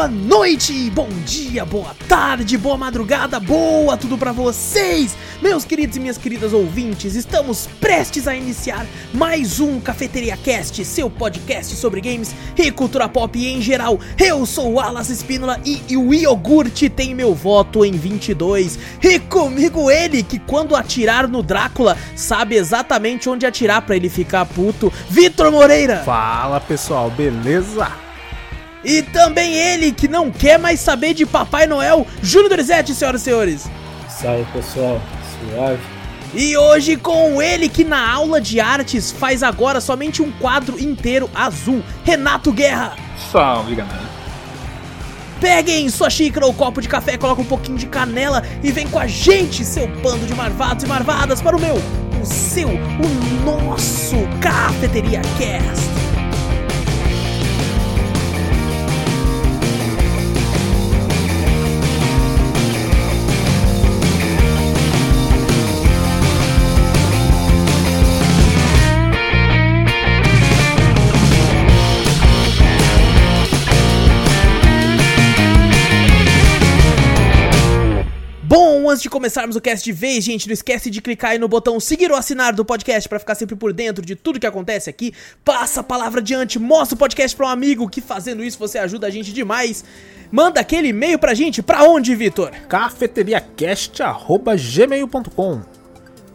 boa noite, bom dia, boa tarde, boa madrugada, boa tudo pra vocês, meus queridos e minhas queridas ouvintes. Estamos prestes a iniciar mais um Cafeteria Cast, seu podcast sobre games e cultura pop em geral. Eu sou o Alas Espínola e, o iogurte tem meu voto em 22. E comigo ele que quando atirar no Drácula sabe exatamente onde atirar pra ele ficar puto, Vitor Moreira. Fala pessoal, beleza? E também ele, que não quer mais saber de Papai Noel, Júnior Dorizete, senhoras e senhores. Salve pessoal, suave. E hoje com ele, que na aula de artes faz agora somente um quadro inteiro azul, Renato Guerra. Salve galera. Peguem sua xícara ou copo de café, coloca um pouquinho de canela e vem com a gente, seu bando de marvados e marvadas, para o meu, o seu, o nosso Cafeteria Cast. Antes de começarmos o cast de vez, gente, não esquece de clicar aí no botão seguir ou assinar do podcast para ficar sempre por dentro de tudo que acontece aqui. Passa a palavra adiante, mostra o podcast para um amigo, que fazendo isso você ajuda a gente demais. Manda aquele e-mail pra gente, pra onde, Vitor? cafeteriacast.gmail.com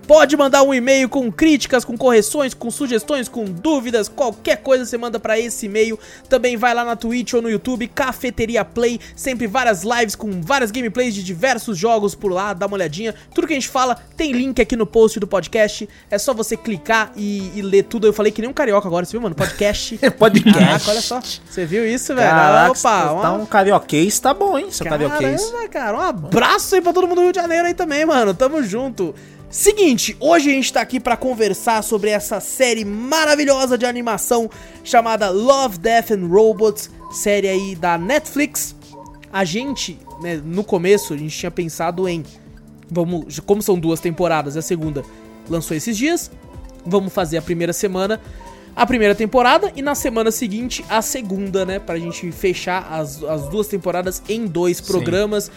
Pode mandar um e-mail com críticas, com correções, com sugestões, com dúvidas, qualquer coisa você manda pra esse e-mail. Também vai lá na Twitch ou no YouTube, Cafeteria Play, sempre várias lives com várias gameplays de diversos jogos por lá, dá uma olhadinha. Tudo que a gente fala tem link aqui no post do podcast, é só você clicar e, e ler tudo. Eu falei que nem um carioca agora, você viu, mano? Podcast. Podcast. Caraca, olha só. Você viu isso, velho? Caraca, Opa, tá uma- um carioquês, tá bom, hein, seu carioquês. Caramba, cara, um abraço aí pra todo mundo do Rio de Janeiro aí também, mano. Tamo junto. Seguinte, hoje a gente tá aqui pra conversar sobre essa série maravilhosa de animação chamada Love, Death and Robots, série aí da Netflix. A gente, né, no começo, a gente tinha pensado em vamos, como são duas temporadas, a segunda lançou esses dias, vamos fazer a primeira semana a primeira temporada e na semana seguinte a segunda, né? Pra gente fechar as, as duas temporadas em dois programas.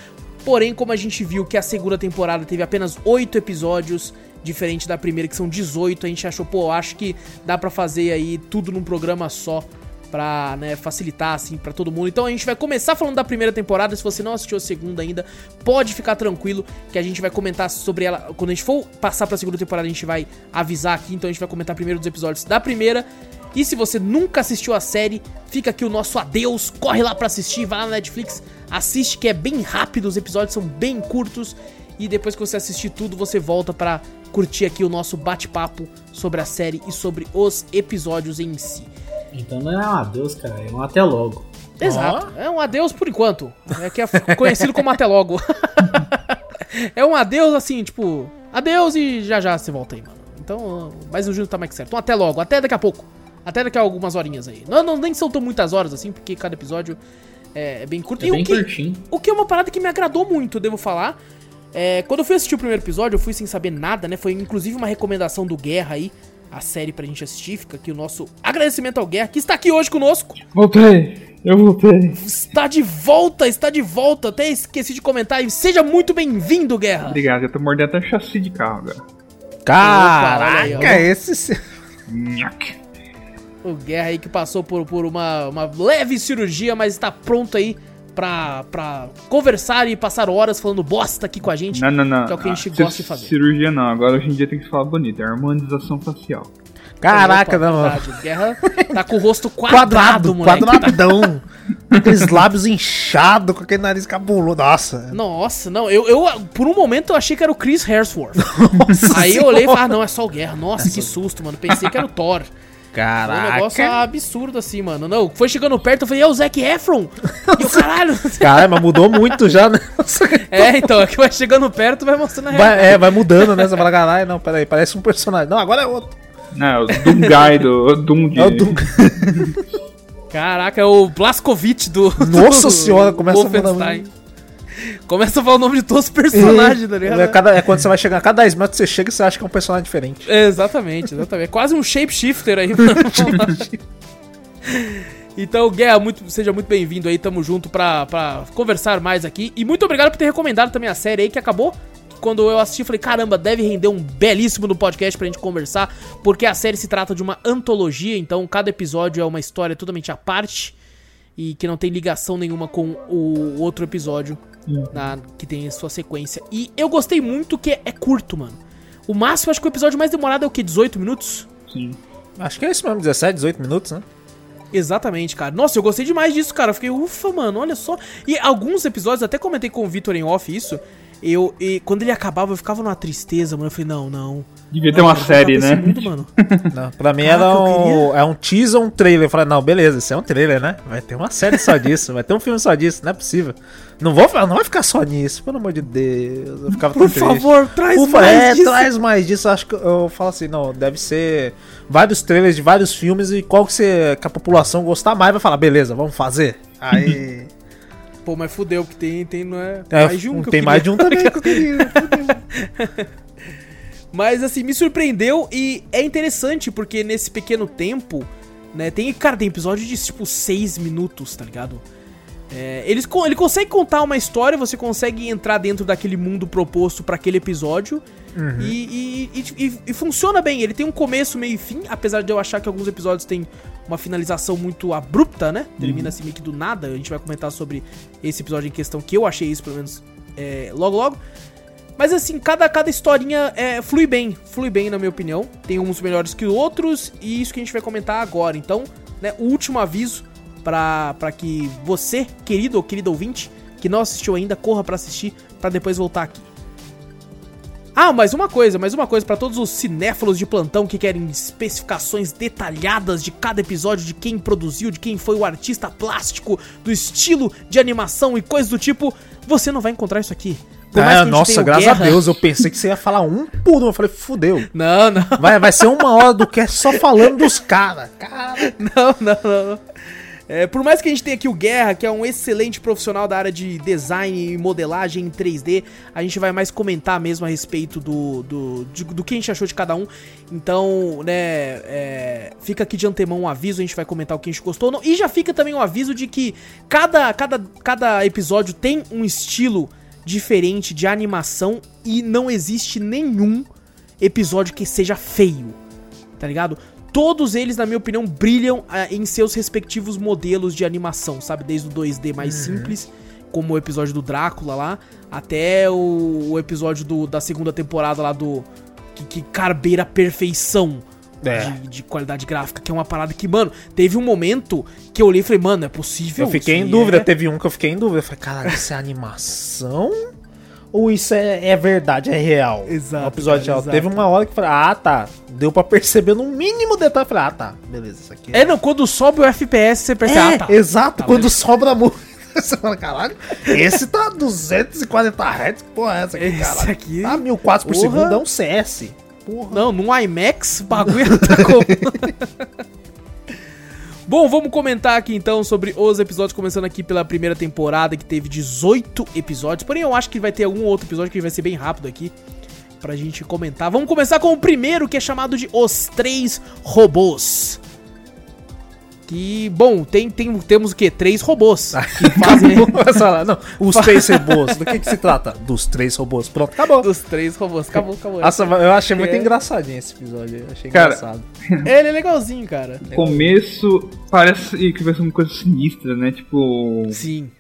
Porém, como a gente viu que a segunda temporada teve apenas oito episódios, diferente da primeira que são 18, a gente achou, pô, acho que dá pra fazer aí tudo num programa só pra, né, facilitar, assim, pra todo mundo. Então a gente vai começar falando da primeira temporada, se você não assistiu a segunda ainda, pode ficar tranquilo que a gente vai comentar sobre ela, quando a gente for passar pra segunda temporada a gente vai avisar aqui, então a gente vai comentar primeiro dos episódios da primeira. E se você nunca assistiu a série, fica aqui o nosso adeus, corre lá pra assistir, vai lá na Netflix, assiste que é bem rápido, os episódios são bem curtos. E depois que você assistir tudo, você volta pra curtir aqui o nosso bate-papo sobre a série e sobre os episódios em si. Então não é um adeus, cara, é um até logo. Exato. É um adeus por enquanto. É que é conhecido como até logo. é um adeus assim, tipo, adeus e já já você volta aí, mano. Então, mas o Júnior tá mais que certo. Então até logo, até daqui a pouco. Até daqui a algumas horinhas aí. Não, não nem são tão muitas horas assim, porque cada episódio é, é bem curto. É E bem o que, curtinho. o que é uma parada que me agradou muito, devo falar. É, quando eu fui assistir o primeiro episódio, eu fui sem saber nada, né? Foi inclusive uma recomendação do Guerra aí, a série pra gente assistir. Fica aqui o nosso agradecimento ao Guerra, que está aqui hoje conosco. Voltei. Eu voltei. Está de volta, está de volta. Até esqueci de comentar. E seja muito bem-vindo, Guerra. Obrigado, eu tô mordendo até chassi de carro agora. aí. Caraca, esse... O Guerra aí que passou por, por uma, uma leve cirurgia, mas está pronto aí pra, pra conversar e passar horas falando bosta aqui com a gente. Não, não, não. Que é o que a gente Ah, gosta de fazer. Cirurgia não, agora hoje em dia tem que falar bonito. É harmonização facial. Caraca, Opa, não. verdade, o Guerra tá com o rosto quadrado, Quadrado, moleque. quadradão. Aqueles lábios inchados, com aquele nariz cabuloso. Nossa. Nossa, não, eu, eu por um momento eu achei que era o Chris Hemsworth. Aí eu olhei e falei, ah, não, é só o Guerra. Nossa, que susto, mano. Pensei que era o Thor. Foi um negócio Caraca. absurdo assim, mano. Não, foi chegando perto, eu falei, é o Zac Efron. E o caralho. Caralho, mas mudou muito já, né? É, então, é que vai chegando perto, vai mostrando a. Vai, é, vai mudando, né? Você fala, caralho, não, peraí, parece um personagem. Não, agora é outro. Não, é o Doomguy do Doom de... É o Doom. Caraca, é o Blaskovich do. Nossa do senhora, começa a Wolfenstein. Começa a falar o nome de todos os personagens, tá ligado? É, cada, é quando você vai chegar, a cada 10 metros você chega e você acha que é um personagem diferente. É, exatamente, exatamente. É quase um shapeshifter aí, mano. Então, Guerra, muito, seja muito bem-vindo aí, tamo junto pra, pra conversar mais aqui. E muito obrigado por ter recomendado também a série aí, que acabou. Quando eu assisti, falei, caramba, deve render um belíssimo no podcast pra gente conversar, porque a série se trata de uma antologia, então cada episódio é uma história totalmente à parte e que não tem ligação nenhuma com o outro episódio na- que tem a sua sequência. E eu gostei muito que é curto, mano. O máximo, acho que o episódio mais demorado é o quê? 18 minutos? Sim. Acho que é isso mesmo, 17, 18 minutos, né? Exatamente, cara. Nossa, eu gostei demais disso, cara. Eu fiquei, ufa, mano, olha só. E alguns episódios, até comentei com o Vitor em off isso. Eu, e quando ele acabava, eu ficava numa tristeza, mano. Eu falei, não, não. Devia ter Não, uma quero voltar série, né? mundo, mano. Não, pra mim Caraca, era um, é um teaser, um trailer. Eu falei, não, beleza, isso é um trailer, né? Vai ter uma série só disso, vai ter um filme só disso, não é possível. Não, vou, não vai ficar só nisso, pelo amor de Deus. Eu ficava tão Por triste. favor, traz Por mais é, disso. traz mais disso. Acho que eu falo assim, não, deve ser vários trailers de vários filmes e qual que, você, que a população gostar mais vai falar, beleza, vamos fazer. Aí. Pô, mas fudeu, porque tem, tem não é, é, mais de um que tem mais de um também que eu queria. Mas assim, me surpreendeu e é interessante porque nesse pequeno tempo, né, tem, cara, tem episódio de tipo 6 minutos, tá ligado? É, eles, ele consegue contar uma história, você consegue entrar dentro daquele mundo proposto pra aquele episódio e, e- e- e- e funciona bem. Ele tem um começo, meio e fim, apesar de eu achar que alguns episódios têm uma finalização muito abrupta, né? Termina assim meio que do nada. A gente vai comentar sobre esse episódio em questão, que eu achei isso, pelo menos, é, logo logo. Mas assim, cada, cada historinha é, flui bem, flui bem na minha opinião. Tem uns melhores que outros, e isso que a gente vai comentar agora. Então, né, o último aviso pra que você, querido ou querido ouvinte, que não assistiu ainda, corra pra assistir, pra depois voltar aqui. Ah, mais uma coisa, mais uma coisa pra todos os cinéfilos de plantão que querem especificações detalhadas de cada episódio, de quem produziu, de quem foi o artista plástico, do estilo de animação e coisas do tipo, você não vai encontrar isso aqui. Que Ah, nossa, graças Guerra- a Deus, eu pensei que você ia falar um por um. Eu falei, fudeu. Não, não, Vai, vai ser uma hora do cast só falando dos caras. Cara. não, não, não. É, por mais que a gente tenha aqui o Guerra, que é um excelente profissional da área de design e modelagem em 3D, a gente vai mais comentar mesmo a respeito do, do, de- do que a gente achou de cada um. Então, né, é, fica aqui de antemão um aviso, a gente vai comentar o que a gente gostou ou não. E já fica também um aviso de que cada, cada, cada episódio tem um estilo diferente de animação e não existe nenhum episódio que seja feio tá ligado? Todos eles, na minha opinião, brilham ah, em seus respectivos modelos de animação, sabe? Desde o 2D mais simples, como o episódio do Drácula lá, até o, o episódio do- da segunda temporada lá do. Que, que carbeira perfeição É. de, de qualidade gráfica, que é uma parada que, mano, teve um momento que eu olhei e falei, mano, é possível. Eu fiquei em dúvida, é- teve um que eu fiquei em dúvida. Eu falei, caralho, isso é animação? Ou isso é, é verdade, é real? Exato, No episódio cara, real. exato. Teve uma hora que eu falei, ah, tá. Deu pra perceber no mínimo detalhe. Eu falei, ah, tá, beleza, isso aqui É, não, quando sobe o FPS, você percebe. É, ah, tá. exato, Tá, quando beleza. sobra muito. Você fala, caralho, esse tá 240 Hz, que porra é essa aqui, Esse caralho? aqui- Tá 1000 quadros por Porra. segundo, é um CS. Porra. Não, num IMAX, o bagulho tá como. Bom, vamos comentar aqui então sobre os episódios, começando aqui pela primeira temporada, que teve 18 episódios. Porém, eu acho que vai ter algum outro episódio que vai ser bem rápido aqui pra gente comentar. Vamos começar com o primeiro, que é chamado de Os Três Robôs. Que, bom, tem, tem, temos o quê? Três robôs. Que fazem. Não, os três robôs. Do que, que se trata? Dos três robôs. Pronto, acabou. dos três robôs. Acabou, acabou. Nossa, eu achei muito É. engraçadinho esse episódio. Eu achei Cara, engraçado. Ele é legalzinho, cara. No começo parece que vai ser uma coisa sinistra, né? Tipo. Sim.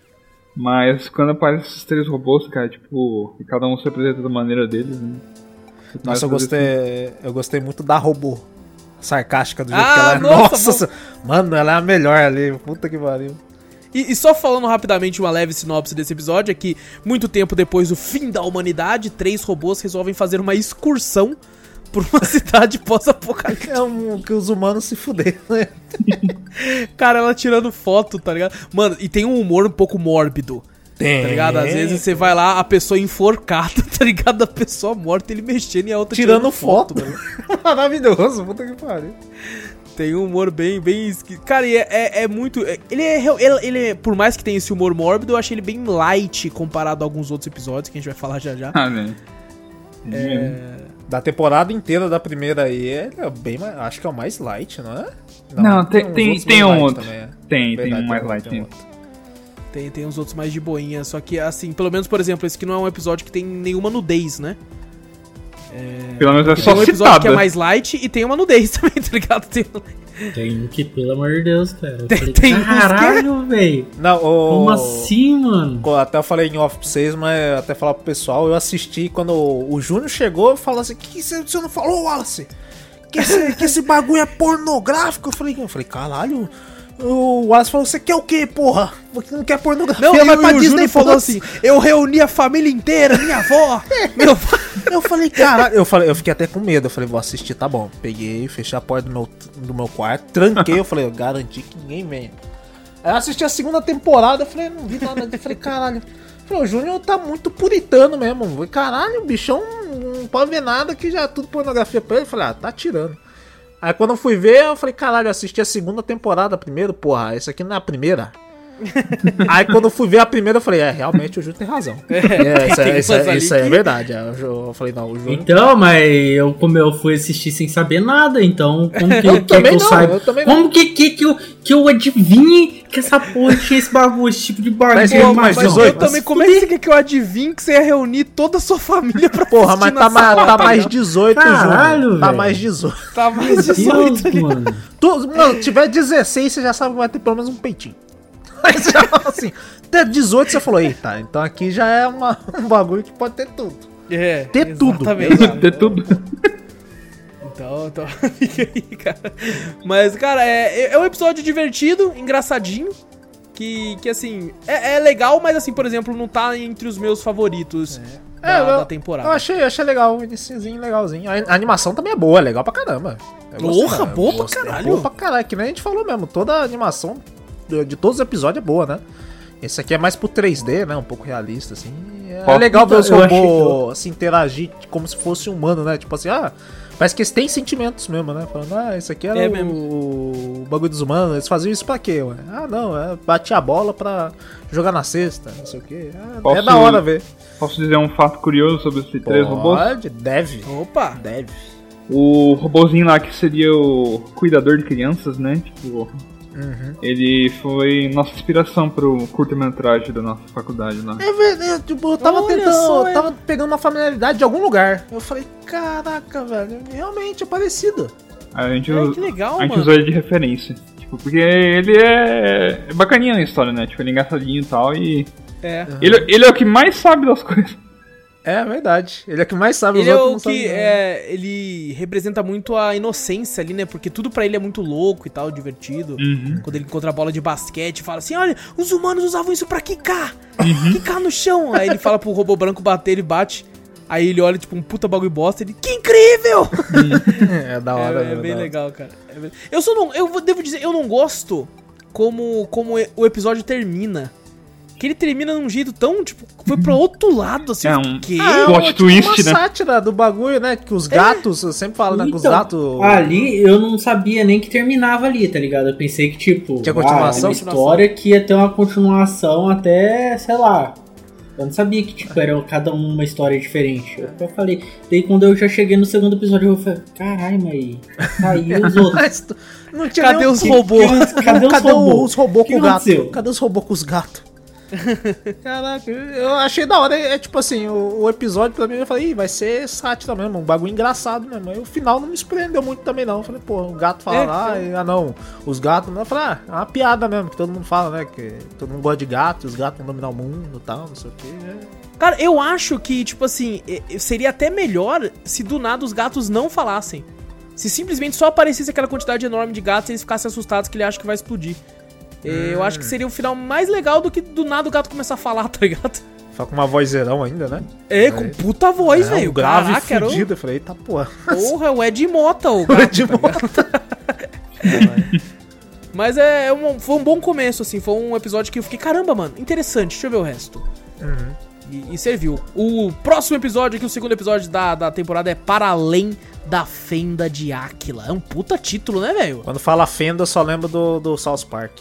Mas quando aparecem esses três robôs, cara, tipo, e cada um se apresenta da maneira deles, né? Nossa, eu gostei, eu gostei muito da robô. Sarcástica do jeito Ah, que ela é. nossa, Nossa, mano, ela é a melhor ali. Puta que pariu. E, e só falando rapidamente uma leve sinopse desse episódio é que, muito tempo depois do fim da humanidade, três robôs resolvem fazer uma excursão por uma cidade pós-apocalíptica. É um que os humanos se fuderam, né? Cara, ela tirando foto, tá ligado? Mano, e tem um humor um pouco mórbido. Tem. Tá ligado? Às vezes você vai lá, a pessoa enforcada, tá ligado? A pessoa morta, ele mexendo e a outra Tirando foto, mano. Maravilhoso, puta que pariu. Tem um humor bem, bem esqui... Cara, e é, é, é muito. é- ele, é, real- ele, ele é- Por mais que tenha esse humor mórbido, eu achei ele bem light comparado a alguns outros episódios que a gente vai falar já já. Ah, né? Da temporada inteira da primeira aí, ele é bem mais. Acho que é o mais light, não é? Não, tem- uns tem- tem bem um outro. também, é. Tem, Verdade, tem um mais tem light. um Tem. outro. Tem, tem uns outros mais de boinha, só que assim, pelo menos, por exemplo, esse aqui não é um episódio que tem nenhuma nudez, né? Pelo menos é Tem só um episódio citada. que é mais light e tem uma nudez também, tá ligado? Tem- Tem um que, pelo amor de Deus, cara. Tem- falei, tem que- caralho, velho. Não, o... Como assim, mano? Pô, Até eu falei em off pra vocês, mas até falar pro pessoal, eu assisti quando o, Júnior chegou e falou assim, que você você não falou, Wallace? Que esse, que esse bagulho é pornográfico? Eu falei, eu falei, caralho. O Wallace falou, você quer o quê, porra? Você não quer pornografia? Não, vai e, pra o Disney Júnior falou foda-se." assim: eu reuni a família inteira, minha avó, meu pai. Eu falei, caralho, eu falei, eu fiquei até com medo. Eu falei, vou assistir, tá bom. Peguei, fechei a porta do meu, do meu quarto, tranquei, eu falei, eu garanti que ninguém venha. Aí eu assisti a segunda temporada, eu falei, não vi nada. Eu falei, caralho. Eu falei, o Júnior tá muito puritano mesmo. Eu falei, caralho, o bichão não pode ver nada que já é tudo pornografia pra ele. Eu falei, ah, tá tirando. Aí quando eu fui ver, eu falei, caralho, eu assisti a segunda temporada primeiro, porra, esse aqui não é a primeira. Aí quando eu fui ver a primeira, eu falei, é, realmente o Júnior tem razão. É, isso, é, isso, é, isso é que- verdade. Aí Eu, eu falei, não, o Júnior Então, mas eu, como eu fui assistir sem saber nada, então como que Eu quer também que eu não, saiba? eu também como que, que, que, eu, que eu adivinhe que essa porra tinha esse bagulho, esse tipo de bagulho? Mas, pô, mas Mas 18, eu também, como é que você quer que eu adivinhe que você ia reunir toda a sua família pra Porra, mas tá, mais, sala, tá mais ligado? 18, Caralho, Júnior. Tá mais 18. Tá mais Meu 18 Deus, ali. mano. Tu, mano, tiver 16, você já sabe que vai ter pelo menos um peitinho. Aí você já fala assim, até 18 você falou, eita, então aqui já é uma, um bagulho que pode ter tudo. É, Ter tudo. exatamente. Ter tudo. Então, então fica aí, cara. Mas, cara, é, é um episódio divertido, engraçadinho. Que, que assim, é, é legal, mas assim, por exemplo, não tá entre os meus favoritos da, É, eu- da temporada. Eu achei, achei legal, o iniciozinho legalzinho. A, a animação também é boa, é legal pra caramba. Eu Porra, boa Eu pra caralho. Boa pra caralho, que nem a gente falou mesmo. Toda a animação de, todos os episódios é boa, né? Esse aqui é mais pro 3D, né? Um pouco realista, assim. É legal ver os robôs se interagir como se fosse humano, né? Tipo assim, ah, parece que eles têm sentimentos mesmo, né? Falando, ah, isso aqui era É o, mesmo. o bagulho dos humanos, eles faziam isso pra quê, ué? Ah, não, é bater a bola pra jogar na cesta, não sei o quê. Ah, É Posso- da hora ver. Posso dizer um fato curioso sobre esses três robôs? Pode, deve. Opa! Deve. O robôzinho lá que seria o cuidador de crianças, né? Tipo, Uhum. ele foi nossa inspiração pro curta-metragem da nossa faculdade lá. É verdade, tipo, eu tava Olha tentando, só, eu tava pegando uma familiaridade de algum lugar. Eu falei, caraca, velho, realmente é parecido. A gente, É, que legal, a gente mano. usou ele de referência. Tipo, porque ele é, é bacaninha na história, né? Tipo, ele é engraçadinho e tal. E É. ele, ele é o que mais sabe das coisas. É verdade. Ele é o que mais sabe, Ele é outros o que é, ele representa muito a inocência ali, né? Porque tudo pra ele é muito louco e tal, divertido. Uhum. Quando ele encontra a bola de basquete, fala assim: "Olha, os humanos usavam isso pra quicar. Uhum. Quicar no chão". Aí ele fala pro robô branco bater, ele bate. Aí ele olha tipo um puta bagulho bosta, ele: "Que incrível!". É da hora, é, é né, bem da hora. legal, cara. É bem- Eu só não, eu devo dizer, eu não gosto como como o episódio termina. Que ele termina de um jeito tão, tipo, foi pro outro lado, assim. É um-? Ah, é Plot uma, tipo, twist, uma né? sátira do bagulho, né? Que os gatos, eu sempre falo, né? Que os Então, gatos. Ali eu não sabia nem que terminava ali, tá ligado? Eu pensei que, tipo, Tinha continuação? ah, uma história que ia ter uma continuação até, sei lá. Eu não sabia que, tipo, era cada um uma história diferente. Eu, eu falei, daí quando eu já cheguei no segundo episódio, eu falei, caralho, mas saiu os outros. Não tinha Cadê os que- robôs? Cadê os Cadê robôs? os robôs O que com gato? Cadê os robôs com os gatos? Caraca, eu achei da hora. É, é tipo assim, o, o episódio pra mim eu falei, vai ser sátira mesmo, um bagulho engraçado mesmo. Aí o final não me surpreendeu muito também, não. Eu falei, pô, o gato fala É, lá, e, ah não, os gatos. Eu falei, ah, é uma piada mesmo, que todo mundo fala, né? Que todo mundo gosta de gato, os gatos vão dominar o mundo e tal, não sei o que. Cara, eu acho que, tipo assim, e- e- seria até melhor se do nada os gatos não falassem. Se simplesmente só aparecesse aquela quantidade enorme de gatos e eles ficassem assustados que ele acha que vai explodir. Eu acho que seria um final mais legal do que do nada o gato começar a falar, tá ligado? Fala com uma vozeirão ainda, né? É, com puta voz, É, velho. um grave Caraca, o- fudido. Eu falei, eita porra. Porra, é o Ed Mota, o gato. Ed tá ligado? Mas é, é um- foi um bom começo, assim. Foi um episódio que eu fiquei, caramba, mano, interessante. Deixa eu ver o resto. Uhum. E, e serviu. O próximo episódio, aqui, o segundo episódio da, da temporada, é Para Além da Fenda de Áquila. É um puta título, né, velho? Quando fala fenda, eu só lembro do, do South Park.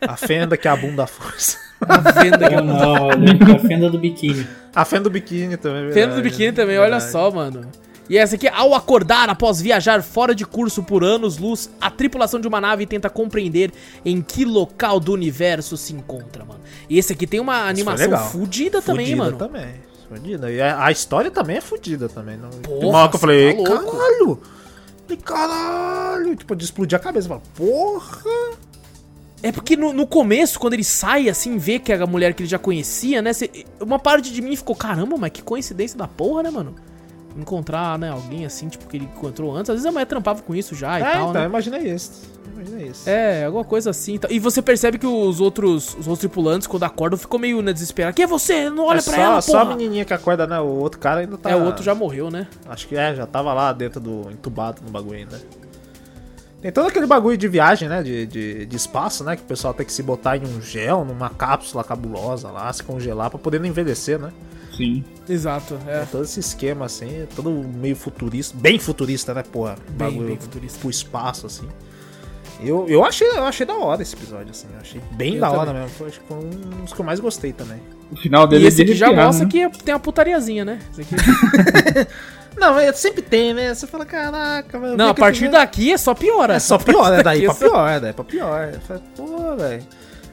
A fenda que é a bunda da força. A fenda, que Não, é não, olha, a fenda do biquíni. A fenda do biquíni também. é Fenda do verdade, biquíni né? também, olha Verdade. só, mano. E essa aqui, ao acordar após viajar fora de curso por anos-luz, a tripulação de uma nave tenta compreender em que local do universo se encontra, mano. E esse aqui tem uma animação fudida também, Fudida mano. também. Fudida. E a, a história também é fudida também. Não... Porra, uma hora que eu falei, tá caralho! Caralho! Tipo, de explodir a cabeça. Eu falei, porra! É porque no, no começo, quando ele sai assim, vê que é a mulher que ele já conhecia, né? cê- uma parte de mim ficou, caramba, mas que coincidência da porra, né, mano? Encontrar, né, alguém assim, tipo, que ele encontrou antes. Às vezes a mulher trampava com isso já e é, tal, então, né? imaginei isso. Imaginei isso. É, alguma coisa assim. e tal. E você percebe que os outros, os outros tripulantes, quando acordam, ficam meio né, desesperados. Quem é você? Não olha É pra só, ela, só a porra! menininha que acorda, né? O outro cara ainda tá. É, o outro já morreu, né? Acho que é, já tava lá dentro do. entubado no bagulho ainda. Tem todo aquele bagulho de viagem, né? De, de, de espaço, né? Que o pessoal tem que se botar em um gel, numa cápsula cabulosa lá, se congelar pra poder não envelhecer, né? Sim. Exato, é. É todo esse esquema assim, todo meio futurista, bem futurista, né, porra? Bem, Bagulho bem futurista. pro espaço, assim. Eu, eu, achei, eu achei da hora esse episódio, assim. Eu achei bem Eu da hora também. mesmo. Foi acho que foi um dos que eu mais gostei também. O final dele E esse é de aqui já mostra né? que tem uma putariazinha, né? Esse aqui- Não, é, sempre tem, né? Você fala, caraca, mano. Não, a partir daqui é só piora. É só pior, é daí pra é pior, é daí pra pior. Eu falei, pô, velho.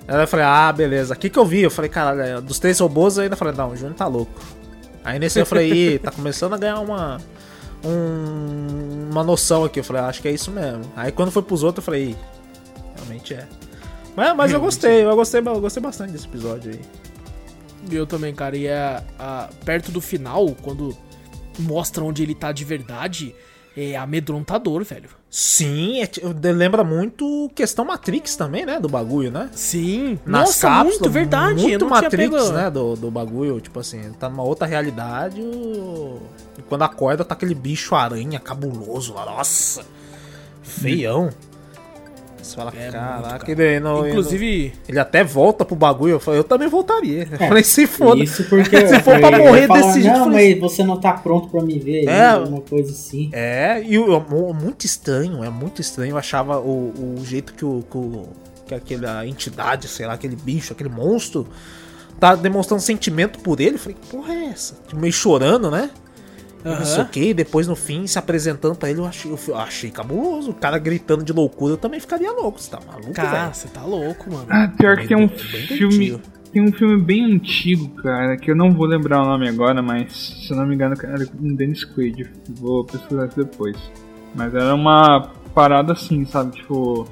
Aí eu falei, ah, beleza. Aqui que eu vi, eu falei, caralho, dos três robôs eu ainda falei, não, o Júnior tá louco. Aí nesse eu falei, ih, tá começando a ganhar uma. um- uma noção aqui. Eu falei, ah, acho que é isso mesmo. Aí quando foi pros outros, eu falei, ih, realmente é. Mas, mas eu gostei, eu gostei, eu gostei bastante desse episódio aí. Eu também, cara. E é a- perto do final, quando mostra onde ele tá de verdade, é amedrontador, velho. Sim, é, lembra muito questão Matrix também, né? Do bagulho, né? Sim. nas Nossa, cápsulas, muito verdade. Muito Matrix, pego... né? Do, do bagulho, tipo assim, tá numa outra realidade o- e quando acorda tá aquele bicho aranha cabuloso lá, nossa, feião. Você fala, É caraca, cara. ele, não- Inclusive, ele até volta pro bagulho, eu, falei, eu também voltaria. Eu falei, se foda. Isso porque Se for pra ele morrer fala, desse jeito, Não, eu mas você não tá pronto pra me ver. É. É. Uma coisa assim. É, e o- muito estranho, é muito estranho. Eu achava o, o jeito que o. Que, o- que aquela entidade, sei lá, aquele bicho, aquele monstro, tá demonstrando sentimento por ele. Eu falei, que porra é essa? Tipo, meio chorando, né? Não sei o que, e depois no fim se apresentando pra ele, eu achei, eu achei cabuloso. O cara gritando de loucura, eu também ficaria louco. Você tá maluco, cara, velho? você tá louco, mano. Ah, pior que tem um filme. Tem um filme bem antigo, cara, que eu não vou lembrar o nome agora, mas se eu não me engano era com Dennis Quaid. Vou pesquisar isso depois. Mas era uma parada assim, sabe? Tipo,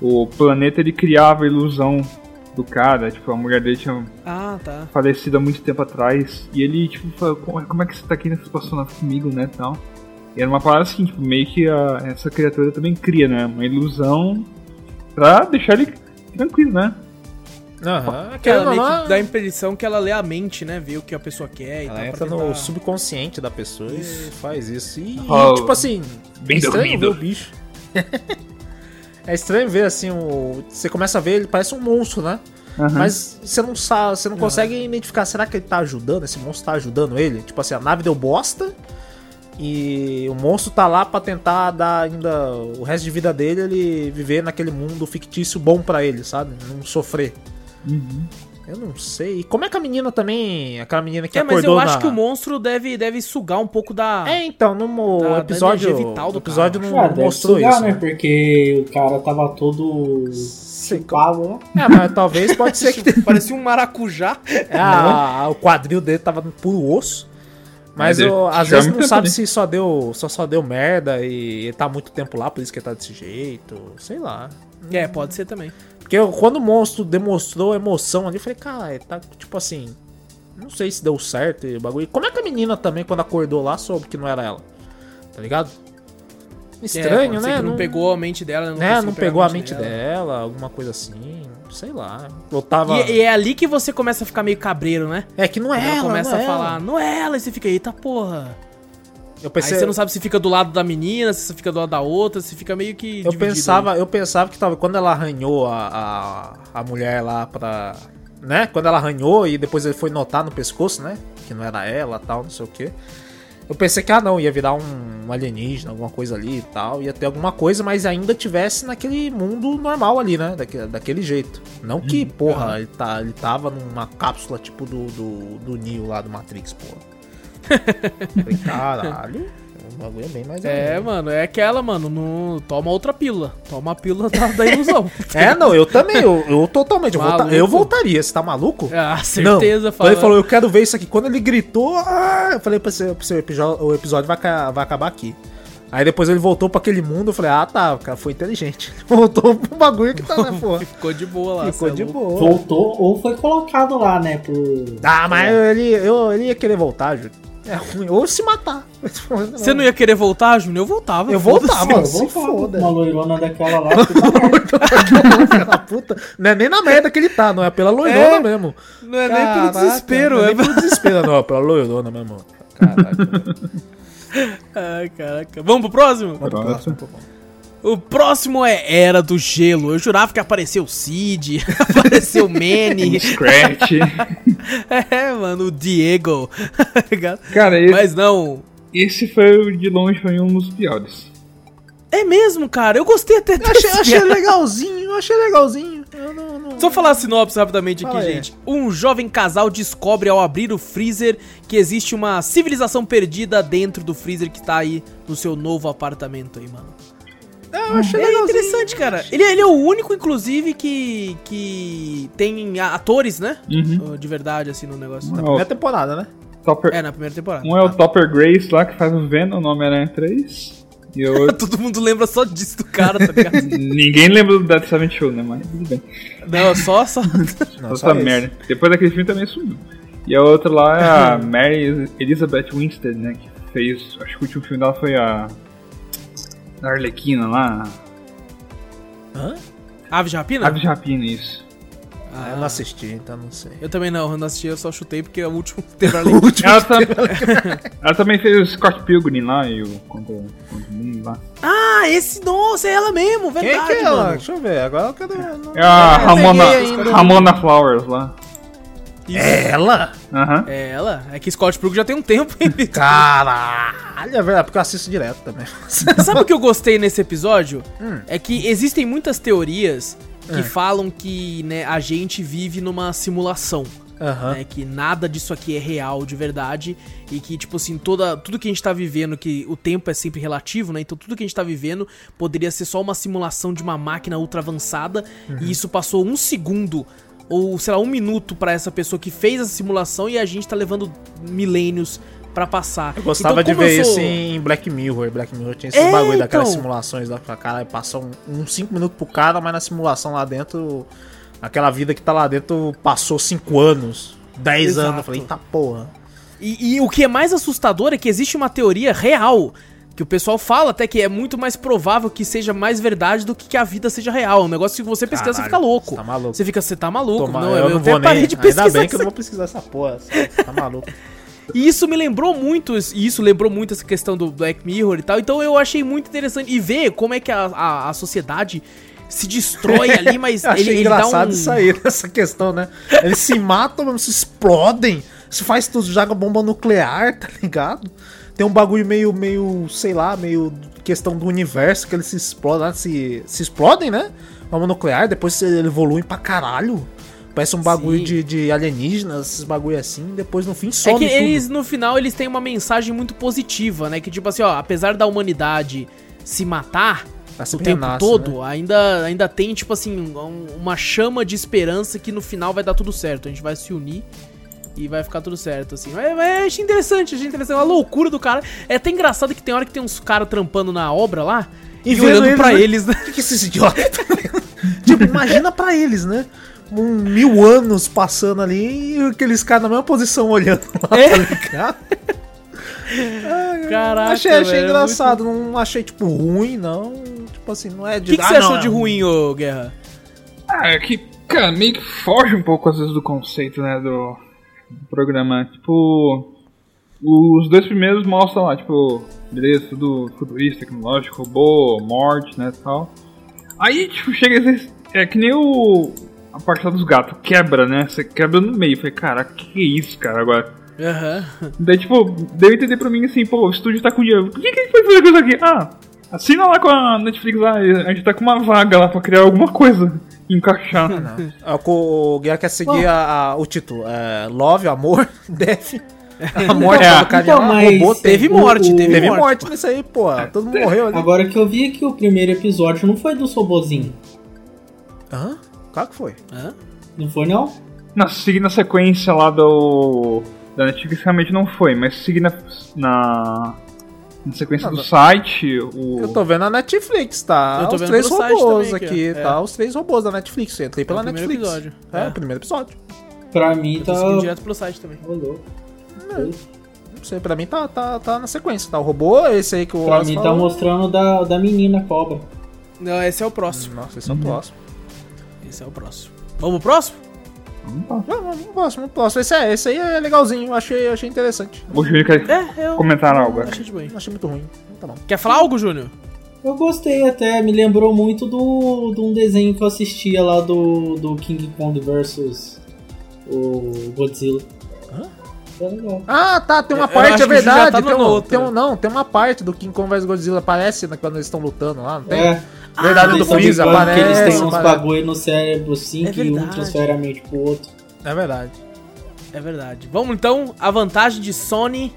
o planeta ele criava a ilusão do cara, tipo, a mulher dele tinha Ah, tá. falecido há muito tempo atrás. E ele, tipo, falou, como como é que você tá aqui nessa situação comigo, né, tal. E era uma parada assim, tipo, meio que a- essa criatura também cria, né, uma ilusão pra deixar ele tranquilo, né. Aham, ou meio que dá a impressão que ela lê a mente, né? Vê o que a pessoa quer e Ela tal. entra no tentar- subconsciente da pessoa e faz isso. E, Oh, tipo assim, bem é estranho dormido. ver o bicho. é estranho ver assim, o... você começa a ver, ele parece um monstro, né? Aham. Mas você não sabe, você não consegue identificar, será que ele tá ajudando? Esse monstro tá ajudando ele? Tipo assim, a nave deu bosta e o monstro tá lá pra tentar dar ainda o resto de vida dele, ele viver naquele mundo fictício bom pra ele, sabe? Não sofrer. Uhum. Eu não sei. E como é que a menina também, aquela menina que É, mas acordou eu acho na... que o monstro deve, deve sugar um pouco da. É, então, no Da- da episódio, energia vital do o episódio cara. não Ah, deve mostrou sugar, isso. né? né? Porque o cara tava todo chupado, né? É, mas talvez pode ser que Parecia um maracujá. é, a- o quadril dele tava puro osso. Mas Mas eu, às vezes não sabe se só deu, só, só deu merda e ele tá há muito tempo lá, por isso que ele tá desse jeito. Sei lá. É, pode ser também. Porque eu- quando o monstro demonstrou emoção ali, eu falei, cara, tá tipo assim. Não sei se deu certo e bagulho. Como é que a menina também, quando acordou lá, soube que não era ela? Tá ligado? É, Estranho, ser né? que não, pegou a mente dela, né? né, não pegou a mente dela. dela. alguma coisa assim, sei lá. Eu tava. E, e é ali que você começa a ficar meio cabreiro, né? É que não é ela ela, começa não a é falar, ela. não é ela, e você fica, eita porra. Eu pensei, Aí você não sabe se fica do lado da menina, se você fica do lado da outra, se fica meio que. eu dividido pensava, eu pensava que tava quando ela arranhou a, a, a mulher lá pra, né? Quando ela arranhou e depois ele foi notar no pescoço, né? Que não era ela, tal, não sei o quê. Eu pensei que ah não, ia virar um, um alienígena, alguma coisa ali e tal, ia ter alguma coisa, mas ainda tivesse naquele mundo normal ali, né? Daquele, daquele jeito. Não que, porra, ele, tá, ele tava numa cápsula tipo do, do, do Neo lá do Matrix, porra. Falei, caralho. O bagulho é bem mais É, mano, é aquela, mano, não... toma outra pílula. Toma a pílula da, da ilusão. É, não, eu também, eu, eu totalmente. Eu, volta- eu voltaria, você tá maluco? Ah, certeza, não. Ele falou, eu quero ver isso aqui. Quando ele gritou, ah, eu falei pra você, pra você, o episódio, o episódio vai, vai acabar aqui. Aí depois ele voltou pra aquele mundo, eu falei, ah tá, o cara foi inteligente. Voltou pro bagulho que tá, né, porra. Ficou de boa lá. Ficou é de boa. Voltou ou foi colocado lá, né? Por... Ah, mas ele, eu, ele ia querer voltar, Júlio. É ruim. Ou se matar. Você não ia querer voltar, Júnior? Eu voltava. Eu voltava. Eu se foda. uma loirona daquela lá. que tá Filha da puta. Não é nem na merda que ele tá, não é pela loirona É. mesmo. Não é nem pelo Caraca, desespero, não é é pelo desespero, não, é pela loirona mesmo. Caraca. Ai, caraca. Vamos pro próximo? Vamos pro Próximo. próximo. O próximo é Era do Gelo. Eu jurava que apareceu o Cid, apareceu o Manny. Scratch. é, mano, o Diego. Cara, esse, Mas não. esse foi de longe foi um dos piores. É mesmo, cara. Eu gostei até Eu achei, desse achei legalzinho, eu achei legalzinho. Eu não, não... Só falar a sinopse rapidamente aqui, gente. Um jovem casal descobre ao abrir o freezer que existe uma civilização perdida dentro do freezer que tá aí no seu novo apartamento aí, mano. Eu achei É legalzinho. interessante, cara. Ele, ele é o único, inclusive, que, que tem atores, né? Uhum. De verdade, assim, no negócio. Um é, Primeira temporada, né? Topper, É, na primeira temporada. um é o Topper Grace lá que faz o Venom, o Homem-Aranha 3. E outro. Todo mundo lembra só disso do cara, tá ligado? Ninguém lembra do Dead Seven Show, né? Mas tudo bem. Não, só, só. Não, Essa só esse. merda. Depois daquele filme também sumiu. E a outra lá é a Mary Elizabeth Winstead, né? Que fez. Acho que o último filme dela foi a. A Arlequina lá. Hã? Ave de rapina? Ave de Rapina, isso. Ah, eu não assisti, então não sei. Eu também não, eu não assisti, eu só chutei porque é o último teve ali. Ela, tam- ela também fez o Scott Pilgrim lá e o Contra, contra o Mundo lá. Ah, esse, nossa, é ela mesmo, Quem verdade, que é ela? mano. Deixa eu ver, agora eu quero... não- É a Ramona. Ramona Flowers lá. Isso. Ela? Aham. É ela? É que Scott Pilgrim já tem um tempo, hein? Caralho, é verdade, porque eu assisto direto também. Sabe o que eu gostei nesse episódio? Hum. É que existem muitas teorias que É. falam que né, a gente vive numa simulação. Aham. né, que nada disso aqui é real de verdade e que tipo assim toda tudo que a gente tá vivendo que o tempo é sempre relativo né então tudo que a gente tá vivendo poderia ser só uma simulação de uma máquina ultra avançada Uhum. e isso passou um segundo ou sei lá um minuto pra essa pessoa que fez essa simulação e a gente tá levando milênios pra passar Eu gostava Então, de ver sou- isso em Black Mirror. Black Mirror tinha esses É, bagulho daquelas então. simulações lá pra cara, passa um- uns 5 minutos pro cara, mas na simulação lá dentro, aquela vida que tá lá dentro passou 5 anos, 10 Exato. anos. Eu falei, eita porra. E, e o que é mais assustador é que existe uma teoria real. Que o pessoal fala até que é muito mais provável que seja mais verdade do que que a vida seja real. Um negócio que você pesquisa, você Caralho, fica louco. você tá maluco. Você fica, você tá maluco. Toma, não, eu, não vou até nem. de pesquisar Ainda bem que eu não vou pesquisar essa porra. você Tá maluco. E isso me lembrou muito, e isso lembrou muito essa questão do Black Mirror e tal. Então eu achei muito interessante. E ver como é que a, a, a sociedade se destrói ali, mas Eu achei ele, ele dá engraçado um... isso aí, nessa questão, né? Eles se matam, se explodem, se faz tudo, joga bomba nuclear, tá ligado? Tem um bagulho meio, meio, sei lá, meio questão do universo, que eles se explodem, se, se explodem, né? Bomba nuclear, depois eles evoluem pra caralho. Parece um bagulho Sim. de, de alienígenas, esses bagulho assim, depois no fim É some que tudo. eles, no final, eles têm uma mensagem muito positiva, né? Que tipo assim, ó, apesar da humanidade se matar Vai o tempo renasce, todo, né? ainda, ainda tem, tipo assim, um- uma chama de esperança que no final vai dar tudo certo. A gente vai se unir e vai ficar tudo certo, assim. Mas, mas achei interessante, achei interessante. A loucura do cara. É até engraçado que tem hora que tem uns caras trampando na obra lá e, E vendo olhando eles, pra né? eles, né? O que, que esses idiotas vendo? Tipo, imagina pra eles, né? Um mil anos passando ali e aqueles caras na mesma posição olhando lá, É. tá ligado? Caraca, achei, achei velho, é engraçado, não achei, tipo, ruim, não. Tipo assim, não é O de. que, que ah, você não, achou é de ruim, ô Guerra? Ah, é que, cara, meio que foge um pouco às vezes do conceito, né, do, do programa. Tipo, os dois primeiros mostram lá, tipo, beleza, tudo futurista, tecnológico, robô, morte, né, tal. Aí, tipo, chega vezes, é que nem o... A parte lá dos gatos, quebra, né? Você quebra no meio. Falei, cara, que que é isso, cara, agora? Aham. Daí, tipo, deu entender pra mim assim, pô, o estúdio tá com dinheiro. Por que, que a gente pode fazer coisa aqui? Ah, assina lá com a Netflix lá, a gente tá com uma vaga lá pra criar alguma coisa. Encaixar. É, o- Guia quer seguir a- a- o título. É, Love, Amor, Death. A morte É. do carinha Então, mas robô Teve morte, o- teve, Teve morte. morte nisso aí, pô. Todo mundo morreu ali. Agora que eu vi que o primeiro episódio não foi dos robozinhos. Hã? Claro que foi. Hã? Não foi não? Não, seguindo a sequência lá do. Da Netflix realmente não foi, mas seguindo na. Na sequência Não, do não. site, o. Eu tô vendo a Netflix, tá? Eu tô os vendo três robôs também aqui, ó. tá? É. Os três robôs da Netflix. Eu entrei pela É o primeiro Netflix. episódio. É, É. o primeiro episódio. Pra mim Eu tá. direto pelo site também. Ô, louco. Não sei, pra mim tá, tá, tá na sequência, tá? O robô, esse aí que o Pra Wallace mim tá falou. mostrando da, da menina cobra. Não, esse é o próximo. Nossa, esse é o próximo. Esse é o próximo. Vamos pro próximo? Pro próximo, pro próximo. Esse, é, esse aí é legalzinho, eu achei, eu achei interessante. O Júlio quer É, eu. comentar algo. Achei de bem. Não achei muito ruim. Tá bom. Quer falar algo, Júnior? Eu gostei até, me lembrou muito do, de um desenho que eu assistia lá do, do King Kong versus o Godzilla. Hã? É legal. Ah, tá, tem uma Eu parte, é verdade. tá tem, um, tem um- não, tem uma parte do King Kong vs Godzilla, aparece né, quando eles estão lutando lá, não tem? É, Verdade eles do Freeza, bigodes, que eles têm uns bagulho no cérebro assim É que um verdade. transfere a mente pro outro. É verdade. É verdade. Vamos então, a vantagem de Sony.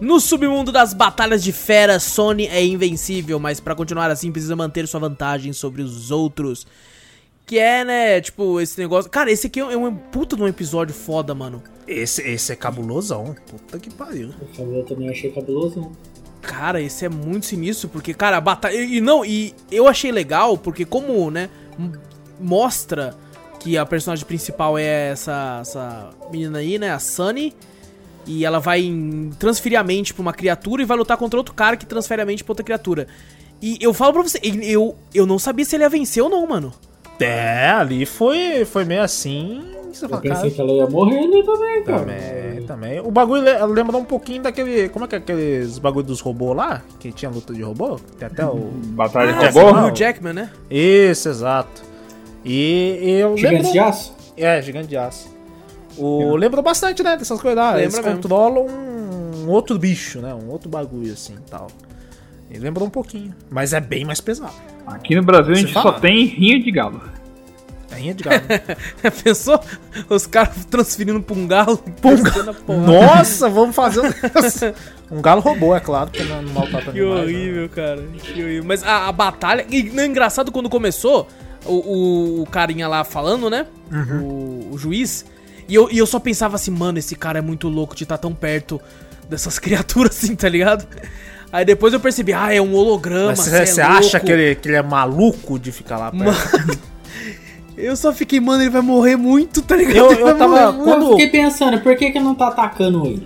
No submundo das batalhas de feras, Sony é invencível, mas pra continuar assim precisa manter sua vantagem sobre os outros. Que é, né, tipo, esse negócio. Cara, esse aqui é um puta de um episódio foda, mano. Esse, esse é cabulosão. Puta que pariu. Por favor, eu também achei cabuloso. Cara, esse é muito sinistro, porque, cara, a batalha. E, não, e eu achei legal, porque como, né, mostra que a personagem principal é essa, essa menina aí, né, a Sunny. E ela vai transferir a mente pra uma criatura e vai lutar contra outro cara que transfere a mente pra outra criatura. E eu falo pra você, eu, eu não sabia se ele ia vencer ou não, mano. É, ali foi, foi meio assim. Você Eu fala, pensei cara, que ela ia morrer ali também, cara. Também, também. O bagulho le- lembra um pouquinho daquele. Como é que é aqueles bagulho dos robôs lá? Que tinha luta de robô? Tem até o. Batalha de Ah, robô? o? Hugh Jackman, né? Isso, exato. E eu Gigante lembro. de aço? É, gigante de aço. O... Lembra bastante, né? Dessas coisas lá. Eles Lembra mesmo. controlam um outro bicho, né? Um outro bagulho assim e tal. E lembra um pouquinho. Mas é bem mais pesado. Aqui no Brasil a Você gente fala? só tem rinha de galo. É rinha de galo. Pensou? Os caras transferindo pra um galo. Pum. a. Nossa, vamos fazer um... um galo robô, é claro, porque não, não maltrata Que animais, né? horrível, cara. Que horrível. Mas a, a batalha. E não é engraçado quando começou o, o, o carinha lá falando, né? O, o juiz. E eu, e eu só pensava assim, mano, esse cara é muito louco de estar tão perto dessas criaturas assim, tá ligado? Aí depois eu percebi, ah, é um holograma. Mas cê você é acha que ele, que ele é maluco de ficar lá perto? Mano, eu só fiquei, mano, ele vai morrer muito, tá ligado? Eu- eu tava-. Quando- Eu fiquei pensando, por que que não tá atacando ele?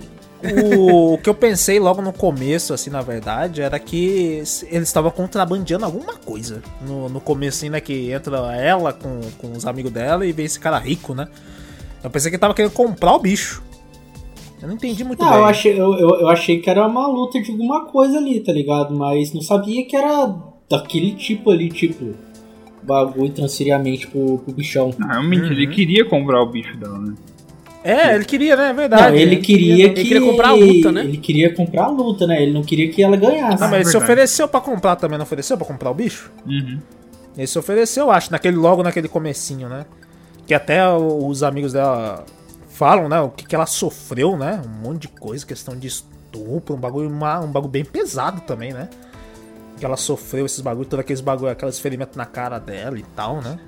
O, o que eu pensei logo no começo, assim, na verdade, era que eles estavam contrabandeando alguma coisa. No, no começo, assim, né? Que entra ela com, com os amigos dela e vem esse cara rico, né? Eu pensei que ele tava querendo comprar o bicho. Eu não entendi muito Não, bem. eu achei, eu, eu, eu achei que era uma luta de alguma coisa ali, tá ligado? Mas não sabia que era daquele tipo ali, tipo, bagulho transferir a mente pro, pro bichão. Não, realmente, Uhum. ele queria comprar o bicho dela, né? É, ele queria, né? É verdade. Não, ele queria que. ele queria comprar a luta, né? Ele queria comprar a luta, né? Ele não queria que ela ganhasse. Não, mas ele se ofereceu pra comprar também, não ofereceu pra comprar o bicho? Uhum. Ele se ofereceu, acho, naquele, logo naquele comecinho, né? Que até os amigos dela falam, né? O que, que ela sofreu, né? Um monte de coisa, questão de estupro, um bagulho, uma- um bagulho bem pesado também, né? Que ela sofreu esses bagulhos, todos aqueles bagulho, aqueles ferimentos na cara dela e tal, né?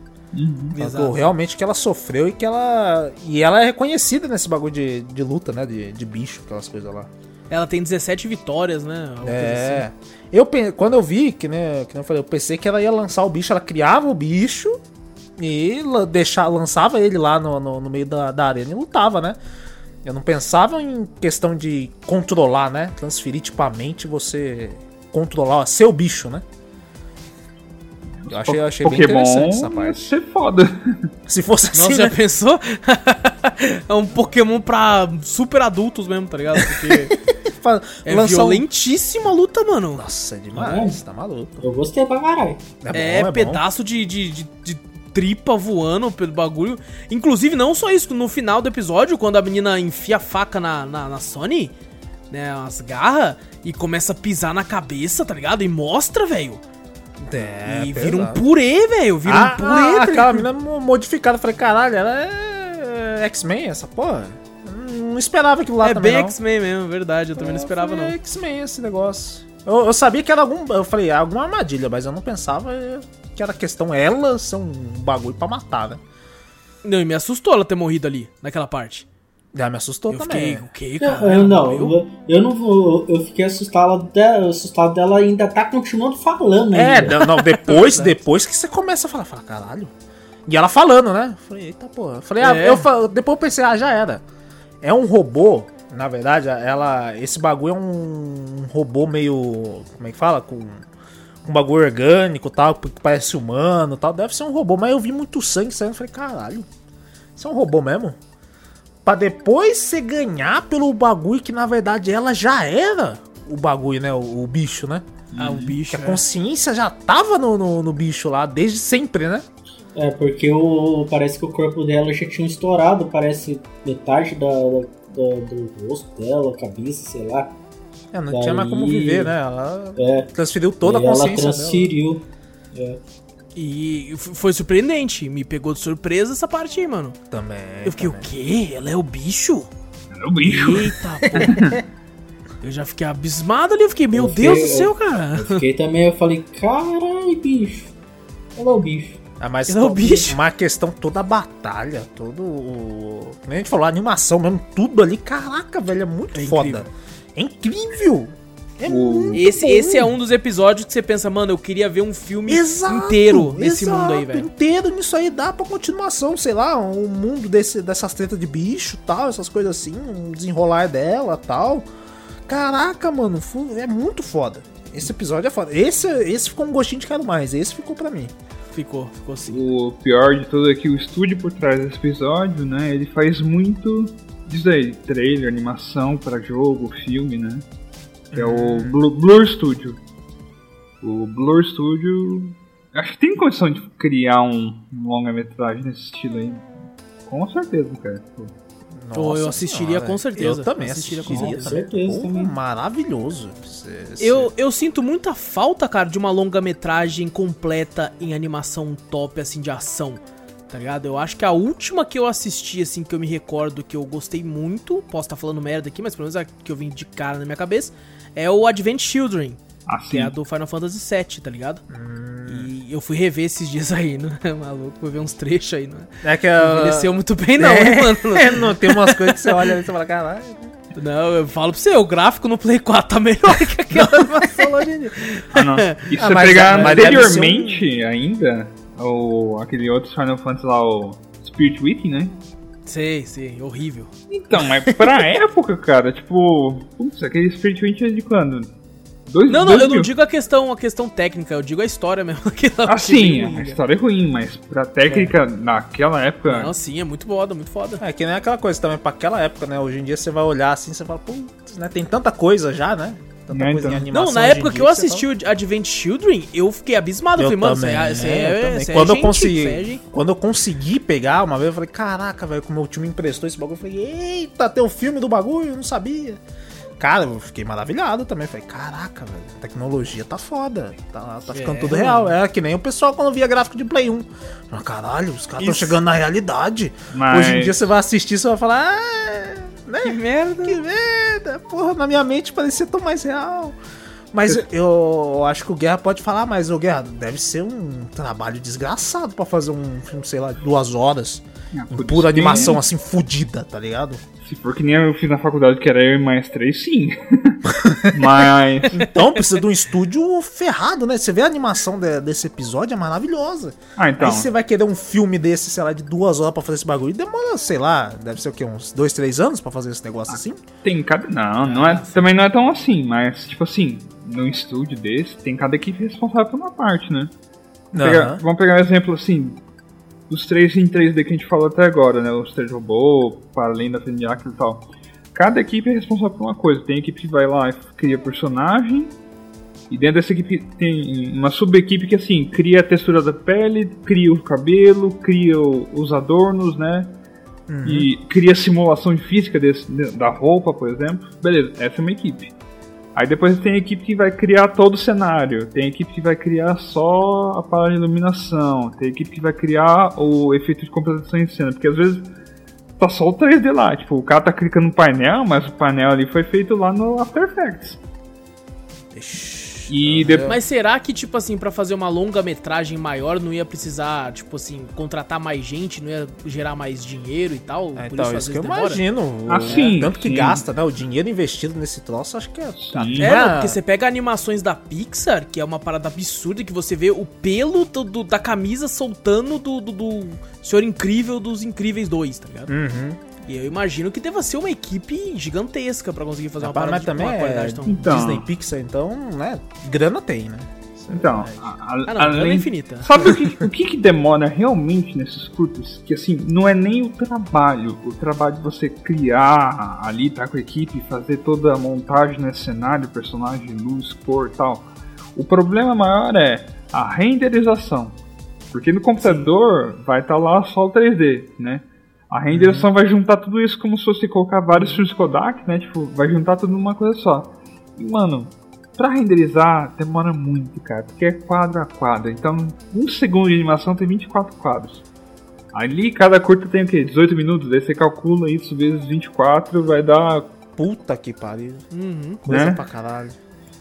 Falou realmente que ela sofreu e que ela. E ela é reconhecida nesse bagulho de, de luta, né? De, de bicho, aquelas coisas lá. Ela tem 17 vitórias, né? É. assim. Eu, quando eu vi, que, né, que eu falei, eu pensei que ela ia lançar o bicho, ela criava o bicho e deixar, lançava ele lá no, no, no meio da, da arena e lutava, né? Eu não pensava em questão de controlar, né? Transferir tipo a mente você controlar seu bicho, né? Eu achei, eu achei bem interessante essa ia parte. ser foda. Se fosse assim, Nossa, já né? pensou? é um Pokémon pra super adultos mesmo, tá ligado? Porque é lançar violentíssima a luta, mano. Nossa, é demais, tá maluco. Eu gostei pra caralho. É, bom, É, bom. pedaço de, de, de, de tripa voando pelo bagulho. Inclusive, não só isso, no final do episódio, quando a menina enfia a faca na, na, na Sony, né, as garras, e começa a pisar na cabeça, tá ligado? E mostra, velho. É, e vira um purê, velho. Vira Ah, um purê, ah, tá aquela menina mo- modificada. Eu falei, caralho, ela é X-Men, essa porra? Não não esperava aquilo lá é também, bem não. X-Men mesmo, verdade. Eu também não É, esperava, foi não. X-Men esse negócio. Eu, eu sabia que era algum. Eu falei, alguma armadilha, mas eu não pensava que era questão ela ser um bagulho pra matar, né? Não, e me assustou ela ter morrido ali, naquela parte. Já me assustou Eu também. fiquei, o quê, Não, cara? eu Ela não, eu, eu não vou. Eu fiquei assustado dela, assustado dela ainda tá continuando falando É, ainda. não, não, depois, depois que você começa a falar, fala, caralho. E ela falando, né? Eu Falei, eita porra. Eu Falei, ah, É. eu, fa- depois eu pensei, ah, já era. É um robô, na verdade, ela. Esse bagulho é um robô meio. Como é que fala? Com. Com bagulho orgânico tal, que parece humano e tal. Deve ser um robô, mas eu vi muito sangue saindo. Falei, caralho. Isso é um robô mesmo? Pra depois você ganhar pelo bagulho que na verdade ela já era o bagulho, né? O, o bicho, né? Ah, o bicho. Que a é. consciência já tava no, no, no bicho lá, desde sempre, né? É, porque o, parece que o corpo dela já tinha estourado, parece metade da, da- da- do rosto dela, cabeça, sei lá. É, não Daí- tinha mais como viver, né? Ela É, transferiu toda a ela consciência dela. transferiu. É. E foi surpreendente. Me pegou de surpresa essa parte aí, mano. Também. eu fiquei, também. o quê? Ela é o bicho? É o bicho. Eita, pô. Eu já fiquei abismado ali. Eu fiquei, meu Eu fiquei- Deus do céu, cara. Eu fiquei também, eu falei, carai, bicho. Ela é o bicho. Ah, mas Ela é o bicho. uma questão toda a batalha, todo o. Como a gente falou, a animação mesmo, tudo ali. Caraca, velho, é muito É foda. incrível. É incrível. É O- muito Esse, bom. esse é um dos episódios que você pensa, mano, eu queria ver um filme Exato, inteiro nesse exato, mundo aí, velho. Inteiro nisso aí dá pra continuação, sei lá, um mundo desse, dessas tretas de bicho tal, essas coisas assim, um desenrolar dela tal. Caraca, mano, é muito foda. Esse episódio é foda. Esse, esse ficou um gostinho de quero mais, esse ficou pra mim. Ficou, ficou assim. O pior de tudo é que o estúdio por trás desse episódio, né? Ele faz muito disso aí, trailer, animação pra jogo, filme, né? Que é o Blur, Blur Studio. O Blur Studio. Acho que tem condição de criar um, longa-metragem nesse estilo aí. Com certeza, cara. Pô. Pô, eu assistiria com certeza. Eu também Assistiria assistiria, com Com também. certeza Pô. Maravilhoso. Eu, eu sinto muita falta, cara, de uma longa-metragem completa em animação top, assim, de ação. Tá ligado? Eu acho que a última que eu assisti, assim, que eu me recordo que eu gostei muito, posso estar falando merda aqui, mas pelo menos a que eu vim de cara na minha cabeça, é o Advent Children, que Assim, é a do Final Fantasy VII, tá ligado? E eu fui rever esses dias aí, não é maluco? Fui ver uns trechos aí, não é? É que a... Envelheceu muito bem, não, é, hein, mano? é, não, tem umas coisas que você olha e você fala, caralho. Não, eu falo pra você, o gráfico no Play 4 tá melhor que aquela animação lá hoje em dia. ah, não. E se Ah, você mas- pegar mas deve ser um- anteriormente ainda, o, aquele outro Final Fantasy lá, o Spirit Week, né? Sei, sei, horrível. Então, mas pra época, cara, tipo. Putz, aquele Spirit Week é de quando? Dois, Não, não, dois eu não mil. digo a questão, a questão técnica, eu digo a história mesmo. Ah, sim, a cara. história é ruim, mas pra técnica naquela época. Não, sim, é muito foda, muito foda. É que nem aquela coisa também, pra aquela época, né? Hoje em dia você vai olhar assim, você fala, putz, né? Tem tanta coisa já, né? Tanta É, coisa então. em animação. Não, na época que eu assisti o Advent Children, eu fiquei abismado. Eu falei, mano, também, você é, eu você também. é, você é quando eu gente, consegui, você é gente. quando eu consegui pegar uma vez, eu falei, caraca, velho, como meu time emprestou esse bagulho, eu falei, eita, tem o filme do bagulho, eu não sabia. Cara, eu fiquei maravilhado também. Falei, caraca, velho, a tecnologia tá foda. Tá, tá ficando É, tudo mano. real. É que nem o pessoal quando via gráfico de Play 1. Fala, Caralho, os caras estão chegando na realidade. Mas- Hoje em dia você vai assistir, você vai falar, ah, né? Que merda. Que merda, porra, na minha mente parecia tão mais real. Mas eu acho que o Guerra pode falar, mas o Guerra deve ser um trabalho desgraçado pra fazer um filme, sei lá, duas horas. Ah, pura animação assim, fodida, tá ligado? Se for que nem eu fiz na faculdade, que era eu e mais três, sim. mas. Então precisa de um estúdio ferrado, né? Você vê a animação de- desse episódio, é maravilhosa. Ah, então. Aí você vai querer um filme desse, sei lá, de duas horas pra fazer esse bagulho. Demora, sei lá, deve ser o quê? Uns dois, três anos pra fazer esse negócio assim? Tem cada. Não, não é, também não é tão assim, mas, tipo assim, num estúdio desse, tem cada equipe responsável por uma parte, né? Pegar- Aham. vamos pegar um exemplo assim. Dos três em 3D que a gente falou até agora, né? Os três robôs, para além da Feniac e tal. Cada equipe é responsável por uma coisa. Tem equipe que vai lá e cria personagem. E dentro dessa equipe tem uma sub-equipe que assim, cria a textura da pele, cria o cabelo, cria o- os adornos, né? E cria simulação de física desse- da roupa, por exemplo. Beleza, essa é uma equipe. Aí depois tem a equipe que vai criar todo o cenário, tem a equipe que vai criar só a parada de iluminação, tem a equipe que vai criar o efeito de composição em cena, porque às vezes tá só o 3D lá. Tipo, o cara tá clicando no painel, mas o painel ali foi feito lá no After Effects. E depois. Mas será que, tipo assim, pra fazer uma longa-metragem maior não ia precisar, tipo assim, contratar mais gente, não ia gerar mais dinheiro e tal? É, por então, às isso que eu demora? imagino. o- Ah, sim, tanto que sim. gasta, né? O dinheiro investido nesse troço, acho que é. Sim. É, não, porque você pega animações da Pixar, que é uma parada absurda, que você vê o pelo do- do- da camisa soltando do, do, do Senhor Incrível dos Incríveis 2, tá ligado? Uhum. E eu imagino que deva ser uma equipe gigantesca pra conseguir fazer uma Rapaz, parada mas de também uma é qualidade tão... Então. Disney Pixar, então, né? Grana tem, né? É Então, a- a- Ah, não, além, infinita. Sabe o que, o que que demora realmente nesses curtos? Que assim, não é nem o trabalho, o trabalho de você criar ali, tá com a equipe, fazer toda a montagem nesse cenário, personagem, luz, cor e tal. O problema maior é a renderização. Porque no computador vai estar lá só o 3D, né? A renderização vai juntar tudo isso como se fosse colocar vários filmes Kodak, né? Tipo, vai juntar tudo numa coisa só. E, mano, pra renderizar demora muito, cara, porque é quadro a quadro. Então, um segundo de animação tem 24 quadros. Ali, cada curta tem o quê? 18 minutos? Daí você calcula isso vezes 24, vai dar. Puta que pariu. Uhum. Coisa Né? pra caralho.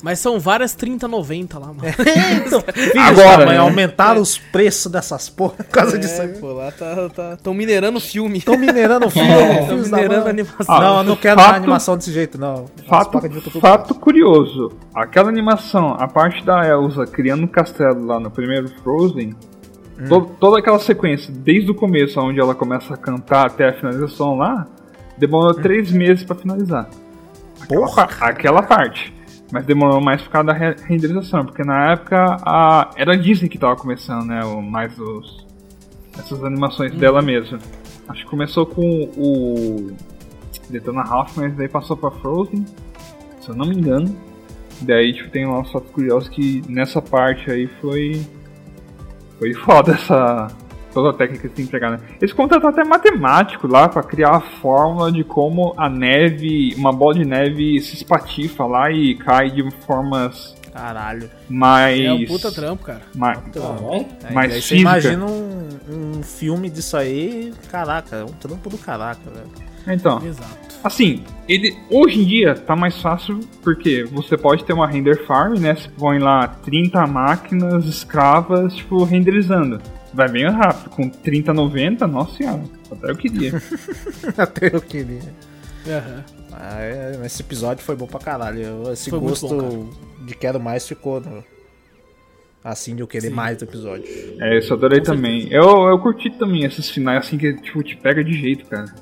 Mas são várias 3090 lá, mano. então, filho, Agora, né? aumentaram os preços dessas porra por causa disso É, aí. pô, lá tá... tá tão minerando o filme. Estão minerando o filme. É, Tão minerando animação. Ah, não, eu não quero fato- animação desse jeito, não. Fato, fato curioso: aquela animação, a parte da Elsa criando o castelo lá no primeiro Frozen, to- toda aquela sequência, desde o começo, onde ela começa a cantar até a finalização lá, demorou três meses pra finalizar. Aquela, Porra! aquela parte. Mas demorou mais por causa da re- renderização, porque na época a, era a Disney que tava começando, né? O, mais os, essas animações dela mesma. Acho que começou com o Detona Ralph, mas daí passou pra Frozen, se eu não me engano. Daí tipo, tem lá os fatos curiosos que nessa parte aí foi. Foi foda essa. Toda a técnica que tem que pegar, né? Eles contrataram até matemático lá pra criar a fórmula de como a neve, uma bola de neve se espatifa lá e cai de formas Caralho. mais. É um puta trampo, cara. mais Caralho. Aí, Mais aí você física. imagina um, um filme disso aí, caraca, é um trampo do caraca, velho. Então, Exato. Assim, ele hoje em dia tá mais fácil porque você pode ter uma render farm, né? Você põe lá 30 máquinas escravas, tipo, renderizando. Vai bem rápido. Com 3090, nossa senhora, até eu queria. Até eu queria. Aham. Ah, é, esse episódio foi bom pra caralho. Esse Foi gosto bom, de quero mais ficou no- assim de eu querer mais do episódio. É, isso eu adorei também. Eu, eu curti também esses finais assim que tipo, te pega de jeito, cara.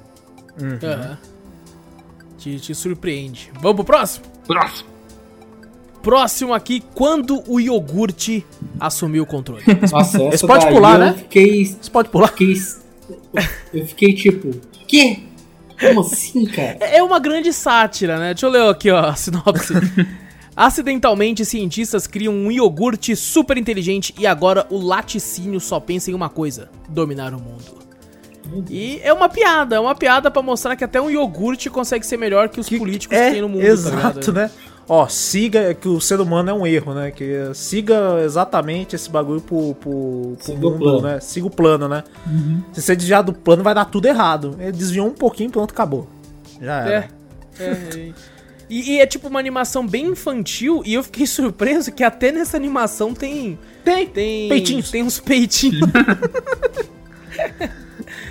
Aham. Te, te surpreende. Vamos pro próximo? Próximo! Próximo aqui, quando o iogurte assumiu o controle. Nossa, essa pode pular, eu né? Fiquei, Você pode pular? fiquei. Eu fiquei tipo, quê? Como assim, cara? É uma grande sátira, né? Deixa eu ler aqui, ó, a sinopse. Acidentalmente, cientistas criam um iogurte super inteligente e agora o laticínio só pensa em uma coisa: dominar o mundo. E é uma piada, é uma piada pra mostrar que até um iogurte consegue ser melhor que os políticos que é, tem no mundo, tá exato, ligado? né? Ó, siga, que o ser humano é um erro, né? Que é, siga exatamente esse bagulho pro, pro, pro Siga o mundo, plano. né? Siga o plano, né? Uhum. Se você desviar do plano, vai dar tudo errado. Ele desviou um pouquinho, pronto, acabou. Já era. É. é, é. E, e é tipo uma animação bem infantil e eu fiquei surpreso que até nessa animação tem. Tem, Tem. Peitinhos. Tem uns peitinhos.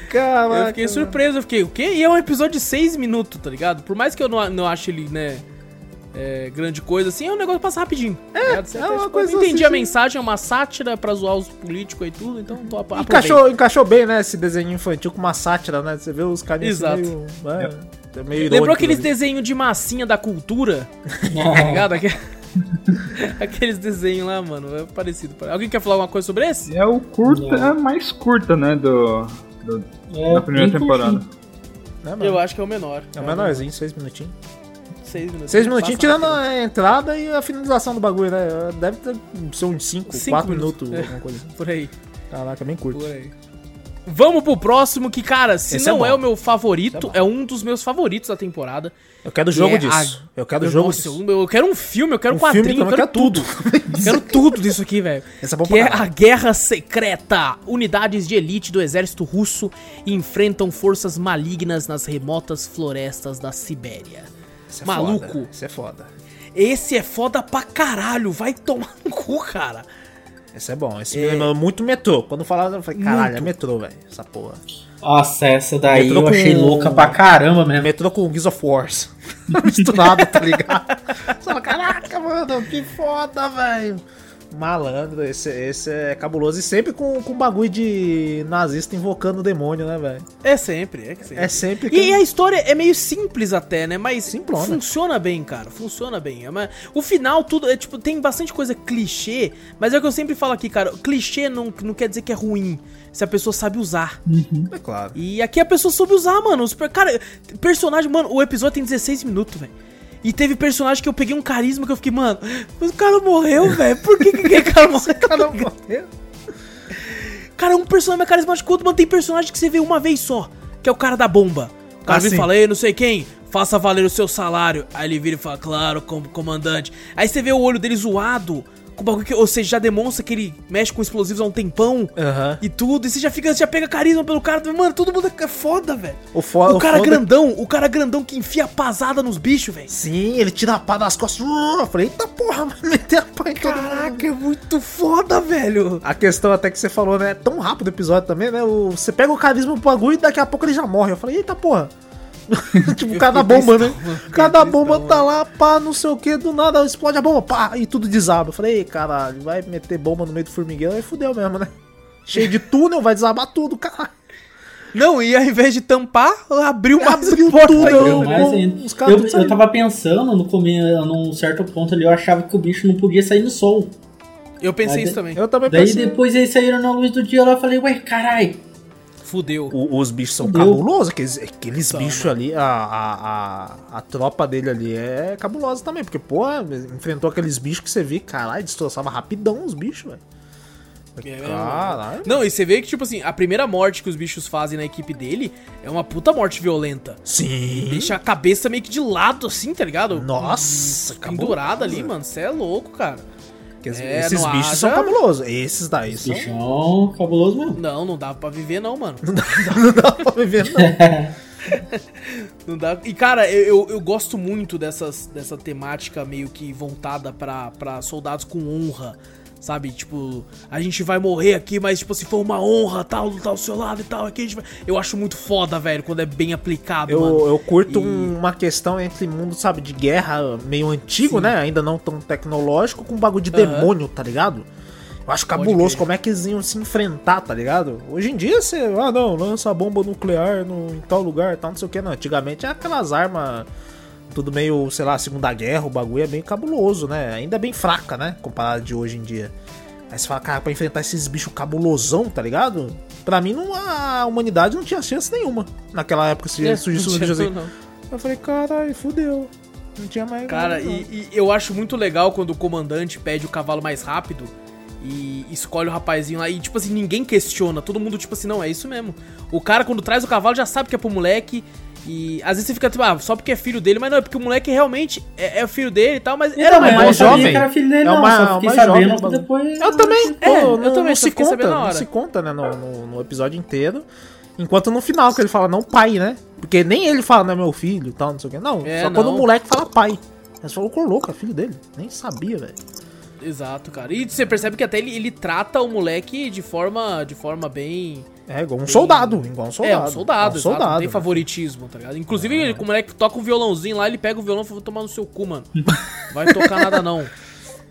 Caraca. Eu fiquei surpreso, eu fiquei, o quê? E é um episódio de 6 minutos, tá ligado? Por mais que eu não, não ache ele, né, é, grande coisa, assim, é um negócio que passa rapidinho. É, Você é até, uma tipo, coisa eu entendi assim, a mensagem, é uma sátira pra zoar os políticos e tudo, então tô Encaixou, encaixou bem, né? Esse desenho infantil com uma sátira, né? Você vê os carinhas assim, Exato. meio. É, é meio Lembrou aqueles desenhos de massinha da cultura? tá ligado? Aque- Aqueles desenhos lá, mano, é parecido. Alguém quer falar alguma coisa sobre esse? É o curta, é mais curta, né? Do, do- É, da primeira temporada. Né, mano? Eu acho que é o menor. É o menorzinho, seis minutinhos. 6 minutos. Seis minutinhos tirando rápido. a entrada e a finalização do bagulho, né? Deve ter, ser uns 5, Cinco 4 minutos. minutos, É. alguma coisa. Por aí, Caraca, bem curto. por aí. Vamos pro próximo, que, cara, se Esse é não bom. é, o meu favorito, é é, um dos meus favoritos da temporada. Eu quero que jogo é disso. a- Eu quero eu, jogo nossa, disso. eu, eu quero um filme, eu quero um, Um filme quadrinho, eu quero quero tudo. Eu quero tudo disso aqui, velho. Esse é bom que pra é caralho. a Guerra Secreta. Unidades de elite do exército russo enfrentam forças malignas nas remotas florestas da Sibéria. Esse é Maluco. Foda. Esse é foda. Esse é foda pra caralho, vai tomar no cu, cara. Esse é bom. Esse me lembra muito metrô. Quando falava, eu falei, caralho, Muito. é metrô, velho. Essa porra. Nossa, essa daí Entrou eu achei com- louca pra caramba mesmo. Metrô com Gears of Wars. Misturado, tá ligado? Você fala, caraca, mano, que foda, velho. Malandro, esse, esse é cabuloso. E sempre com, com bagulho de nazista invocando o demônio, né, velho? É sempre, é que sempre. É sempre E a história é meio simples até, né? Mas Simplona. funciona bem, cara. Funciona bem. É uma- O final, tudo. É, tipo, tem bastante coisa clichê, mas é o que eu sempre falo aqui, cara. Clichê não, não quer dizer que é ruim. Se a pessoa sabe usar. É claro. E aqui a pessoa soube usar, mano. Os per- Cara, personagem, mano, o episódio tem 16 minutos, velho. E teve personagem que eu peguei um carisma que eu fiquei, mano, mas o cara morreu, velho. Por que que aquele cara morreu? Cara, morreu. Cara, é um personagem mais carismático que o outro, mano. Tem personagem que você vê uma vez só, que é o cara da bomba. O cara Ah, e sim. fala, ei, não sei quem, faça valer o seu salário. Aí ele vira e fala, claro, com- comandante. Aí você vê o olho dele zoado, com o bagulho que, ou seja, já demonstra que ele mexe com explosivos há um tempão. Aham. E tudo, e você já fica, já pega carisma pelo cara. Mano, todo mundo é foda, velho. O, fo O cara foda- grandão, o cara grandão que enfia pasada nos bichos, velho. Sim, ele tira a pá das costas. Uh, Eu falei, eita porra, vai meter a pá em. Caraca, é muito foda, velho. A questão até que você falou, né? É tão rápido o episódio também, né? O, você pega o carisma pro bagulho e daqui a pouco ele já morre. Eu falei, eita porra. tipo, o cara da fiquei bomba, né? tristão, mano. O cara da Fiquei bomba tá lá, pá, não sei o que, do nada explode a bomba, pá, e tudo desaba. Eu falei, ei, caralho, vai meter bomba no meio do formigueiro, aí fudeu mesmo, né? Cheio de túnel, vai desabar tudo, caralho. Não, e ao invés de tampar, abriu mais Abriu porta tudo, eu- eu- ainda. os caras eu, tava pensando no começo, num certo ponto ali, eu achava que o bicho não podia sair no sol. Eu pensei Mas isso também. Eu também Daí pensei. depois eles saíram na luz do dia lá, eu falei, ué, carai. Fudeu. O- os bichos são Fudeu. cabulosos, aqueles, aqueles bichos ali, a, a, a, a tropa dele ali é cabulosa também, porque, porra, enfrentou aqueles bichos que você vê, caralho, destroçava rapidão os bichos, velho. É, Caralho. Não, e você vê que, tipo assim, a primeira morte que os bichos fazem na equipe dele é uma puta morte violenta. Sim. Deixa a cabeça meio que de lado, assim, tá ligado? Nossa, Pendurada ali, mano. Você é louco, cara. Porque É, esses bichos haja- são cabulosos. Esses daí são. Bichão cabuloso mesmo. Não, não dá pra viver, não, mano. não dá pra viver, não. Não dá. E, cara, eu, eu, eu gosto muito dessas, dessa temática meio que voltada pra, pra soldados com honra. Sabe? Tipo, a gente vai morrer aqui, mas, tipo, se for uma honra, tal, lutar ao seu lado e tal, aqui a gente vai. Eu acho muito foda, velho, quando é bem aplicado, mano. Eu, eu curto E- um- uma questão entre mundo, sabe, de guerra meio antigo, Sim. né? Ainda não tão tecnológico, com um bagulho de demônio, tá ligado? Eu acho cabuloso como é que eles iam se enfrentar, tá ligado? Hoje em dia você, ah não, lança bomba nuclear no, em tal lugar, tal, não sei o que, não. Antigamente é aquelas armas, tudo meio, sei lá, Segunda Guerra, o bagulho é bem cabuloso, né? Ainda bem fraca, né? Comparado de hoje em dia. Aí você fala, cara, pra enfrentar esses bichos cabulosão, tá ligado? Pra mim, não, a humanidade não tinha chance nenhuma. Naquela época, se É, surgisse um bicho assim. não. Eu falei, caralho, fudeu. Não tinha mais. Cara, nada, e, e eu acho muito legal quando o comandante pede o cavalo mais rápido e escolhe o rapazinho lá e, tipo assim, ninguém questiona. Todo mundo, tipo assim, não, é isso mesmo. O cara, quando traz o cavalo, já sabe que é pro moleque. E às vezes você fica tipo, ah, só porque é filho dele, mas não, é porque o moleque realmente é, é o filho dele e tal, mas era Então, mas eu mais não sabia jovem. que era filho dele, É não. uma- só fiquei uma sabendo jovem, depois. Eu também, pô, É, eu não, também, não se conta, não se conta, né, no, no, no episódio inteiro. Enquanto no final que ele fala, não pai, né? Porque nem ele fala, não é meu filho e tal, não sei o que. Não, É, só quando não. o moleque fala pai. Aí você falou, ô louco, é filho dele. Nem sabia, velho. Exato, cara. E você percebe que até ele, ele trata o moleque de forma, de forma bem. É igual um soldado, igual um soldado. é, um soldado, É um. Não tem né? favoritismo, tá ligado? Inclusive, ele, o moleque toca um violãozinho lá, ele pega o violão e fala, vou tomar no seu cu, mano. Vai tocar nada não.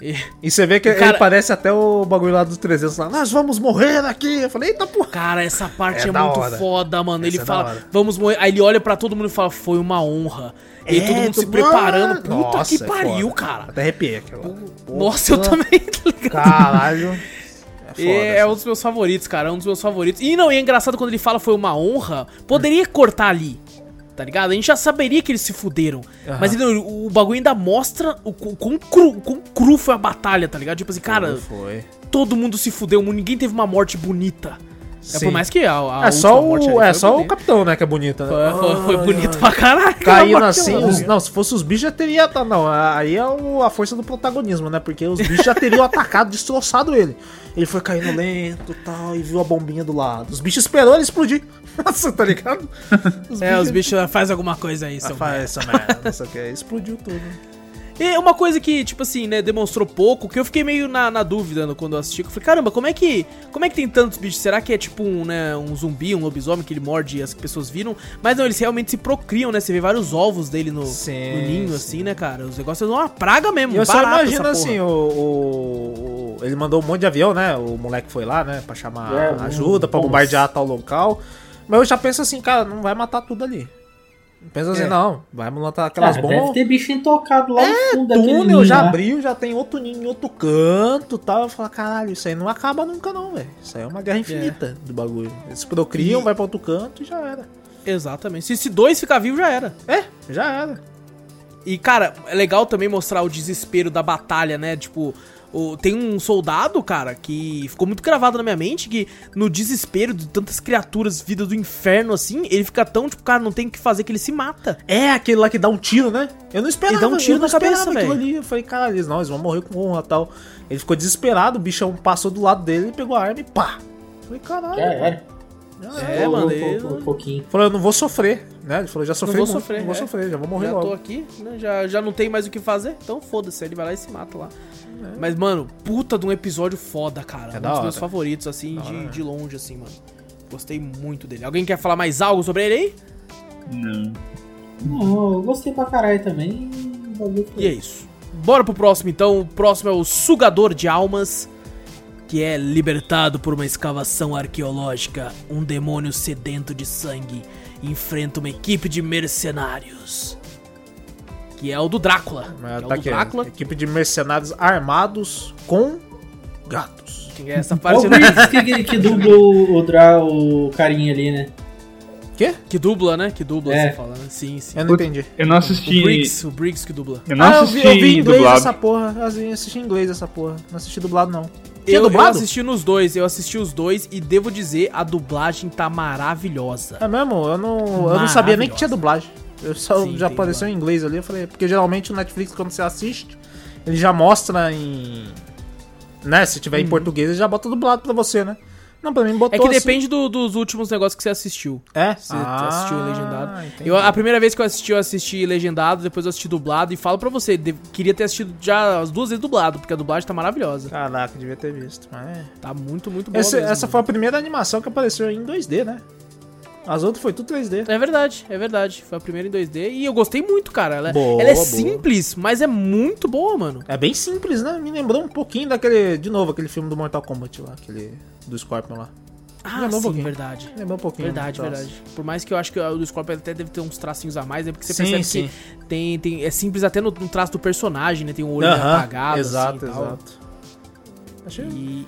E- E você vê que Cara- ele parece até o bagulho lá dos 300 lá. Nós vamos morrer aqui. Eu falei, eita porra. Cara, essa parte É é, muito hora. foda, mano. Ele Essa é da fala, vamos morrer. Aí ele olha pra todo mundo e fala, foi uma honra. E É, todo mundo se preparando. Puta Nossa, que é pariu, foda. cara. Até arrepiei aqui. Nossa, eu também, tá ligado? Caralho. É foda. É, um dos meus favoritos, cara. É um dos meus favoritos. E não, e é engraçado quando ele fala foi uma honra. Poderia cortar ali. Tá ligado? A gente já saberia que eles se fuderam. Aham. Mas ele- o, o bagulho ainda mostra o, qu- quão cru, o quão cru foi a batalha, tá ligado? Tipo assim, cara, todo mundo se fudeu, ninguém teve uma morte bonita. É por mais que a, a É só o, ali é só o capitão, né, que é bonita, né? Foi, foi- foi Ai, bonito ai. pra caralho. Caindo assim, os- não, se fosse os bichos já teria. tá, Não, aí é o- a força do protagonismo, né? Porque os bichos já teriam atacado, destroçado ele. Ele foi caindo lento e tal, e viu a bombinha do lado. Os bichos esperou ele explodir. Nossa, tá ligado? É, os bichos faz alguma coisa aí, Ah, seu faz essa merda, não sei o que. Explodiu tudo. E uma coisa que, tipo assim, né, demonstrou pouco, que eu fiquei meio na, na dúvida no- quando eu assisti, que eu falei, caramba, como é que. Como é que tem tantos bichos? Será que é tipo um, né, um zumbi, um lobisomem que ele morde e as pessoas viram? Mas não, eles realmente se procriam, né? Você vê vários ovos dele no, Sim, no ninho, sim. assim, né, cara? Os negócios são uma praga mesmo. E eu só imagino essa assim, o, o- o- Ele mandou um monte de avião, né? O moleque foi lá, né? Pra chamar É, um- ajuda, pra nossa. bombardear tal local. Mas eu já penso assim, cara, não vai matar tudo ali. Pensa assim, É. não. Vai matar aquelas Ah, bombas. deve ter bicho intocado lá no fundo daquele túnel ninho já lá. abriu, já tem outro ninho em outro canto e tal. Eu falo, caralho, isso aí não acaba nunca não, velho. Isso aí é uma guerra infinita do bagulho. Eles procriam, E- vai pra outro canto e já era. Exatamente. Se, se dois ficar vivo, já era. É, já era. E, cara, é legal também mostrar o desespero da batalha, né? Tipo, o- tem um soldado, cara, que ficou muito gravado na minha mente, que no desespero de tantas criaturas, vida do inferno, assim, ele fica tão, tipo, cara, não tem o que fazer que ele se mata. É aquele lá que dá um tiro, né? Eu não esperava. Ele dá um tiro na cabeça, velho. ali. Eu falei, caralho, eles não, eles vão morrer com honra e tal. Ele ficou desesperado, o bichão passou do lado dele, pegou a arma e pá. Eu falei, caralho. Já era. Já É, mano, Um, ele- um, pouquinho. Falou, eu não vou sofrer, né? Ele falou, já sofri vou muito, sofrer, não vou é. sofrer, já vou morrer já logo. tô aqui, né? Já, já não tem mais o que fazer, então foda-se, ele vai lá e se mata lá. Mas, mano, puta de um episódio foda, cara. É um dos hora. meus favoritos, assim, de, de longe, assim, mano. Gostei muito dele. Alguém quer falar mais algo sobre ele aí? Não. Não, eu gostei pra caralho também. E é isso. Bora pro próximo então. O próximo é o Sugador de Almas, que é libertado por uma escavação arqueológica. Um demônio sedento de sangue enfrenta uma equipe de mercenários. Que é o do Drácula. Mas que é tá o do aqui, Drácula. equipe de mercenários armados com gatos. Que é essa parte o Briggs que, que, que dubla o, o, Dra, o carinha ali, né? Quê? que dubla, né? Que dubla, É. você fala, né? Sim, sim. Eu não entendi. Eu não O assisti. Briggs, o Briggs que dubla. Eu não ah, eu assisti vi, eu vi em inglês dublado. essa porra. Eu assisti em inglês essa porra. Não assisti dublado, não. Tinha Eu, eu dublado? assisti nos dois, eu assisti os dois e devo dizer, a dublagem tá maravilhosa. É mesmo? Eu não, eu não sabia nem que tinha dublagem. Eu só Sim, já apareceu em inglês ali. Eu falei, porque geralmente o Netflix, quando você assiste, ele já mostra em. Né? Se tiver em português, ele já bota dublado pra você, né? Não, pra mim botou É que assim. depende do- dos últimos negócios que você assistiu. É? Você assistiu legendado. entendi. Eu, a primeira vez que eu assisti, eu assisti legendado, depois eu assisti dublado. E falo pra você, de- queria ter assistido já as duas vezes dublado, porque a dublagem tá maravilhosa. Caraca, devia ter visto. Mas... é. Tá muito, muito boa Esse- mesmo, essa foi a primeira animação que apareceu em 2D, né? As outras foi tudo 3D. É verdade, é verdade. Foi a primeira em 2D e eu gostei muito, cara. Ela, Boa, ela é boa. simples, mas é muito boa, mano. É bem simples, né? Me lembrou um pouquinho daquele. De novo, aquele filme do Mortal Kombat lá, aquele. Do Scorpion lá. Ah, Lembrou um sim, pouquinho. verdade. Lembrou um pouquinho. Verdade, verdade. Por mais que eu acho que o do Scorpion até deve ter uns tracinhos a mais, né? Porque você Sim, percebe sim. que tem, tem, é simples até no, no traço do personagem, né? Tem um olho meio Aham, apagado, Exato, assim, e tal. exato. Achei. E,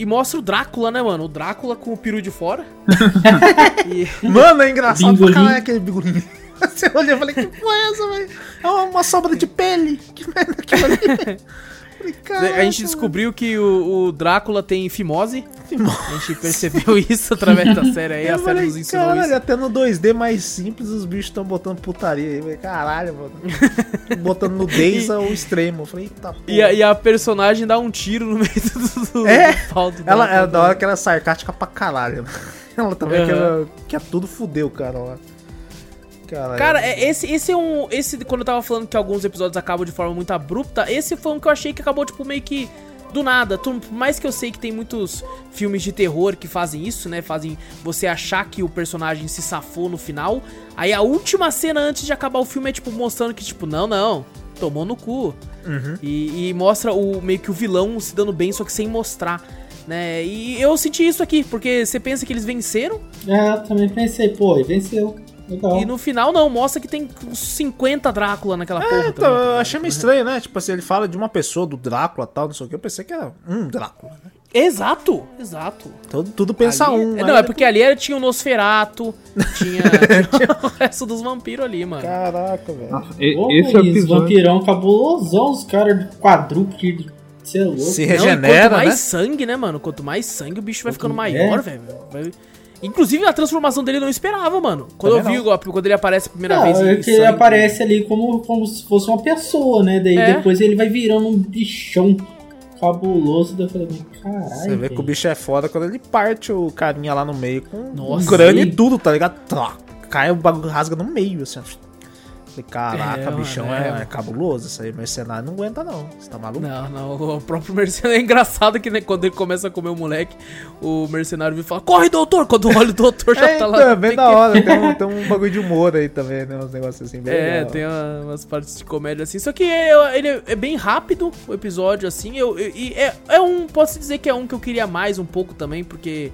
e mostra o Drácula, né, mano? O Drácula com o peru de fora. e, Mano, é engraçado pra caralho aquele bigolinho. Você olha e falei, que porra é essa, velho? É uma, uma sobra de pele. Que merda é ali? A gente "Caraca, descobriu que o, o Drácula tem fimose. Fimose. A gente percebeu isso através da série aí. Eu A série falei, nos ensinou caralho, isso. até no 2D mais simples os bichos estão botando putaria aí. Falei, Caralho, mano. botando nudez ao extremo. Eu falei, eita porra. E a, e a personagem dá um tiro no meio do, do, É, do pau do Ela Drácula. é da hora que ela é sarcástica pra caralho. né? Ela também Aham. que, ela, que é tudo fudeu, cara lá. Caralho. Cara, é- esse, esse é um. Esse, quando eu tava falando que alguns episódios acabam de forma muito abrupta, esse foi um que eu achei que acabou, tipo, meio que do nada. Por mais que eu sei que tem muitos filmes de terror que fazem isso, né? Fazem você achar que o personagem se safou no final. Aí a última cena antes de acabar o filme é, tipo, mostrando que, tipo, não, não, tomou no cu. Uhum. E, e mostra o meio que o vilão se dando bem, só que sem mostrar. Né? E eu senti isso aqui, porque você pensa que eles venceram, É, eu também pensei, pô, e venceu. Legal. e no final não, mostra que tem uns 50 Drácula naquela porra. Então, também, tá eu ligado? achei meio estranho, né? Tipo assim, ele fala de uma pessoa, do Drácula e tal, não sei o que. Eu pensei que era um Drácula, né? Exato, exato. Tudo, tudo pensa Ali- um. é, Não, é porque ali era- tinha o Nosferato, tinha, tinha o resto dos vampiros ali, mano. Caraca, velho. Nossa, e- Pô, esse Luiz, episódio. vampirão cabulosão, os caras de quadrúpede Você é louco. Se Não, regenera, quanto mais né? sangue, né, mano? Quanto mais sangue, o bicho vai ficando É. maior, velho. Vai- Inclusive, a transformação dele eu não esperava, mano. Quando Também eu vi, ó, quando ele aparece a primeira Não, vez é que ele aparece ali como, como se fosse uma pessoa, né? Daí É. depois ele vai virando um bichão cabuloso. Daí eu falei, caralho. Você vê que o bicho é foda quando ele parte o carinha lá no meio com Nossa, um e tudo, tá ligado? Cai o bagulho, rasga no meio, assim. Falei, Caraca, É, bichão mano, é, é. é cabuloso. Isso aí, mercenário não aguenta, não. Você tá maluco? Não, não, o próprio mercenário é engraçado que né, quando ele começa a comer o moleque, o mercenário vem e fala: Corre, doutor! Quando olha o doutor já É, tá então, lá. é bem da hora. Tem um, tem um bagulho de humor aí também, né? Uns negócios assim, bem É, legal. tem uma- umas partes de comédia assim. Só que ele é, é bem rápido o episódio, assim. Eu, eu- e é, é um. Posso dizer que é um que eu queria mais um pouco também, porque.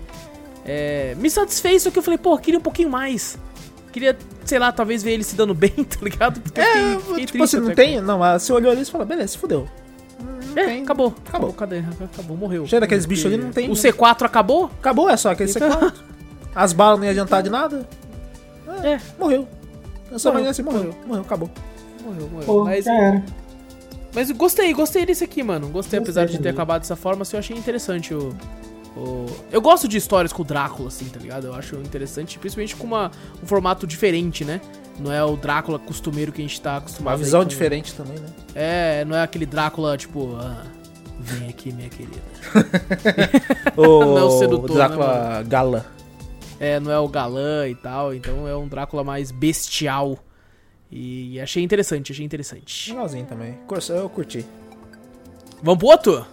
é, me satisfez, só que eu falei, pô, queria um pouquinho mais. Queria, sei lá, talvez ver ele se dando bem, tá ligado? Porque É, fiquei- fiquei tipo assim, não tem. Não, mas você olhou ali e falou, beleza, se fudeu. É, tem. acabou. Acabou. Cadê? Acabou, morreu. Cheio daqueles bichos ali, não tem- O C4 acabou? Acabou, é só aquele C4. As balas não iam adiantar de nada. É, Morreu. Eu só Morreu, assim, morreu. Morreu, acabou. morreu, morreu. Pô, mas, já era. mas gostei, gostei desse aqui, mano. Gostei, Gostei apesar de ter acabado dessa forma, assim, eu achei interessante o, o- Eu gosto de histórias com o Drácula, assim, tá ligado? Eu acho interessante, principalmente com uma, um formato diferente, né? Não é o Drácula costumeiro que a gente tá acostumado. Uma visão com- diferente também, né? É, não é aquele Drácula, tipo, ah, vem aqui, minha querida. O, Não é o sedutor, o Drácula Gala. É, não é o galã e tal, então é um Drácula mais bestial. E achei interessante, achei interessante. Legalzinho também. Eu curti. Vamos pro outro?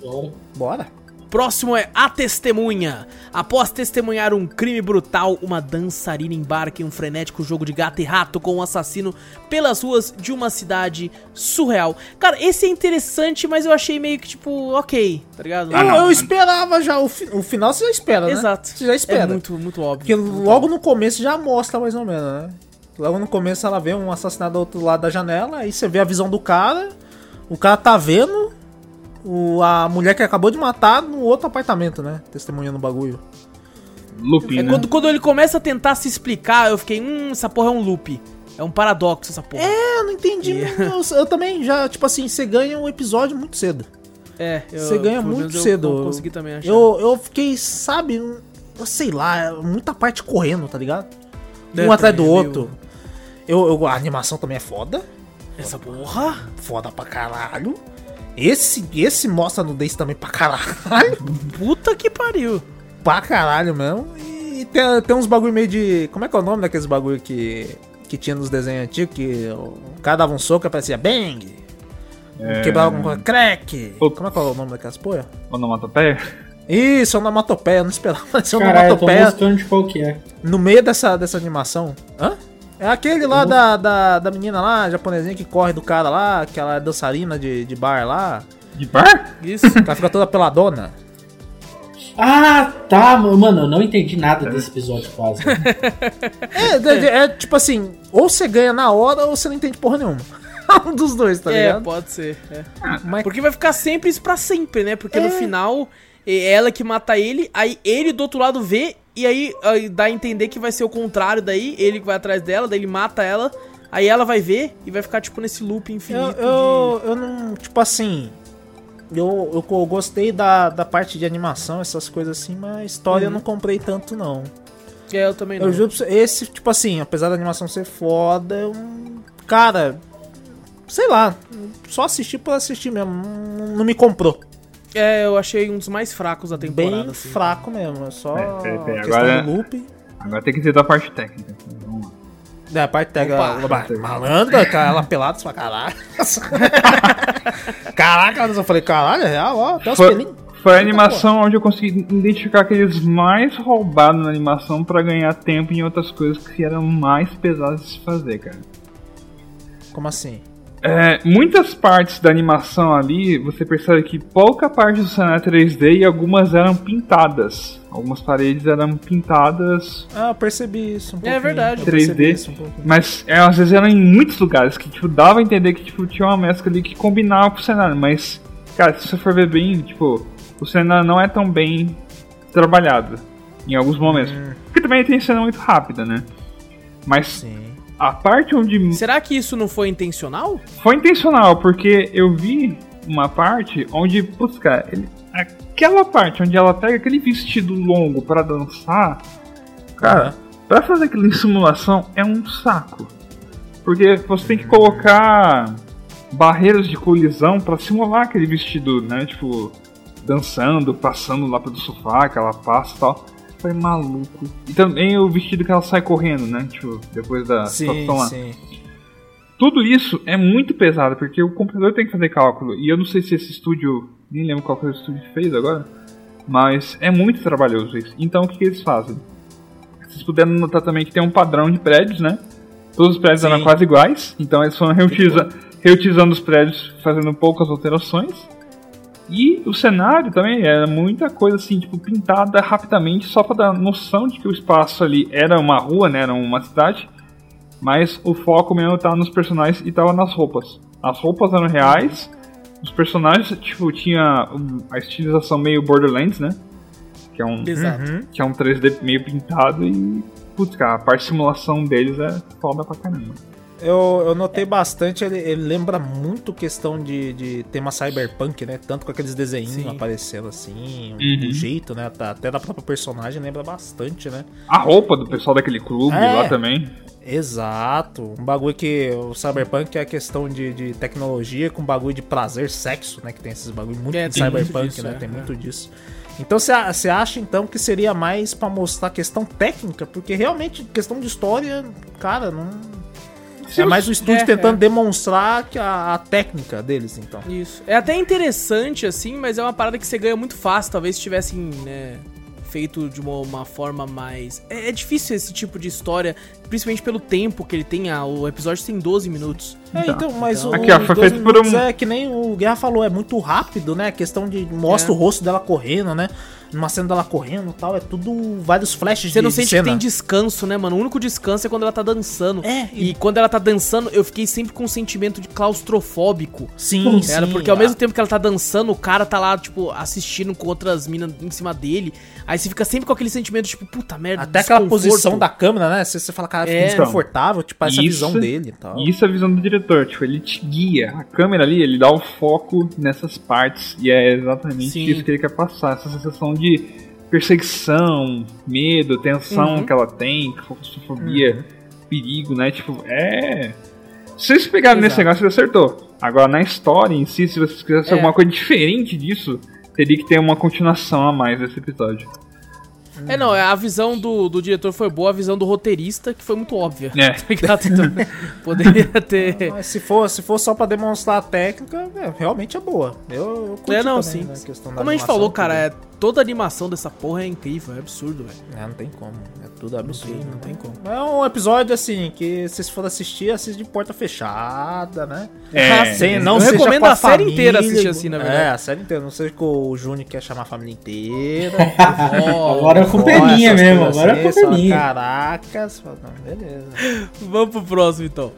Bora. Bora. Próximo é A Testemunha. Após testemunhar um crime brutal, uma dançarina embarca em um frenético jogo de gato e rato com um assassino pelas ruas de uma cidade surreal. Cara, esse é interessante, mas eu achei meio que tipo, ok, tá ligado? Ah, eu, não, eu esperava já. O, fi- o final você já espera, né? Exato. Você já espera. É muito, muito óbvio. Porque logo no começo já mostra mais ou menos, né? Logo no começo ela vê um assassinato do outro lado da janela, aí você vê a visão do cara, o cara tá vendo o, a mulher que acabou de matar no outro apartamento, né? Testemunhando o bagulho. Looping, É né? quando, quando ele começa a tentar se explicar, eu fiquei, hum, essa porra é um loop. É um paradoxo essa porra. É, eu não entendi. Eu, eu também já, tipo assim, você ganha um episódio muito cedo. É, eu, Você ganha muito eu cedo. con- consegui também achar. Eu, eu fiquei, sabe, eu sei lá, muita parte correndo, tá ligado? É, um atrás do é outro. Eu, eu- a animação também é foda. Essa porra? Foda pra caralho. Esse, esse mostra nudez também pra caralho. Puta que pariu. pra caralho mesmo. E tem, tem uns bagulho meio de. Como é que é o nome daqueles bagulho que. Que tinha nos desenhos antigos, que o cara dava um soco e parecia bang, É... quebrava alguma coisa, crack. Como é que é o nome daquelas porra? Onomatopeia? Isso, onomatopeia, eu não esperava ser Caralho, eu tô onomatopeia de qual que é. no meio dessa, dessa animação. Hã? É aquele lá da, da, da menina lá, japonesinha que corre do cara lá, aquela é dançarina de, de bar lá, De bar? Isso. ela fica toda peladona. Ah, tá, mano, eu não entendi nada desse episódio quase. É, é, é tipo assim, ou você ganha na hora ou você não entende porra nenhuma. um dos dois, tá é, ligado? pode ser. é. Mas Porque vai ficar sempre isso pra sempre, né? Porque É. no final é ela que mata ele, aí ele do outro lado vê, e aí, aí dá a entender que vai ser o contrário daí, ele que vai atrás dela, daí ele mata ela, aí ela vai ver e vai ficar tipo nesse loop eu, infinito. eu, eu não. Tipo assim. Eu, eu, eu gostei da, da parte de animação, essas coisas assim, mas a história eu não comprei tanto, não. de... É, eu também não. Eu juro esse, tipo assim, apesar da animação ser foda, eu, cara, sei lá, só assisti por assistir mesmo, não, não me comprou. É, eu achei um dos mais fracos da temporada. Bem assim. fraco mesmo, é só É, peraí, questão agora- do loop. Agora tem que ser da parte técnica. Vamos lá. É, a parte pega Opa. malandra, cara, ela pelada, fala, caralho. Caraca, eu falei, caralho, é real, ó, até os Foi, pelinhos. foi a animação onde eu consegui identificar aqueles mais roubados na animação pra ganhar tempo em outras coisas que eram mais pesadas de se fazer, cara. Como assim? É, muitas partes da animação ali, você percebe que pouca parte do cenário é 3D e algumas eram pintadas. Algumas paredes eram pintadas, Ah, eu percebi isso um É verdade. eu percebi 3D. isso um mas é, às vezes eram em muitos lugares, que tipo, dava a entender que tipo, tinha uma mescla ali que combinava com o cenário. Mas, cara, se você for ver bem, tipo, o cenário não é tão bem trabalhado em alguns momentos. Porque também tem cena muito rápida, né? Mas Sim. A parte onde Será que isso não foi intencional? Foi intencional, porque eu vi uma parte onde, putz, cara, ele, aquela parte onde ela pega aquele vestido longo pra dançar, cara, pra fazer aquilo em simulação é um saco. Porque você tem que colocar barreiras de colisão pra simular aquele vestido, né? Tipo, dançando, passando lá pelo sofá, que ela passa e tal. Foi maluco. E também o vestido que ela sai correndo, né? Tipo, depois da Sim, situação lá. sim. Tudo isso é muito pesado, porque o computador tem que fazer cálculo. E eu não sei se esse estúdio. Nem lembro qual foi o estúdio que fez agora. Mas é muito trabalhoso isso. Então o que, que eles fazem? Vocês puderam notar também que tem um padrão de prédios, né? Todos os prédios Sim. eram quase iguais. Então eles foram reutiliza- reutilizando os prédios, fazendo poucas alterações. E o cenário também era muita coisa assim, tipo, pintada rapidamente, só pra dar noção de que o espaço ali era uma rua, né? Era uma cidade. Mas o foco mesmo tava nos personagens e tava nas roupas. As roupas eram reais, os personagens, tipo, tinha a estilização meio Borderlands, né? Que é um, Exato. Uhum. que é um 3D meio pintado e. Putz, cara, a parte de simulação deles é foda pra caramba. Eu, eu notei bastante, ele, ele lembra muito questão de, de tema cyberpunk, né? Tanto com aqueles desenhinhos Sim. aparecendo assim, Uhum. o jeito, né? Tá- Até da própria personagem lembra bastante, né? A roupa do pessoal daquele clube É. lá também. Exato. Um bagulho que o cyberpunk é a questão de, de tecnologia com bagulho de prazer, sexo, né? Que tem esses bagulho muito É, de tem muito cyberpunk, disso, né? é, tem é. muito disso. Então você acha então que seria mais pra mostrar questão técnica? Porque realmente, questão de história, cara, não. É mais o estúdio é, tentando é. demonstrar que a, a técnica deles, então. Isso. É até interessante, assim, mas é uma parada que você ganha muito fácil. Talvez se tivessem, né, feito de uma, uma forma mais. É, é difícil esse tipo de história, principalmente pelo tempo que ele tem. Ah, o episódio tem 12 minutos. É, Então. então, mas o Aqui, ó, foi feito por um- É que nem o Guerra falou, é muito rápido, né? A questão de mostra É. o rosto dela correndo, né? Numa cena dela correndo e tal, é tudo vários flashes Você de, não de sente que cena. tem descanso, né, mano? O único descanso é quando ela tá dançando. É, E quando ela tá dançando, eu fiquei sempre com um sentimento de claustrofóbico. Sim, Era sim. porque ao a- mesmo tempo que ela tá dançando, o cara tá lá, tipo, assistindo com outras minas em cima dele. Aí você fica sempre com aquele sentimento, tipo, puta merda. Até aquela posição da câmera, né? Você, você fala, cara, fica É. desconfortável, tipo, essa Isso- visão dele e tal. E isso é a visão do diretor, tipo, ele te guia. A câmera ali, ele dá o foco nessas partes. E é exatamente Sim. isso que ele quer passar. Essa sensação de perseguição, medo, tensão Uhum. que ela tem, claustrofobia, perigo, né? Tipo, é. Se vocês pegaram nesse negócio, você acertou. Agora, na história em si, se vocês quisessem É. alguma coisa diferente disso, teria que ter uma continuação a mais desse episódio. É, não, a visão do, do diretor foi boa, a visão do roteirista, que foi muito óbvia. É. Tá? Então, poderia ter. Mas se for, se for só pra demonstrar a técnica, é, realmente é boa. Eu, eu curti É, não, também, sim. né, a Como a gente falou, cara, é, toda a animação dessa porra é incrível, é absurdo, velho. É, não tem como. É tudo absurdo. não tem como. É um episódio assim que se vocês for assistir, assiste de porta fechada, né? É. Sem, não Eu seja recomendo com a série inteira assistir assim, na É, verdade. a série inteira. Não seja que o Júnior quer chamar a família inteira. Agora a culpa é minha essas mesmo, agora a assim, é só, minha. Caracas, não, beleza. Vamos pro próximo, então.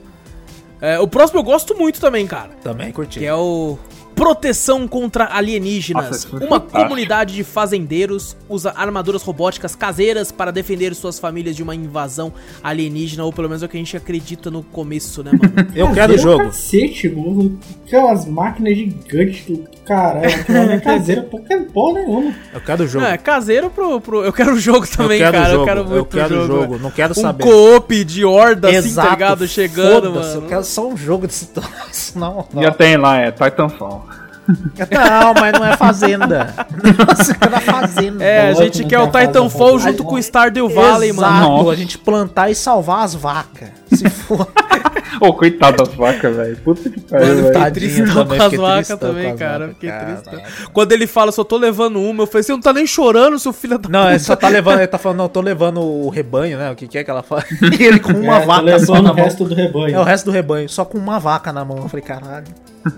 É, o próximo eu gosto muito também, cara. Também curti. Que é o Proteção contra Alienígenas. Nossa, Uma fantástico. comunidade de fazendeiros usa armaduras robóticas caseiras para defender suas famílias de uma invasão alienígena, ou pelo menos é o que a gente acredita no começo, né, mano? Eu quero o Caseiro jogo. Cacete, mano. Aquelas máquinas gigantes do caralho. Não é caseira porra, porra nenhuma. Eu quero o jogo. Não, é caseiro pro, pro- Eu quero o jogo também, eu quero cara. o jogo. Eu quero muito eu quero o o jogo. jogo. Não quero Um saber. co-op de horda, assim, tá ligado? Chegando, mano. Eu quero só um jogo desse troço. Não, não. Já tem lá, é Titanfall. Não, mas não é fazenda. Nossa, é na fazenda. É, a gente quer o Titanfall junto com o Stardew Valley, Exato, mano. Nossa. a gente plantar e salvar as vacas. Se for. Ô, coitado das vacas, velho. Puta que pariu, Mano, velho. tristão também, com as vacas também, cara. Fiquei tristão. Quando ele fala, só tô levando uma, eu falei, você não tá nem chorando, seu filho da Não, ele só tá levando, ele tá falando, não, eu tô levando o rebanho, né? O que, que é que ela fala? E ele com uma é, vaca só na o mão. resto do rebanho. É o resto do rebanho, só com uma vaca na mão. Eu falei, caralho.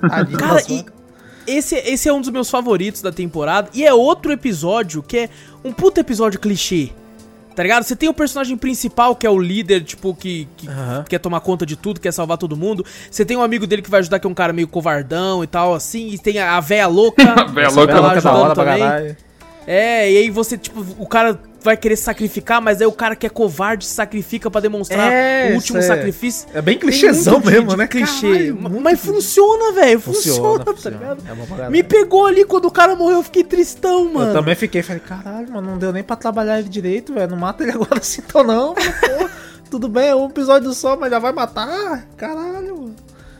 Tadinho Cara, e vacas. Esse, esse é um dos meus favoritos da temporada. E é outro episódio que é um puta episódio clichê. Tá ligado? Você tem o personagem principal, que é o líder, tipo, que, que Aham. quer tomar conta de tudo, quer salvar todo mundo. Você tem um amigo dele que vai ajudar, que é um cara meio covardão e tal, assim. E tem a, a véia louca. A véia louca lá Louca da hora pra caralho. É, e aí você, tipo, o cara vai querer se sacrificar, mas aí o cara que é covarde se sacrifica pra demonstrar É, o último é- sacrifício. É bem clichêzão mesmo, de né? Clichê. Caralho, mas funciona, velho. Funciona, Funciona, tá funciona. ligado? É. Me pegou ali quando o cara morreu, eu fiquei tristão, mano. Eu também fiquei, falei, caralho, mano, não deu nem pra trabalhar ele direito, velho. Não mata ele agora assim, então não. Pô, tudo bem, é um episódio só, mas já vai matar? Caralho, mano.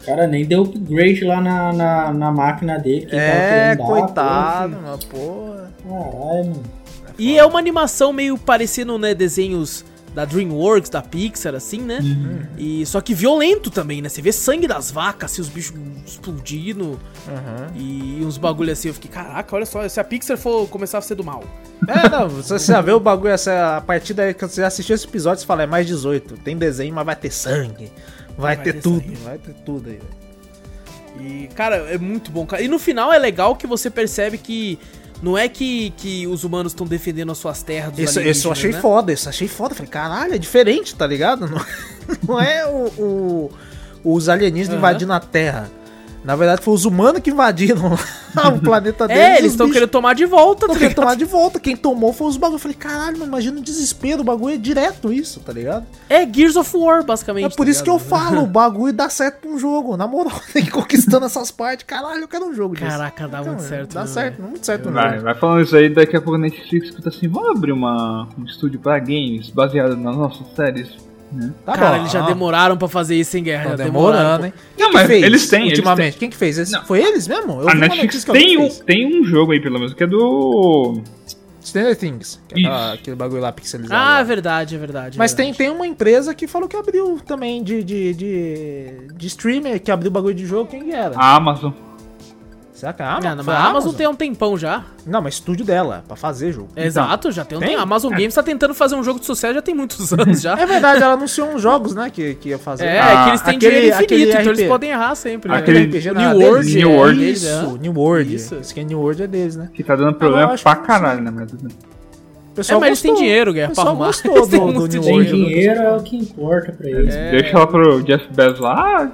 Cara, nem deu upgrade lá na, na, na máquina dele. Que É, tava querendo dar, coitado, pô, mano, porra. Caralho, mano. E é uma animação meio parecendo, né, desenhos da DreamWorks, da Pixar, assim, né? E só que violento também, né? Você vê sangue das vacas, assim, os bichos explodindo e uns bagulho assim. Eu fiquei, caraca, olha só, se a Pixar for começar a ser do mal. É, não, você já vê o bagulho, essa, a partir daí que você assistiu esse episódio, você fala, é mais 18. Tem desenho, mas vai ter sangue. Vai, Vai ter, ter tudo, vai ter tudo aí, velho. E, cara, é muito bom. E no final é legal que você percebe que não é que, que os humanos estão defendendo as suas terras Isso, isso eu achei né? foda, isso achei foda. Falei, caralho, é diferente, tá ligado? Não, não é o, o- os alienígenas Aham. invadindo a Terra. Na verdade, foi os humanos que invadiram o planeta deles. É, eles estão bichos querendo tomar de volta, tá Estão querendo ligado? tomar de volta. Quem tomou foi os bagulho. Eu falei, caralho, mas imagina o desespero. O bagulho é direto isso, tá ligado? É Gears of War, basicamente. É por tá isso que eu ligado? falo, o bagulho dá certo pra um jogo. Na moral, tem que conquistando essas partes. Caralho, eu quero um jogo disso. Caraca, dá muito certo. Dá né, certo, velho? muito certo. Vai, mesmo. vai falando isso aí, daqui a pouco a Netflix escuta assim, vamos abrir uma, um estúdio pra games baseado nas nossas séries. Né? Tá Cara, bom. eles já Ah, demoraram pra fazer isso, hein, Guerra? Tão Já demorando, hein? Quem Não, que mas fez eles têm, eles Ultimamente, quem que fez? Não. Foi eles mesmo? Eu A vi uma Netflix tem um, tem um jogo aí, pelo menos, que é do. Stranger Things. que é aquela- aquele bagulho lá pixelizado. Ah, lá. é verdade, é verdade. é Mas tem, verdade. tem uma empresa que falou que abriu também de, de, de, de streamer, que abriu bagulho de jogo, quem que era? A Amazon. Será que é a Ah, Amazon? não, Foi mas a Amazon tem um tempão já. Não, mas estúdio dela, pra fazer jogo. Exato, já tem um Tem? tempo. A Amazon Games tá tentando fazer um jogo de sucesso já tem muitos anos já. É verdade, ela anunciou uns jogos, né, que, que ia fazer. É, Ah, que eles têm aquele- dinheiro infinito, então RP. eles podem errar sempre. né? Aquele RPG New? World, New é World. Isso, né? New World. Isso. Isso. que é New World é deles, né? Que tá dando eu problema acho pra caralho, né? Mas... O É, pessoal mas eles têm gostou. dinheiro, Guerra, pra pessoal arrumar. gostou Eles têm do, do Tem World. dinheiro é o que importa pra eles. É. Deixa lá pro Jeff Bezos lá. Ah,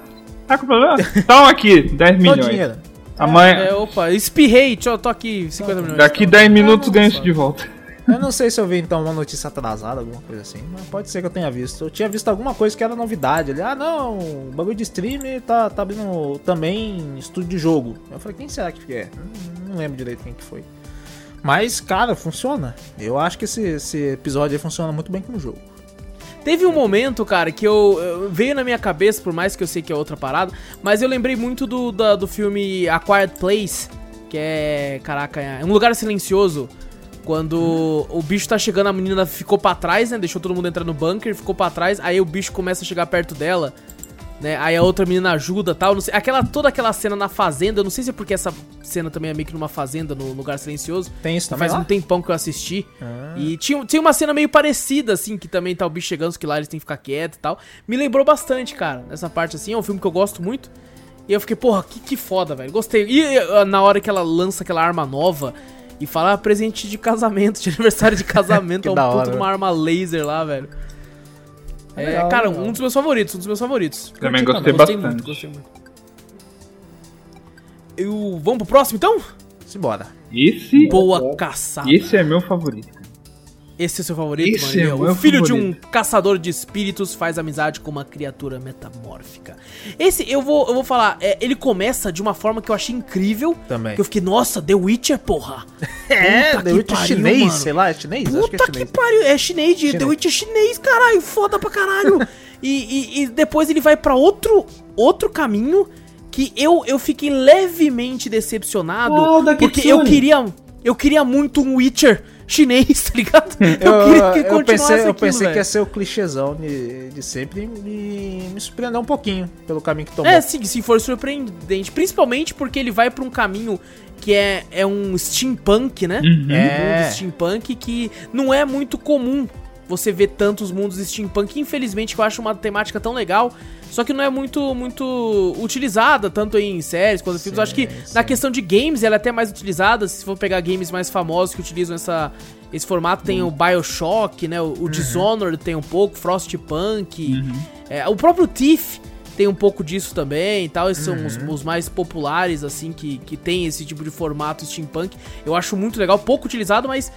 tá com problema? Toma aqui, 10 Todo milhões. dinheiro. Amanhã, É, opa, espirrei, tchau, tô aqui, 50 milhões. daqui Tá. 10 minutos ganho isso de volta. Eu não sei se eu vi então uma notícia atrasada, alguma coisa assim, mas pode ser que eu tenha visto. Eu tinha visto alguma coisa que era novidade ali. Ah, não, o bagulho de stream tá, tá abrindo também estúdio de jogo. Eu falei, quem será que é? Não, não lembro direito quem que foi. Mas, cara, funciona. Eu acho que esse, esse episódio aí funciona muito bem com o jogo. Teve um momento, cara, que eu, eu- veio na minha cabeça, por mais que eu sei que é outra parada, mas eu lembrei muito do, da- do filme A Quiet Place, que é, caraca, é um lugar silencioso. Quando o bicho tá chegando, a menina ficou pra trás, né? Deixou todo mundo entrar no bunker, ficou pra trás, aí o bicho começa a chegar perto dela, né? Aí a outra menina ajuda tal. Não sei, aquela, toda aquela cena na fazenda, eu não sei se é porque essa cena também é meio que numa fazenda, no lugar silencioso. Tem isso também Faz lá? um tempão que eu assisti. Ah. E tinha, tinha uma cena meio parecida, assim, que também tá o bicho chegando, que lá eles têm que ficar quieto e tal. Me lembrou bastante, cara, nessa parte assim. É um filme que eu gosto muito. E eu fiquei, porra, que, que foda, velho. Gostei. E eh, na hora que ela lança aquela arma nova e fala ah, presente de casamento, de aniversário de casamento, é um puto de uma arma laser lá, velho. É É, legal, cara, legal. um dos meus favoritos, um dos meus favoritos. Também gostei Gostei bastante. muito, gostei muito. Eu, vamos pro próximo, então? Simbora. Esse, Boa caçada. esse é meu favorito. Esse é o seu favorito, Esse mano? é o filho de um favorito. caçador de espíritos faz amizade com uma criatura metamórfica. Esse, eu vou, eu vou falar, é, ele começa de uma forma que eu achei incrível. Também. Que eu fiquei, nossa, The Witcher, porra. É, Puta The que Witcher pariu, chinês, mano. sei lá, é chinês? Acho que é Puta que, chinês. pariu, é chinês, de, The Chinês. Witcher é chinês, caralho, foda pra caralho. e, e- e depois ele vai pra outro, outro caminho que eu, eu fiquei levemente decepcionado. O da porque Kitsune. eu queria, eu queria muito um Witcher chinês, tá ligado? Eu, Eu, queria que eu continuasse pensei, eu aquilo, pensei que velho. ia ser o clichêzão de, de sempre e me surpreendeu um pouquinho pelo caminho que tomou. É, sim, se for surpreendente. Principalmente porque ele vai pra um caminho que é, é um steampunk, né? Uhum. Um É. mundo steampunk que não é muito comum você ver tantos mundos steampunk. Infelizmente, que eu acho uma temática tão legal. Só que não é muito, muito utilizada, tanto em séries quanto em filmes. Eu acho que na questão de games ela é até mais utilizada. Se for pegar games mais famosos que utilizam essa, esse formato, tem o Bioshock, né? O, o Dishonored tem um pouco, Frostpunk. É, o próprio Thief tem um pouco disso também e tal. Esses são os, os mais populares, assim, que, que tem esse tipo de formato steampunk. Eu acho muito legal, pouco utilizado, mas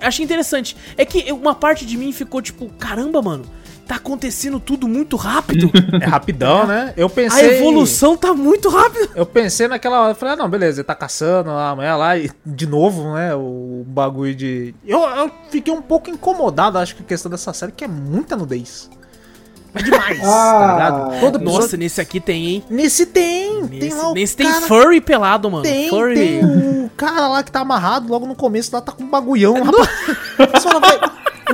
Achei interessante. É que uma parte de mim ficou tipo, caramba, mano, tá acontecendo tudo muito rápido. É rapidão, né? Eu A pensei. evolução tá muito rápida. Eu pensei naquela hora, falei, ah, não, beleza, ele tá caçando a mulher lá e de novo, né, o bagulho de... Eu, eu fiquei um pouco incomodado, acho que a questão dessa série, que é muita nudez. É demais, Ah, tá ligado? Todo episódio... Nossa, nesse aqui tem, hein? Nesse tem, tem Nesse, lá o nesse tem cara... furry pelado, mano. Tem, furry. tem o cara lá que tá amarrado logo no começo, lá tá com um bagulhão, rapaz. Fala, "Véi,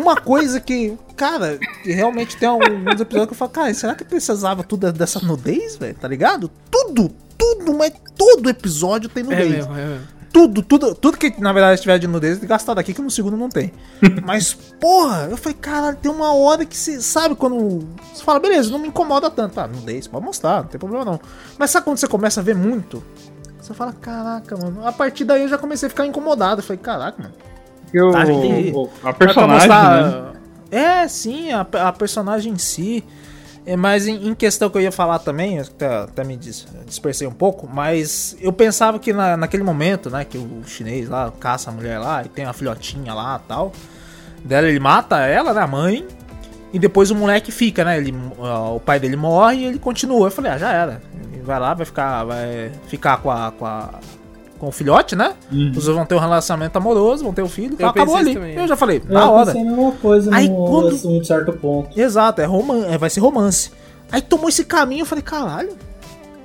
Uma coisa que, cara, que realmente tem alguns episódios que eu falo, cara, será que precisava tudo dessa nudez, velho? Tá ligado? Tudo, tudo, mas todo episódio tem É nudez. mesmo, é mesmo. Tudo, tudo, tudo que na verdade tiver de nudez, gastado aqui que no segundo não tem. Mas, porra, eu falei, cara, tem uma hora que você sabe quando. Você fala, beleza, não me incomoda tanto. Ah, nudez, pode mostrar, não tem problema não. Mas sabe quando você começa a ver muito? Você fala, caraca, mano. A partir daí eu já comecei a ficar incomodado. Eu falei, caraca, mano. Eu, Tá, a personagem, mostrar- né? É, sim, a, a personagem em si. É, mas em, em questão que eu ia falar também, até, até me dis- dispersei um pouco, mas eu pensava que na, naquele momento, né, que o chinês lá caça a mulher lá e tem uma filhotinha lá tal, dela ele mata ela, né, a mãe, e depois o moleque fica, né, ele, o pai dele morre e ele continua. Eu falei, ah, já era. Ele vai lá, vai ficar, vai ficar com a, com a com o filhote, né? Uhum. Os dois vão ter um relacionamento amoroso, vão ter o filho, Eu acabou pensei ali. também. Eu já falei, Eu na hora. pensei a mesma coisa Aí, num quando- um certo ponto. Exato, é roman é, vai ser romance. Aí tomou esse caminho, eu falei, caralho.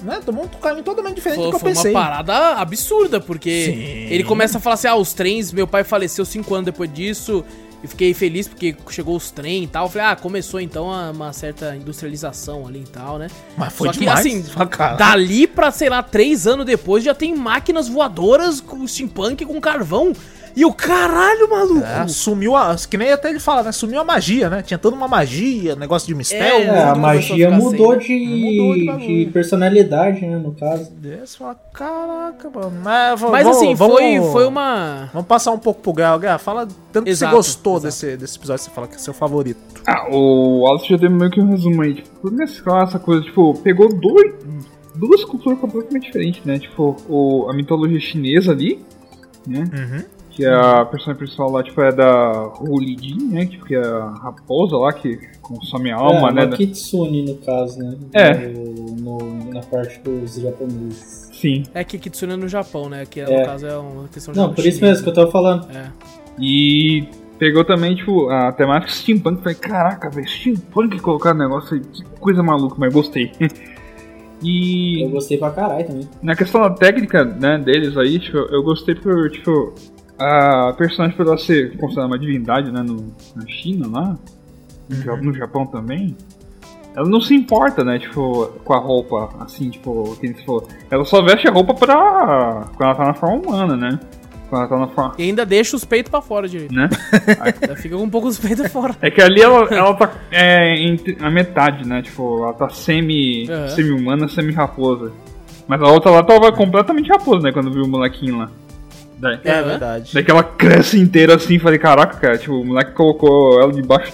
Né? Tomou um caminho totalmente diferente do Foi, que eu foi uma pensei. parada absurda, porque Sim. ele começa a falar assim: ah, os trens, meu pai faleceu cinco anos depois disso. E fiquei feliz porque chegou os trem e tal. Eu falei, ah, começou então uma certa industrialização ali e tal, né? Mas foi Só que, demais. assim. Dali pra, sei lá, três anos depois já tem máquinas voadoras com steampunk com carvão. E o caralho, maluco! É, sumiu a. Que nem até ele fala, né? Sumiu a magia, né? Tinha toda uma magia, negócio de mistério. É, É, a magia mudou, sem, de, Mudou de de personalidade, né, no caso. Daí Você fala, caraca, mano. Mas, Mas vamos- assim, vamos- foi, foi uma. Vamos passar um pouco pro Gal. Gal, fala tanto que você gostou exato. Desse, desse episódio, você fala que é seu favorito. Ah, o Alice já deu meio que um resumo aí. Tipo, mesclar essa coisa, tipo, pegou dois, duas culturas completamente diferentes, né? Tipo, o, a mitologia chinesa ali, né? Uhum. Que a personagem principal lá, tipo, é da Hu Jin, né? Tipo, que é a raposa lá que consome a alma, é, né? uma Kitsune, no caso, né? É. No, no- na parte dos japoneses. Sim. É que Kitsune é no Japão, né? Que É. no caso é uma questão de Não, por isso mesmo que eu tava falando. É. E pegou também, tipo, a temática steampunk. Falei, caraca, velho, steampunk colocar negócio aí, que coisa maluca, mas gostei. e Eu gostei pra caralho também. na questão da técnica, né, deles aí, tipo, eu gostei por, tipo, a personagem por ela ser considerada uma divindade, né, no, na China lá, no, Ja- no Japão também. Ela não se importa, né, tipo, com a roupa, assim, tipo, que. Ela só veste a roupa pra. quando ela tá na forma humana, né? Quando ela tá na forma. E ainda deixa os peitos pra fora direito. né? Ainda Fica com um pouco dos peitos fora. É que ali ela, ela tá é, entre a metade, né? Tipo, ela tá semi, Aham. semi-humana, semi-raposa. Mas a outra lá tava completamente raposa, né? Quando viu o molequinho lá. Daí, É, verdade. daí que ela cresce inteira assim, falei, caraca, cara, tipo, o moleque colocou ela debaixo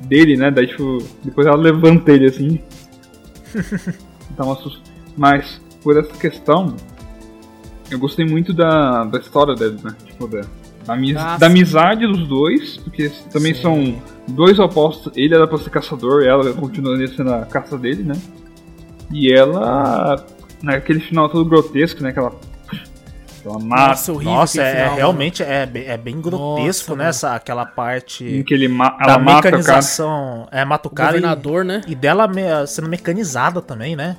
dele, né? Daí, tipo, depois ela levanta ele assim. Dá uma sus- Mas, por essa questão, eu gostei muito da, da história deles, né? Tipo, da, da, amiz- Ah, da amizade dos dois, porque também Sim. são dois opostos. Ele era pra ser caçador, ela continua sendo a caça dele, né? E ela, naquele final todo grotesco, né? Que ela, ela mata, Nossa, horrível. Nossa, é, final, realmente é, bem- é bem grotesco, Nossa, né? Essa, aquela em parte que ele ma da ela mata o cara. mecanização. É, mata o mano. O cara e, né? e dela me- sendo mecanizada também, né?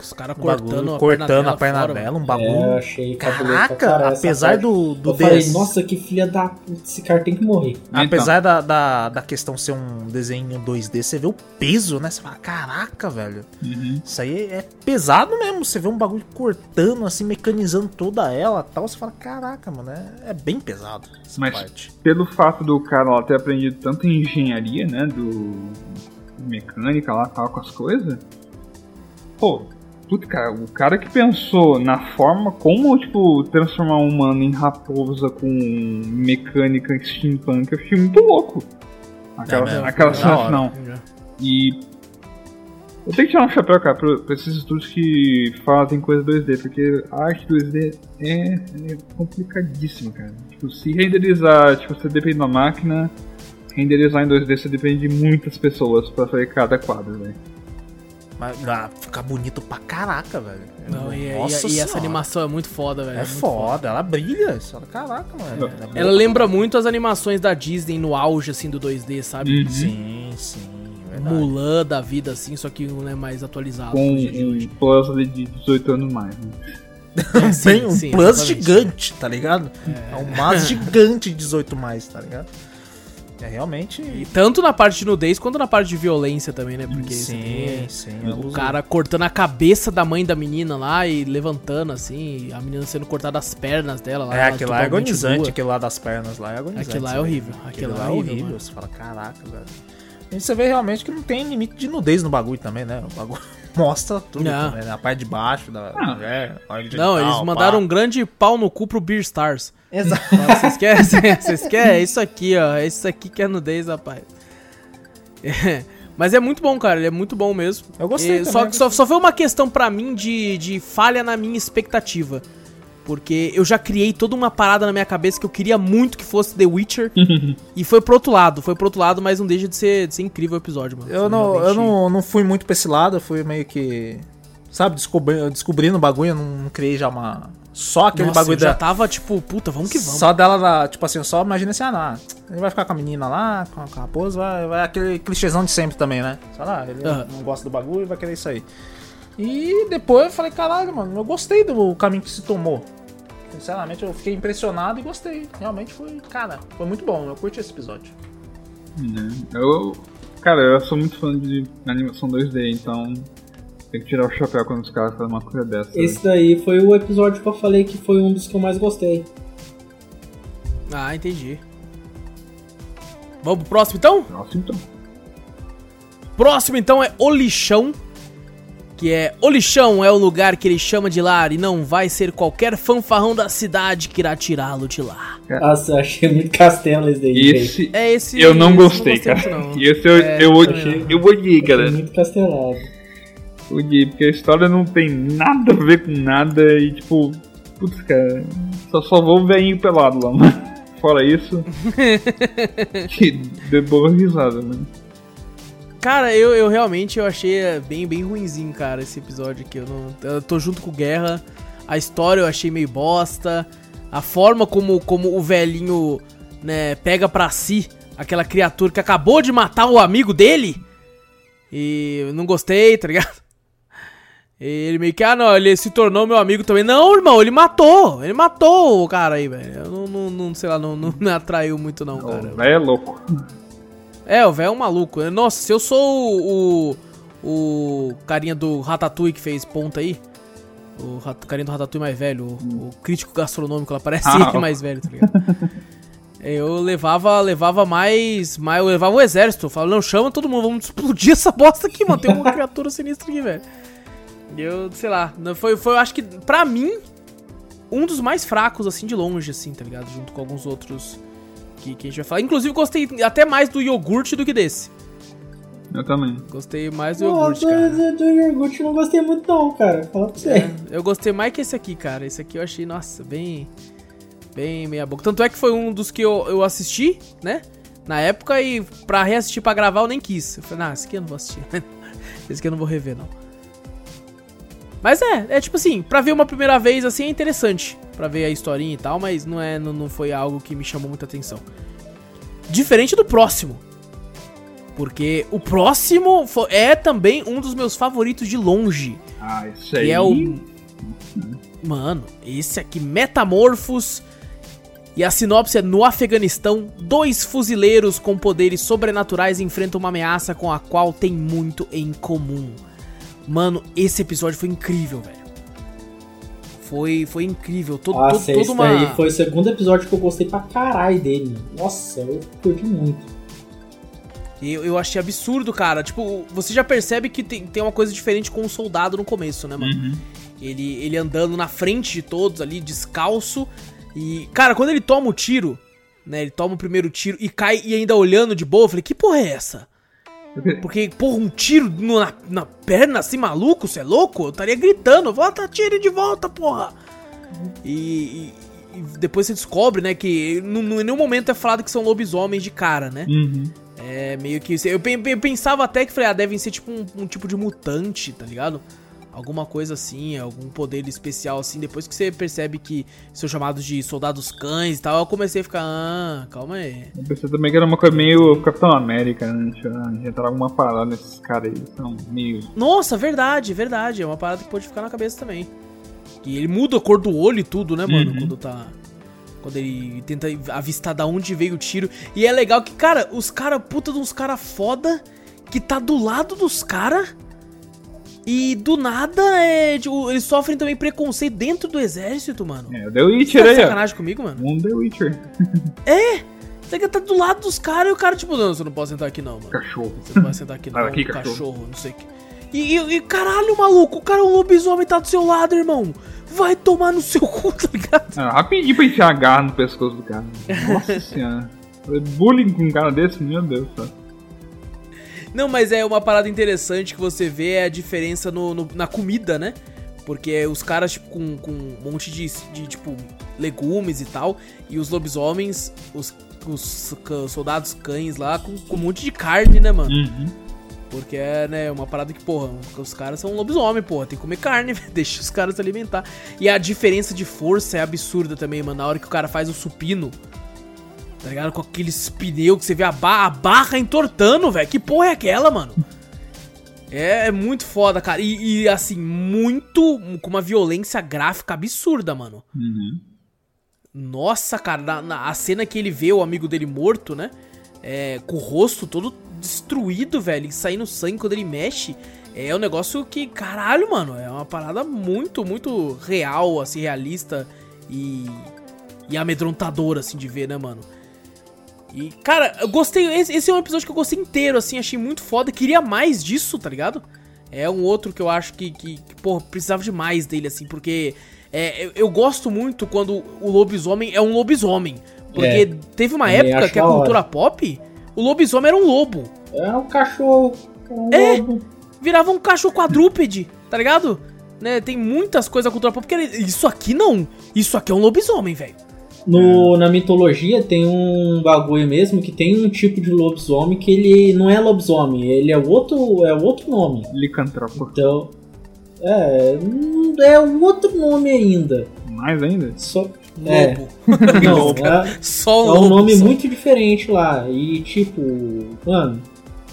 Os caras Um cortando, a cortando perna a perna dela, um bagulho. É, eu achei Caraca, apesar do, do Eu falei, nossa, que filha da esse cara tem que morrer. Apesar da, da, da questão ser um desenho 2D, você vê o peso, né? Você fala, caraca, velho. Uhum. Isso aí é pesado mesmo. Você vê um bagulho cortando, assim, mecanizando toda ela e tal. Você fala, caraca, mano, é, é bem pesado essa Mas- parte. pelo fato do cara lá ter aprendido tanto em engenharia, né? Do. mecânica lá tal, com as coisas. Pô, puta, cara, o cara que pensou na forma como, tipo, transformar um humano em raposa com mecânica steampunk, eu achei muito louco. Aquela, É aquela foi cena final. E. Eu tenho que tirar um chapéu, cara, pra, pra esses estúdios que fazem coisa 2D, porque a arte 2D é, é complicadíssima, cara. Tipo, se renderizar, tipo, você depende da máquina, renderizar em 2D você depende de muitas pessoas pra fazer cada quadro, velho. Mas ah, fica bonito pra caraca, velho. Não, e, e- Nossa e essa Senhora. animação é muito foda, velho. É muito foda, ela brilha. Fala, Caraca, mano. é Ela lembra muito as animações da Disney no auge, assim, do 2D, sabe? Uhum. Sim, sim. Verdade. Mulan da vida, assim, só que não é mais atualizado Com um hoje. plus ali de 18 anos mais, né? Tem um sim, plus exatamente. gigante, tá ligado? É, um mas gigante de 18 mais, tá ligado? É realmente. E tanto na parte de nudez quanto na parte de violência também, né? Porque sim, tem sim. o cara cortando a cabeça da mãe da menina lá e levantando, assim, a menina sendo cortada as pernas dela lá. É, aquilo lá é agonizante, nua. aquele lá das pernas lá é agonizante. Aquilo lá é horrível, Aquilo, aquilo lá é é horrível, horrível. mano. Você fala, caraca, velho. E você vê realmente que não tem limite de nudez no bagulho também, né? O bagulho mostra tudo Não. também, né? A parte de baixo da Ah. órgão Não, eles pá. mandaram um grande pau no cu pro Beer Stars. Exato. Vocês querem? Vocês querem? É isso aqui, ó. É isso aqui que é nudez, rapaz. É. Mas é muito bom, cara. Ele é muito bom mesmo. Eu gostei E também, só, eu que só, só foi uma questão pra mim de, de falha na minha expectativa. Porque eu já criei toda uma parada na minha cabeça que eu queria muito que fosse The Witcher. e foi pro outro lado. Foi pro outro lado, mas não deixa de ser, de ser incrível o episódio, mano. Eu, Foi não, eu realmente- não, não fui muito pra esse lado, eu fui meio que. Sabe, descobri, descobrindo o bagulho, eu não, não criei já uma. Só aquele Nossa, bagulho eu já da. tava tipo, puta, vamos que vamos. Só dela, tipo assim, só imagina assim, ah, não, ele vai ficar com a menina lá, com a, raposa, vai, vai aquele clichêzão de sempre também, né? Sei lá, ele Aham. não gosta do bagulho e vai querer isso aí. E depois eu falei, caralho, mano, eu gostei do caminho que se tomou. Sinceramente, eu fiquei impressionado e gostei. Realmente foi, cara, foi muito bom, eu curti esse episódio. Né? Eu, cara, eu sou muito fã de animação 2D, então tem que tirar o chapéu quando os caras fazem uma coisa dessa. Esse daí foi o episódio que eu falei que foi um dos que eu mais gostei. Ah, entendi. Vamos pro próximo então? Nossa, então. Próximo então é O Lixão. Que é O Lixão é o lugar que ele chama de lar e não vai ser qualquer fanfarrão da cidade que irá tirá-lo de lá. Nossa, eu achei muito castelo esse daí. Esse É esse. eu não esse gostei, cara. muito, não. E esse eu, É, eu, odiei, não. eu odiei, Achei cara. muito castelado. Odiei, porque a história não tem nada a ver com nada e tipo. Putz, cara. Só só vou o velhinho pelado lá, mano. Fora isso. que deu boa risada, mano. Cara, eu, eu realmente eu achei é, bem, bem ruinzinho, cara, esse episódio aqui. Eu, não, eu tô junto com o Guerra. A história eu achei meio bosta. A forma como, como o velhinho, né, pega pra si aquela criatura que acabou de matar o amigo dele. E eu não gostei, tá ligado? E ele meio que, ah, não, ele se tornou meu amigo também. Não, irmão, ele matou. Ele matou o cara aí, velho. Eu não, não, não sei lá, não, não me atraiu muito, não, cara. O velho é louco. É, o velho é um maluco. Nossa, se eu sou o, o, o carinha do Ratatouille que fez ponta aí, o carinha do Ratatouille mais velho, o, o crítico gastronômico lá, parece Ah, ele mais velho, tá ligado? Eu levava, levava mais, mais. Eu levava o exército. Eu falava, não, chama todo mundo, vamos explodir essa bosta aqui, mano. Tem uma criatura sinistra aqui, velho. Eu, sei lá, foi, foi, eu acho que, pra mim, um dos mais fracos, assim, de longe, assim, tá ligado? Junto com alguns outros que, que a gente vai falar. Inclusive, gostei até mais do iogurte do que desse. Eu também. Gostei mais do iogurte, do, cara. do, do iogurte eu não gostei muito não, cara. Fala pra você. É, eu gostei mais que esse aqui, cara. Esse aqui eu achei, nossa, bem. Bem meia boca. Tanto é que foi um dos que eu, eu assisti, né? Na época e pra reassistir pra gravar eu nem quis. Eu falei, não, esse aqui eu não vou assistir. esse aqui eu não vou rever, não. Mas é, é tipo assim, pra ver uma primeira vez assim é interessante. Pra ver a historinha e tal, mas não, é, não, não foi algo que me chamou muita atenção. Diferente do próximo. Porque o próximo é também um dos meus favoritos de longe. Ah, isso aí. Que é o. Mano, esse aqui, Metamorfos. E a sinopse é: no Afeganistão, dois fuzileiros com poderes sobrenaturais enfrentam uma ameaça com a qual tem muito em comum. Mano, esse episódio foi incrível, velho. Foi, foi incrível. Todo, todo, Nossa, toda esse uma. daí foi o segundo episódio que eu gostei pra caralho dele. Nossa, eu curti muito. Eu, eu achei absurdo, cara. Tipo, você já percebe que tem, tem uma coisa diferente com o soldado no começo, né, mano? Uhum. Ele, ele andando na frente de todos ali, descalço. E, cara, quando ele toma o tiro, né? Ele toma o primeiro tiro e cai e ainda olhando de boa, eu falei, que porra é essa? Porque, porra, um tiro na, na perna assim, maluco, você é louco? Eu estaria gritando, volta, tire de volta, porra! E, e- e depois você descobre, né, que no- no- em nenhum momento é falado que são lobisomens de cara, né? Uhum. É meio que. Eu, eu pensava até que falei, ah, devem ser tipo um, um tipo de mutante, tá ligado? Alguma coisa assim, algum poder especial assim. Depois que você percebe que são chamados de soldados cães e tal, eu comecei a ficar, ah, calma aí. Eu pensei também que era uma coisa meio Capitão América, né? Inventar alguma parada nesses caras aí. São meio. Nossa, verdade, verdade. É uma parada que pode ficar na cabeça também. E ele muda a cor do olho e tudo, né, mano? Uhum. Quando tá. Quando ele tenta avistar da onde veio o tiro. E é legal que, cara, os caras, puta de uns caras foda, que tá do lado dos caras. E do nada, é, tipo, eles sofrem também preconceito dentro do exército, mano. É, o The Witcher tá ó. sacanagem comigo, mano? Um The Witcher. Você que tá do lado dos caras e o cara, tipo, não, você não pode sentar aqui não, mano. Cachorro. Você não vai sentar aqui não, Sai daqui, cachorro. cachorro. não sei o que. E, e- e, caralho, maluco, o cara é um lobisomem tá do seu lado, irmão. Vai tomar no seu cu, tá ligado? Ah, rapidinho pra enfiar a garra no pescoço do cara. Nossa senhora. Bullying com um cara desse, meu Deus, cara. Não, mas é uma parada interessante que você vê é a diferença no, no- na comida, né? Porque os caras, tipo, com, com um monte de, de, tipo, legumes e tal, e os lobisomens, os, os ca- soldados cães lá, com, com um monte de carne, né, mano? Uhum. Porque é, né, uma parada que, porra, os caras são lobisomem, porra, tem que comer carne, velho, deixa os caras se alimentar. E a diferença de força é absurda também, mano, na hora que o cara faz o supino, tá ligado? Com aqueles pneus que você vê a, ba a barra entortando, velho, que porra é aquela, mano? É, é muito foda, cara, e, e, assim, muito, com uma violência gráfica absurda, mano. Uhum. Nossa, cara, na, na- a cena que ele vê o amigo dele morto, né? É, com o rosto todo destruído, velho, e saindo sangue quando ele mexe. É um negócio que, caralho, mano, é uma parada muito, muito real, assim, realista e, e amedrontadora, assim, de ver, né, mano? E, cara, eu gostei. Esse, esse é um episódio que eu gostei inteiro, assim, achei muito foda. Queria mais disso, tá ligado? É um outro que eu acho que, que, que pô, precisava de mais dele, assim, porque é, eu, eu gosto muito quando o lobisomem é um lobisomem. Porque É. teve uma Também época que a cultura pop, o lobisomem era um lobo. É um cachorro. Um É. lobo. Virava um cachorro quadrúpede, tá ligado? Né, tem muitas coisas da cultura pop que era- isso aqui não. Isso aqui é um lobisomem, velho. No, na mitologia tem um bagulho mesmo que tem um tipo de lobisomem que ele não é lobisomem, ele é outro, é outro nome. Licantropo. Então, é, é um outro nome ainda. Mais ainda? Só, é, Lobo. não, é, Só é um um lobo. nome só. muito diferente lá. E tipo, mano,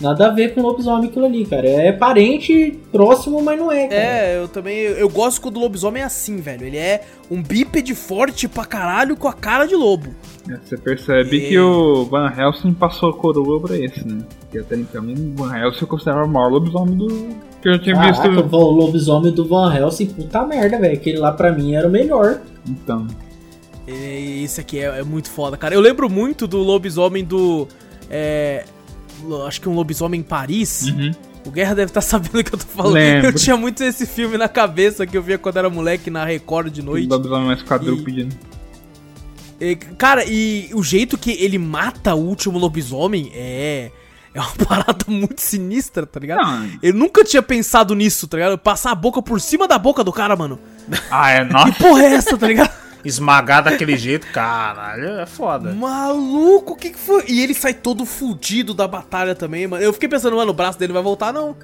nada a ver com lobisomem aquilo ali, cara. É parente próximo, mas não é, cara. É, eu também. Eu, gosto quando o lobisomem é assim, velho. Ele é um bípede forte pra caralho com a cara de lobo. É, Você percebe E- que o Van Helsing passou a coroa pra esse, né? Porque até então o Van Helsing eu considerava o maior lobisomem do que eu tinha Caraca, visto. o lobisomem do Van Helsing, puta merda, velho. Aquele lá pra mim era o melhor. Então. E Esse aqui é, é muito foda, cara. Eu lembro muito do lobisomem do. É. Acho que um lobisomem em Paris. Uhum. O Guerra deve estar sabendo o que eu tô falando. Lembro. Eu tinha muito esse filme na cabeça que eu via quando era moleque na Record de noite. lobisomem mais quadrúpede. né? E, cara, e o jeito que ele mata o último lobisomem é. É uma parada muito sinistra, tá ligado? Não. Eu nunca tinha pensado nisso, tá ligado? Passar a boca por cima da boca do cara, mano. Ah, é? Que Nossa. porra é essa, tá ligado? Esmagar daquele jeito, caralho, é foda. Maluco, o que, que foi? E ele sai todo fudido da batalha também, mano. Eu fiquei pensando, mano, o braço dele vai voltar, não.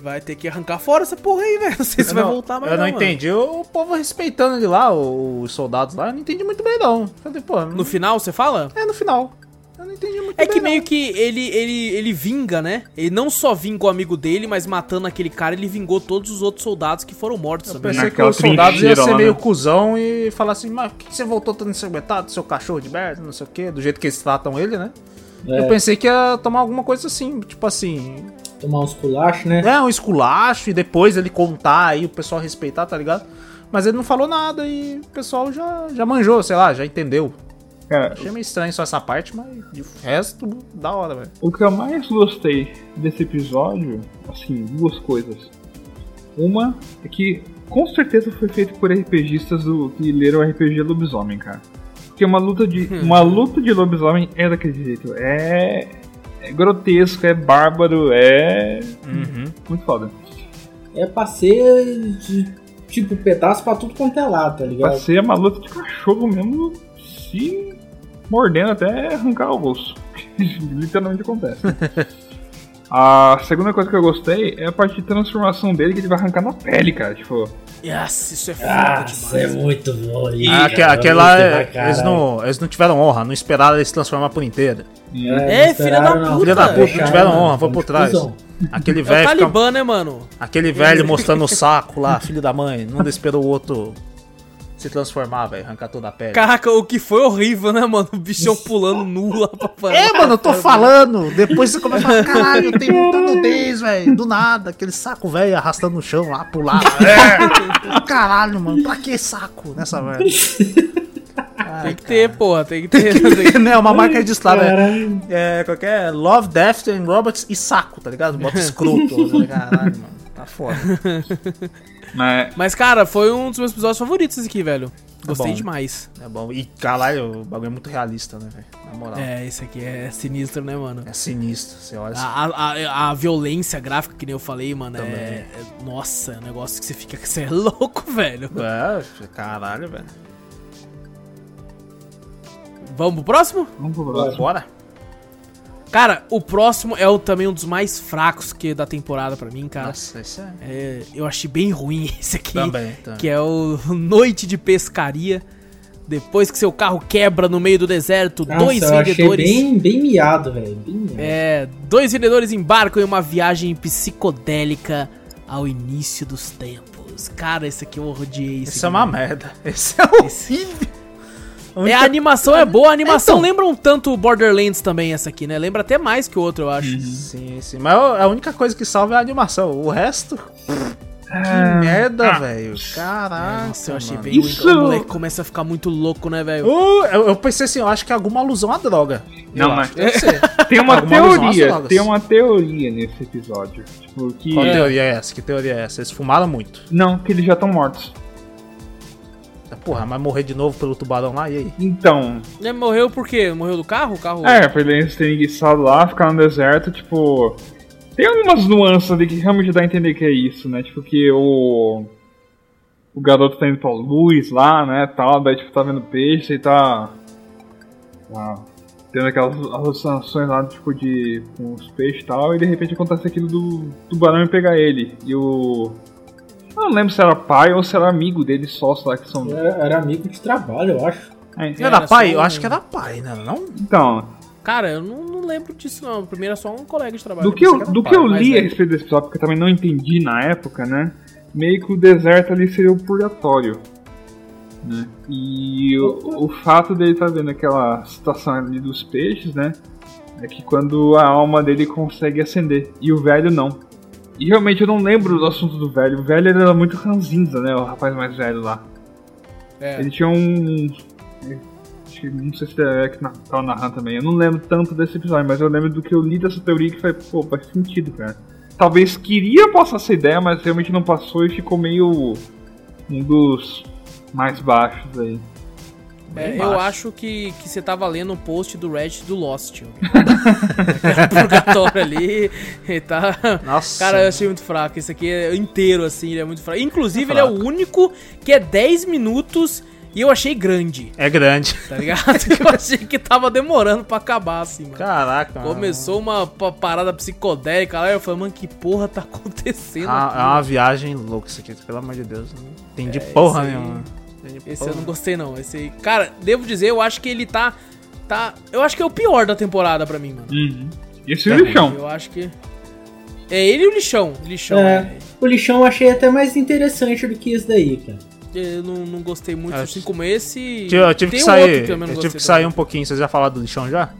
Vai ter que arrancar fora essa porra aí, velho. Não sei se Eu vai não- voltar mais. Eu não, mano. entendi. O povo respeitando ele lá, os soldados lá, eu não entendi muito bem, não. Falei, pô, No final, você fala? é no final. Eu não entendi muito É bem. que não. meio que ele, ele, ele vinga, né? Ele não só vinga o amigo dele, mas matando aquele cara, ele vingou todos os outros soldados que foram mortos Eu pensei que os soldados iam ser meio né? cuzão e falar assim, mas por que que você voltou todo ensanguentado, seu cachorro de merda, não sei o quê, do jeito que eles tratam ele, né? É, Eu pensei que ia tomar alguma coisa assim, tipo assim, tomar uns culachos, né? é um esculacho e depois ele contar aí o pessoal respeitar, tá ligado? Mas ele não falou nada e o pessoal já, já manjou, sei lá, já entendeu. Cara, Achei meio estranho só essa parte, mas de resto, da hora, velho. o que eu mais gostei desse episódio, assim, duas coisas. Uma é que com certeza foi feito por RPGistas do, que leram RPG Lobisomem, cara. Porque uma luta de uma luta de lobisomem é daquele jeito. É é grotesco, é bárbaro, é. Uhum. Muito foda. É pra ser de, tipo pedaço pra tudo quanto é lado, tá ligado? Passei uma luta de cachorro mesmo, se mordendo até arrancar o osso. Literalmente acontece. A segunda coisa que eu gostei é a parte de transformação dele que ele vai arrancar na pele, cara. Tipo, Yes, isso é foda Nossa, é demais. muito bom. ali, Ah, cara, aquela. é- Eles não, eles não tiveram honra, não esperaram ele se transformar por inteiro. É, não filha da puta. Filha da puta, não tiveram não. honra, foi por trás. Aquele É o velho. fica- Talibã, né, mano? Aquele velho mostrando o saco lá, filho da mãe. Não esperou o outro se transformar, velho. Arrancar toda a pele. Caraca, o que foi horrível, né, mano? O bichão pulando nu lá pra fora. É, mano, eu tô falando. Depois você começa a falar, caralho, tem muita nudez, velho. Do nada, aquele saco velho arrastando no chão lá, pular. É. Caralho, mano, pra que saco nessa merda? Tem que ter, porra, tem que ter. tem que- né, uma marca registrada. É, Caralho. é, qualquer Love, Death and Robots e saco, tá ligado? Bota escroto. Eu falei, Caralho, mano, tá foda. mas Mas, cara, foi um dos meus episódios favoritos esse aqui, velho. Gostei bom. demais. É bom. E caralho, o bagulho é muito realista, né, velho? Na moral. É. É, esse aqui é sinistro, né, mano? sinistro, você olha assim. A, a, a, a violência gráfica, que nem eu falei, mano, é, Também. é- Nossa, é um negócio que você fica. Você é louco, velho. É, caralho, velho. Vamos pro próximo? vamos pro próximo. Bora? Cara, o próximo é o, também um dos mais fracos que da temporada pra mim, cara. Nossa, isso é. É, eu achei bem ruim esse aqui. Também, também. Que é o Noite de Pescaria. Depois que seu carro quebra no meio do deserto, Nossa, dois eu achei vendedores. bem, bem miado, velho. Bem miado. É, dois vendedores embarcam em uma viagem psicodélica ao início dos tempos. Cara, esse aqui eu odiei. esse Isso é uma merda. Esse é horrível. É, a animação é boa, a animação Então. lembra um tanto Borderlands também, essa aqui, né? Lembra até mais que o outro, eu acho. Sim, sim. Mas a única coisa que salva é a animação. O resto. Que merda, velho. Caralho. É, Nossa, eu achei mano. bem. Isso- O moleque começa a ficar muito louco, né, velho? Uh, eu, eu pensei assim, eu acho que é alguma alusão à droga. Não, Eu mas-. Tem uma Alguma alusão às teoria, tem uma teoria nesse episódio. Tipo, que. Qual teoria é essa? Que teoria é essa? Eles fumaram muito. Não, que eles já estão mortos. Porra, mas morrer de novo pelo tubarão lá, e aí? Então, Ele morreu por quê? Morreu do carro? O carro. é, pra eles terem guiçado lá, ficar no deserto, tipo. Tem algumas nuances ali que realmente dá a entender que é isso, né? Tipo, que o. O garoto tá indo pra luz lá, né? Tal, daí, tipo, tá vendo peixe e tá. tá tendo aquelas alucinações lá, tipo, de. com os peixes e tal, e de repente acontece aquilo do tubarão e pegar ele. E o. Eu não lembro se era pai ou se era amigo dele, sócio lá que são. Era, era amigo de trabalho, eu acho. É, Era, Era pai? só Eu um- acho que era pai, né? Não? então, Cara, eu não, não lembro disso, não. Primeiro é só um colega de trabalho. Do que, eu, do era que pai, eu li a né, respeito desse episódio, porque eu também não entendi na época, né? Meio que o deserto ali seria o purgatório. Né? E o, o fato dele estar vendo aquela situação ali dos peixes, né? É que quando a alma dele consegue ascender. E o velho não. E realmente eu não lembro do assunto do velho. O velho era muito ranzinza, né? O rapaz mais velho lá. É. Ele tinha um. Não sei se é que tava narrando também. Eu não lembro tanto desse episódio, mas eu lembro do que eu li dessa teoria que foi, pô, faz sentido, cara. Talvez queria passar essa ideia, mas realmente não passou e ficou meio. um dos mais baixos aí. É, eu acho que, que você tava lendo um post do Reddit do Lost. Purgatório ali. E tá. Nossa. Cara, eu achei muito fraco. Esse aqui é inteiro, assim, ele é muito fraco. Inclusive, É ele é fraco. o único que é 10 minutos e eu achei grande, É grande. tá ligado? eu achei que tava demorando pra acabar, assim, mano. Caraca. mano. Começou uma pa- parada psicodélica lá, eu falei, mano, que porra tá acontecendo Ah, é uma viagem louca isso aqui, pelo amor de Deus. Não entendi É, porra nenhuma. Entendi Esse porra. eu não gostei, não. Esse aí... Cara, devo dizer, eu acho que ele tá. tá eu acho que é o pior da temporada pra mim, mano. Uhum. Esse é É o lixão. Eu acho que. É ele e o lixão. Lixão, É. é. O lixão eu achei até mais interessante do que esse daí, cara. Eu não, não gostei muito, Eu assim como esse. Eu, eu tive Tem que sair, outro que eu eu tive que sair também. um pouquinho. Vocês já falaram do lixão já?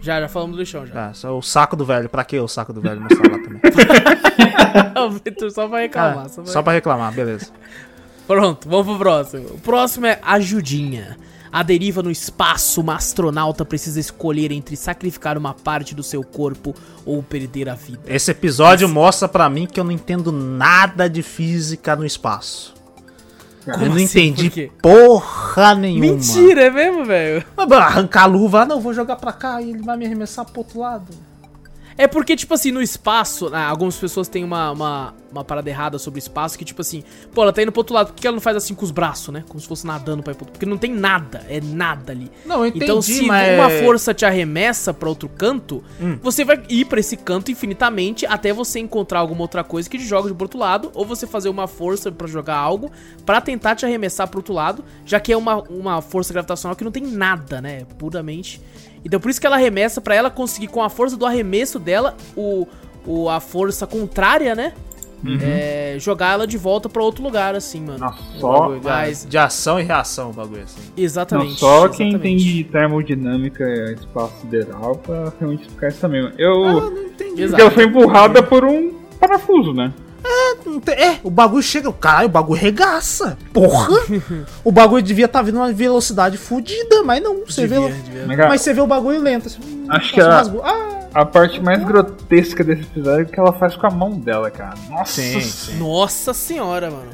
Já, já falamos do lixão já. Já, só o saco do velho. Pra que o saco do velho mostrar lá também? o Vitor só vai reclamar. Ah, só vai... só pra reclamar, beleza. Pronto, vamos pro próximo. O próximo é Ajudinha. A deriva no espaço, uma astronauta precisa escolher entre sacrificar uma parte do seu corpo ou perder a vida. Esse episódio mostra pra mim que eu não entendo nada de física no espaço. Como eu não assim? entendi porra nenhuma. Mentira, é mesmo, velho? Mano, Arrancar a luva, ah, não, vou jogar pra cá e ele vai me arremessar pro outro lado. É porque, tipo assim, no espaço, né, algumas pessoas têm uma, uma, uma parada errada sobre o espaço, que tipo assim, pô, ela tá indo pro outro lado, por que ela não faz assim com os braços, né? Como se fosse nadando pra ir pro outro Porque não tem nada, é nada ali. Não, eu entendi, então, se mas- uma força te arremessa pra outro canto, Hum. você vai ir pra esse canto infinitamente até você encontrar alguma outra coisa que te joga pro outro lado, ou você fazer uma força pra jogar algo pra tentar te arremessar pro outro lado, já que é uma, uma força gravitacional que não tem nada, né? Puramente. Então por isso que ela arremessa pra ela conseguir com a força do arremesso dela, o, o a força contrária, né? É, jogar ela de volta pra outro lugar, assim, mano. Um só- bagulho mais- De ação e reação o bagulho assim. Não, Exatamente. só quem exatamente. entende de termodinâmica e espaço sideral pra realmente explicar isso também. Eu. não entendi. Exato. porque ela foi empurrada por um parafuso, né? Tem- É, o bagulho chega, caralho, o bagulho regaça. Porra! o bagulho devia estar vindo uma velocidade fodida, mas não. Você Devia, vê, devia. Mas, você vê o bagulho lento. Assim, hum, Acho que a- rasgou. Ah, a parte mais grotesca desse episódio é que ela faz com a mão dela, cara. Nossa sim, sim. Nossa senhora, mano.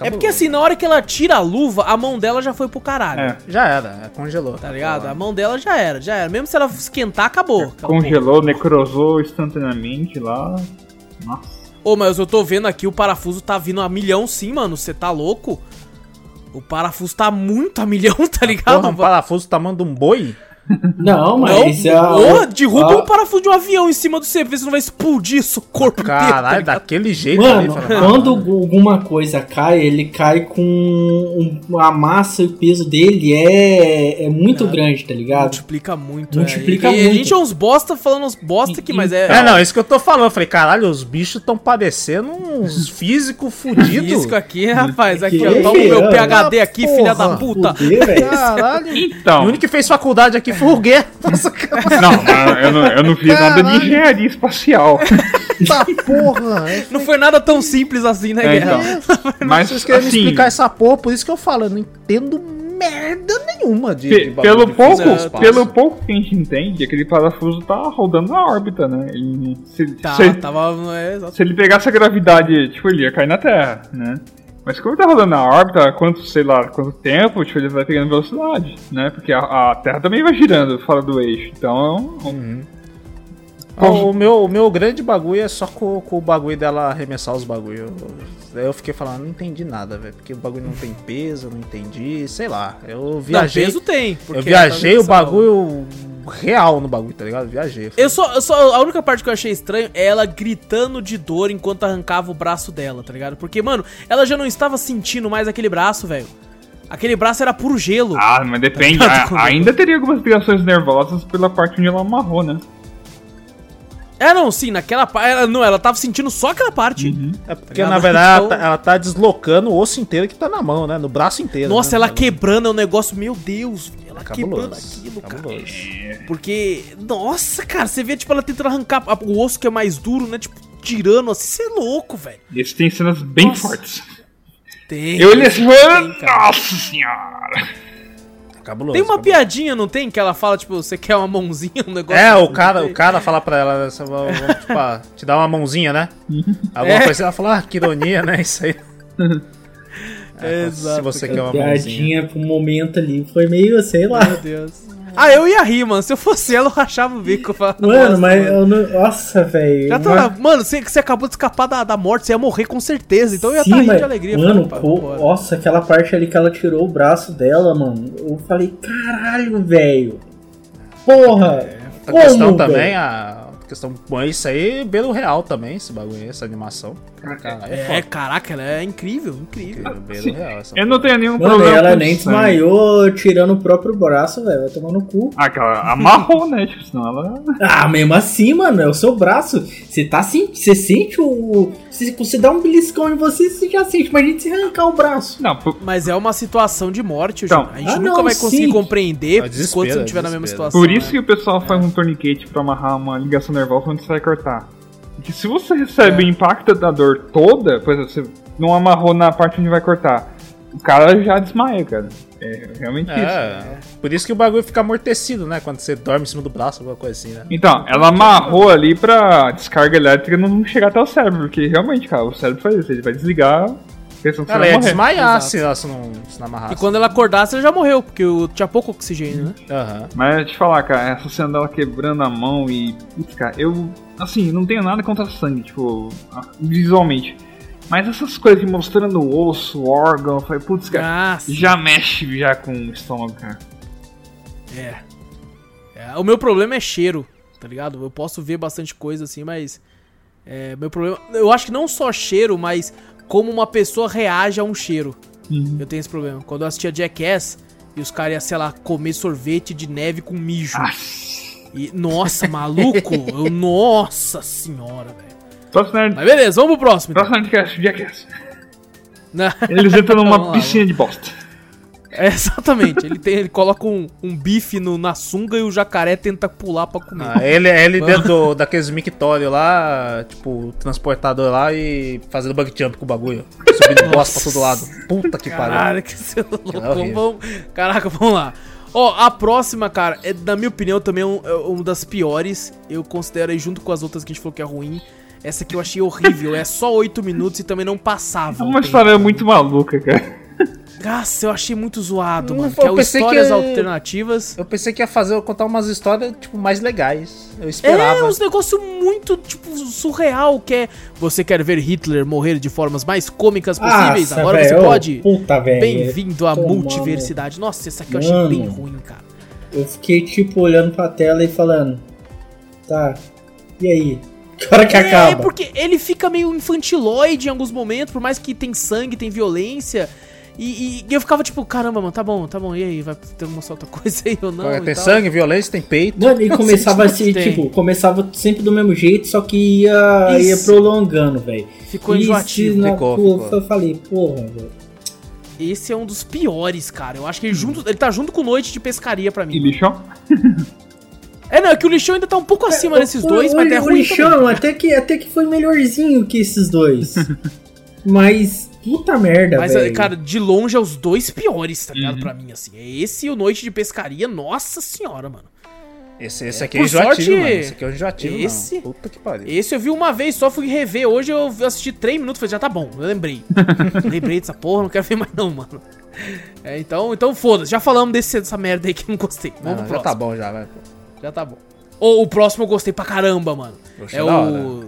É porque assim, na hora que ela tira a luva, a mão dela já foi pro caralho. É, Já era, é, congelou. Tá ligado? A mão dela já era, já era. Mesmo se ela esquentar, acabou. Acabou. congelou, necrosou instantaneamente lá. Nossa. Ô, mas eu tô vendo aqui, o parafuso tá vindo a milhão sim, mano. Você tá louco? O parafuso tá muito a milhão, tá ligado? Porra, um parafuso tamanho de um boi? Não, Não, mas. a- ô, derruba a- um parafuso de um avião em cima do você, vê se não vai explodir seu corpo inteiro, tá Caralho, ligado? daquele jeito ali. Mano, fala, quando alguma coisa cai, ele cai com um- a massa e o peso dele é, é muito grande, tá ligado? Multiplica muito, Multiplica é. E- e A muito. gente é uns bosta falando uns bosta aqui, mas é... É, não, isso que eu tô falando. Eu falei, caralho, os bichos estão parecendo uns físicos fudidos. Físico aqui, rapaz. Aqui, Que ó. Toma o meu é? PHD aqui, Porra. filha da puta. Fuder, velho. Caralho. Então. O único que fez faculdade aqui foi o Guerra. Nossa, Não, eu não, eu não fiz nada de Caralho. engenharia espacial. Tá porra. É, Não foi nada tão simples assim, né, É, Guerra? então. Mas Vocês querem me assim, explicar essa porra, por isso que eu falo, eu não entendo merda nenhuma de, de pelo de pouco, pelo pouco que a gente entende, aquele parafuso tá rodando na órbita, né? Ele, se, Tá, se, tava... É, se ele pegasse a gravidade, tipo, ele ia cair na Terra, né? Mas como tá rodando na órbita, quanto, sei lá, quanto tempo, tipo, ele vai pegando velocidade, né? Porque a, a Terra também vai girando fora do eixo. Então, é Ó, O meu, o meu grande bagulho é só com, com o bagulho dela arremessar os bagulhos. Daí eu fiquei falando, não entendi nada, velho. Porque o bagulho não tem peso, não entendi, sei lá. Eu Não, viajei. peso tem. eu viajei tá o bagulho real no bagulho, tá ligado? Viajei. Eu só, eu só. A única parte que eu achei estranho é ela gritando de dor enquanto arrancava o braço dela, tá ligado? Porque, mano, ela já não estava sentindo mais aquele braço, velho. Aquele braço era puro gelo. Ah, mas depende. ligado? a- ainda teria algumas ligações nervosas pela parte onde ela amarrou, né? É, não, sim, naquela parte. Não, ela tava sentindo só aquela parte. É porque, na verdade, ela tá, ela tá deslocando o osso inteiro que tá na mão, né? No braço inteiro. Nossa, né? ela quebrando é um negócio, meu Deus, ela quebrando Cabuloso. aquilo, cara. Cabuloso. Porque, nossa, cara, você vê, tipo, ela tentando arrancar o osso que é mais duro, né? Tipo, tirando assim, você é louco, velho. Esse tem cenas bem Nossa. fortes. Tem. Eu olhei assim, cara. nossa senhora. Cabuloso. Tem uma cabuloso. piadinha, não tem? Que ela fala, tipo, você quer uma mãozinha, um negócio. É, assim, o cara, não o cara fala pra ela, tipo, ah, te dá uma mãozinha, né? Alguma É. coisa, ela fala, ah, que ironia, né? Isso aí. É, Exato, se você cara. quer uma mãozinha. Piadinha pro momento ali foi meio, sei lá. Meu Deus. Ah, eu ia rir, mano. Se eu fosse ela, eu rachava o bico. Mano, "Nossa, mas mano." eu não. Nossa, velho. Já tá, mano, você, você acabou de escapar da, da morte, você ia morrer com certeza. Então eu ia estar rindo mas, de alegria. Mano, pô, "Vambora." nossa, aquela parte ali que ela tirou o braço dela, mano. Eu falei, caralho, velho. Porra! A questão como, também, a questão. Bom, isso aí, pelo real também, esse bagulho essa animação. Caralho, é, É, caraca, ela é incrível, incrível. Belo real, essa Eu não tenho nenhum Mano, problema ela com nem sangue. desmaiou tirando o próprio braço, velho. Vai tomar no cu. Ah, aquela amarrou, né? Tipo, senão ela. Ah, mesmo assim, mano, é o seu braço. Você tá sentindo. Você sente o. Se você dá um beliscão em você, você já sente. Imagina se arrancar o braço. Não, pô, Mas é uma situação de morte, Então. A gente Ah, nunca não, vai conseguir sim. compreender É enquanto você não é estiver na mesma situação. por isso né? que o pessoal faz um torniquete pra amarrar uma ligação nervosa onde você vai cortar. Porque se você recebe É. o impacto da dor toda, por exemplo, você não amarrou na parte onde vai cortar, o cara já desmaia, cara. É realmente isso. É, por isso que o bagulho fica amortecido, né? Quando você dorme em cima do braço, alguma coisa assim, né? Então, ela amarrou ali pra descarga elétrica não chegar até o cérebro, porque realmente, cara, o cérebro faz isso, ele vai desligar Pensando que Ela ia morrer. desmaiar Exato. se ela se não, se não amarrasse. E quando ela acordasse, ela já morreu, porque eu tinha pouco oxigênio, né? Aham. Mas te falar, cara, essa cena dela quebrando a mão e. Putz, cara, eu. Assim, não tenho nada contra sangue, tipo, visualmente. Mas essas coisas mostrando o osso, o órgão, eu falei, putz, cara, Ah, já mexe já com o estômago, cara. É. É, O meu problema é cheiro, tá ligado? Eu posso ver bastante coisa assim, mas. É, meu problema. Eu acho que não só cheiro, mas como uma pessoa reage a um cheiro. Uhum. Eu tenho esse problema. Quando eu assistia Jackass e os caras iam, sei lá, comer sorvete de neve com mijo. Ah, E, nossa, maluco! eu, nossa senhora, velho. próximo. Mas beleza, vamos pro próximo. Então. Próximo Jackass. Né? Eles entram numa lá, piscina de bosta. É, exatamente. Ele, tem, ele coloca um, um bife no- na sunga e o jacaré tenta pular pra comer. Ah, ele, ele dentro do, daqueles mictórios lá, tipo, transportador lá e fazendo bug jump com o bagulho. Subindo bosta pra todo lado. Puta que pariu. Caralho, que você é louco. É. Vamos- Caraca, vamos lá. Ó, a próxima, cara, é, na minha opinião, também é um, é uma das piores. Eu considero aí, junto com as outras que a gente falou que é ruim. Essa aqui eu achei horrível. É só 8 minutos e também não passava. É uma história muito maluca, cara. Nossa, eu achei muito zoado, Não mano. foi- Que é eu Histórias que- Alternativas. Eu pensei que ia fazer, eu contar umas histórias, tipo, mais legais. Eu É, esperava. uns negócios muito, tipo, surreal, que é... Você quer ver Hitler morrer de formas mais cômicas possíveis? Nossa, Agora velho, você pode... Puta, velho. Bem-vindo à multiversidade. Nossa, essa aqui eu achei Mano. bem ruim, cara. Eu fiquei, tipo, olhando pra tela e falando. Tá. E aí? Que hora que É, acaba? porque ele fica meio infantiloide em alguns momentos, por mais que tem sangue, tem violência. E, e eu ficava tipo, caramba, mano, tá bom, tá bom, e aí, vai ter alguma outra coisa aí ou não? Vai e ter sangue, violência, tem peito. Mano, e começava assim, Tem. tipo, começava sempre do mesmo jeito, só que ia, ia Isso. prolongando, velho. Ficou E se enjoativo. na- Ficou, pô, ficou. Eu falei, porra, velho. Esse é um dos piores, cara. Eu acho que ele, junto, ele tá junto com Noite de Pescaria pra E mim. lixão? É, não, é que o lixão ainda tá um pouco acima desses O- dois, o, mas até o ruim lixão também. até que, até que foi melhorzinho que esses dois. Mas, puta merda, Mas, velho. cara, de longe é os dois piores, tá ligado? Uhum. Pra mim, assim. É esse e o Noite de Pescaria, nossa senhora, mano. Esse, esse aqui por é enjoativo, sorte, mano. Esse aqui é enjoativo, esse- não. Puta que pariu. Esse eu vi uma vez, só fui rever. Hoje eu assisti 3 minutos, falei, já tá bom, eu lembrei. lembrei dessa porra, não quero ver mais não, mano. É, então, então foda-se, já falamos desse, dessa merda aí que eu não gostei. Vamos Não, pro já próximo. tá bom já, vai. Já tá bom. Ou o próximo eu gostei pra caramba, mano. Poxa, é o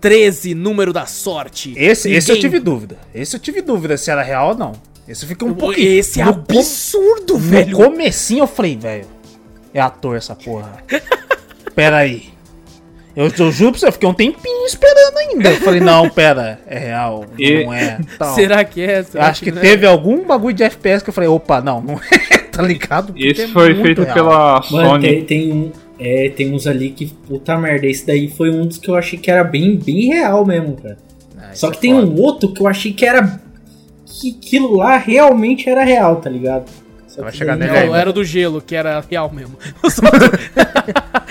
13, número da sorte. Esse, esse eu Ninguém- tive dúvida. Esse eu tive dúvida se era real ou não. Esse fica um pouquinho. Esse é no com- absurdo, No velho. comecinho eu falei, velho. É ator essa porra. Pera aí. Eu, eu juro pra você, eu fiquei um tempinho esperando ainda. Eu falei, não, pera, é real, E- não é. Tal. Será que é? Será acho que não é? teve algum bagulho de FPS que eu falei, opa, não, não é, tá ligado? É foi feito real. pela Mano, Sony. tem, tem um. É, tem uns ali que, puta merda, esse daí foi um dos que eu achei que era bem, bem real mesmo, cara. Ah, Só é que tem foda. um outro que eu achei que era. Que aquilo lá realmente era real, tá ligado? Só Vai que chegar daí- nele Não, ainda. era do gelo, que era real mesmo.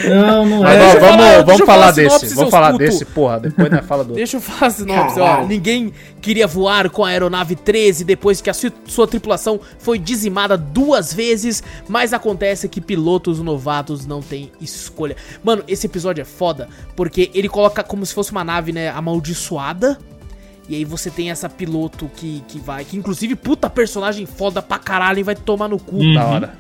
Não, não Mas era. Deixa vamos, vamos, falar falar desse, vamos falar puto. desse, porra, depois nós fala do outro. Deixa eu falar a sinopse, ó. Ninguém queria voar com a aeronave 13 depois que a su- sua tripulação foi dizimada duas vezes, mas acontece que pilotos novatos não têm escolha. Mano, esse episódio é foda, porque ele coloca como se fosse uma nave, né, amaldiçoada. E aí você tem essa piloto que, que vai, que inclusive, puta personagem foda pra caralho, vai tomar no cu. Hum. Da hora.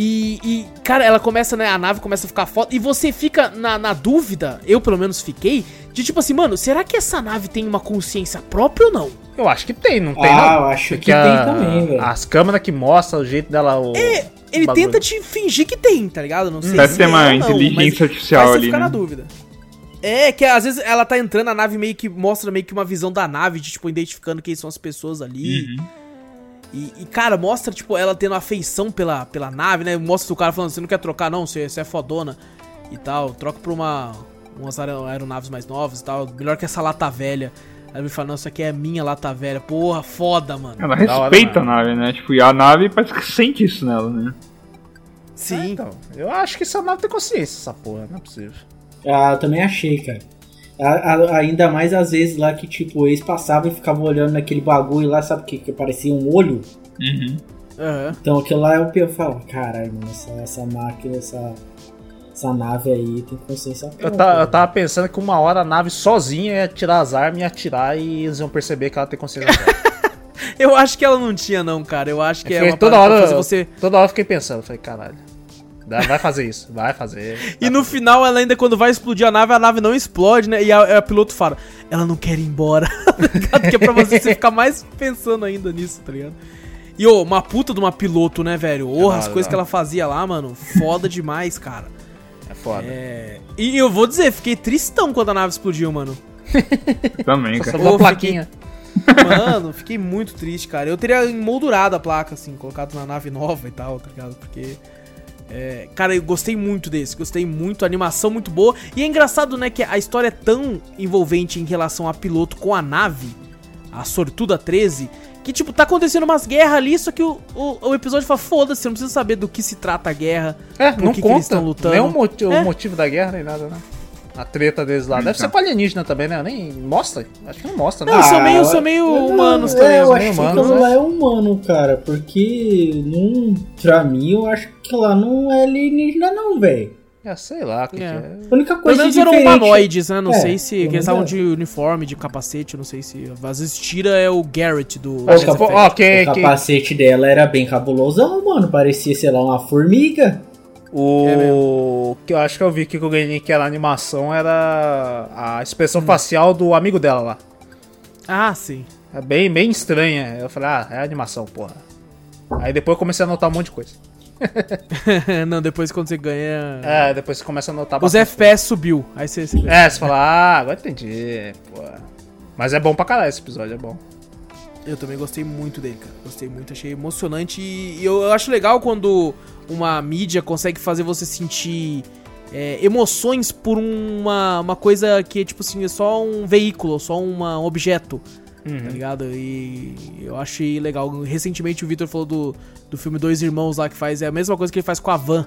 E, e, cara, ela começa, né? A nave começa a ficar foda. E você fica na, na dúvida, eu pelo menos fiquei, de tipo assim, mano, será que essa nave tem uma consciência própria ou não? Eu acho que tem, não tem Ah, não? eu acho Porque que tem a- também, velho. As câmeras que mostram o jeito dela... O... Ele bagulho. tenta te fingir que tem, tá ligado? Não sei Deve se ter é uma não, inteligência mas artificial você ali, ficar né? na dúvida. É, que às vezes ela tá entrando, a nave meio que mostra meio que uma visão da nave, de, tipo, identificando quem são as pessoas ali. Uhum. E, e, cara, mostra, tipo, ela tendo afeição pela, pela nave, né? Mostra o cara falando, você não quer trocar, não, você, você é fodona e tal. Troca pra uma, umas aer- aeronaves mais novas e tal. Melhor que essa lata velha. Aí ele fala, não, isso aqui é minha lata velha. Porra, foda, mano. Ela Da hora, respeita a nave, né? Tipo, e a nave parece que sente isso nela, né? Sim. Então, eu acho que essa nave tem consciência, essa porra, não é possível. Ah, eu também achei, cara. A- a- ainda mais às vezes lá que, tipo, eles passavam e ficavam olhando naquele bagulho lá, sabe o que? Que parecia um olho. Uhum. Aham. Então aquilo lá eu, eu falo, caralho, mano, essa, essa máquina, essa, essa nave aí tem consciência Eu, própria. ta- eu tava pensando que uma hora a nave sozinha ia tirar as armas e atirar e eles iam perceber que ela tem consciência própria. Eu acho que ela não tinha, não, cara. Eu acho que é Fiquei- uma toda hora, fazer você. toda hora eu fiquei pensando, falei, caralho. Dá- Vai fazer isso, vai fazer. E no final, ela ainda, quando vai explodir a nave, a nave não explode, né? E a, a piloto fala, ela não quer ir embora. tá? Que é pra você, você ficar mais pensando ainda nisso, tá ligado? E, ô, uma puta de uma piloto, né, velho? Porra, da as coisas da que ela fazia lá, mano, foda demais, cara. É foda. É. E eu vou dizer, fiquei tristão quando a nave explodiu, mano. Também, cara. sobrou Ô, a plaquinha. Mano, fiquei muito triste, cara. Eu teria emoldurado a placa, assim, colocado na nave nova e tal, tá ligado? Porque. É, cara, eu gostei muito desse, gostei muito, animação muito boa. E é engraçado, né, que a história é tão envolvente em relação a piloto com a nave, a Sortuda 13, que, tipo, tá acontecendo umas guerras ali, só que o, o, o episódio fala: foda-se, você não precisa saber do que se trata a guerra. É, por não que que eles conta. estão lutando. Nem o, moti- o É. motivo da guerra, nem nada, né? A treta deles lá. Deve Então. ser pra alienígena também, né? Nem mostra. Acho que não mostra, né? Não, são meio, eu- são meio eu- humanos é, também. Eu acho que humanos, aquilo né? lá é humano, cara. Porque, não, pra mim, eu acho que lá não é alienígena, não, velho. É, sei lá o que, É. que é. A única Pelo coisa menos diferente... eram humanoides, né? Não É, sei se. pelo Que eles menos estavam é. de uniforme, de capacete, eu não sei se. Às vezes tira é o Garrett do. Que- Effect. Ó, que, O que, capacete dela era bem cabulosão, mano. Parecia, sei lá, uma formiga. É o que eu acho que eu vi que eu ganhei que era a animação era a expressão facial do amigo dela lá. Ah, sim. É bem, bem estranha. Eu falei, ah, é animação, porra. Aí depois eu comecei a notar um monte de coisa. não, depois quando você ganha. É, depois você começa a notar Os FPS subiu. Aí você. É, você fala, ah, agora entendi, porra. Mas é bom pra caralho esse episódio, é bom. Eu também gostei muito dele, cara. Gostei muito, achei emocionante. E eu, eu acho legal quando uma mídia consegue fazer você sentir é, emoções por uma, uma coisa que, tipo assim, é só um veículo, só uma, um objeto. Tá ligado? E eu achei legal. Recentemente o Victor falou do, do filme Dois Irmãos lá que faz. É a mesma coisa que ele faz com a van.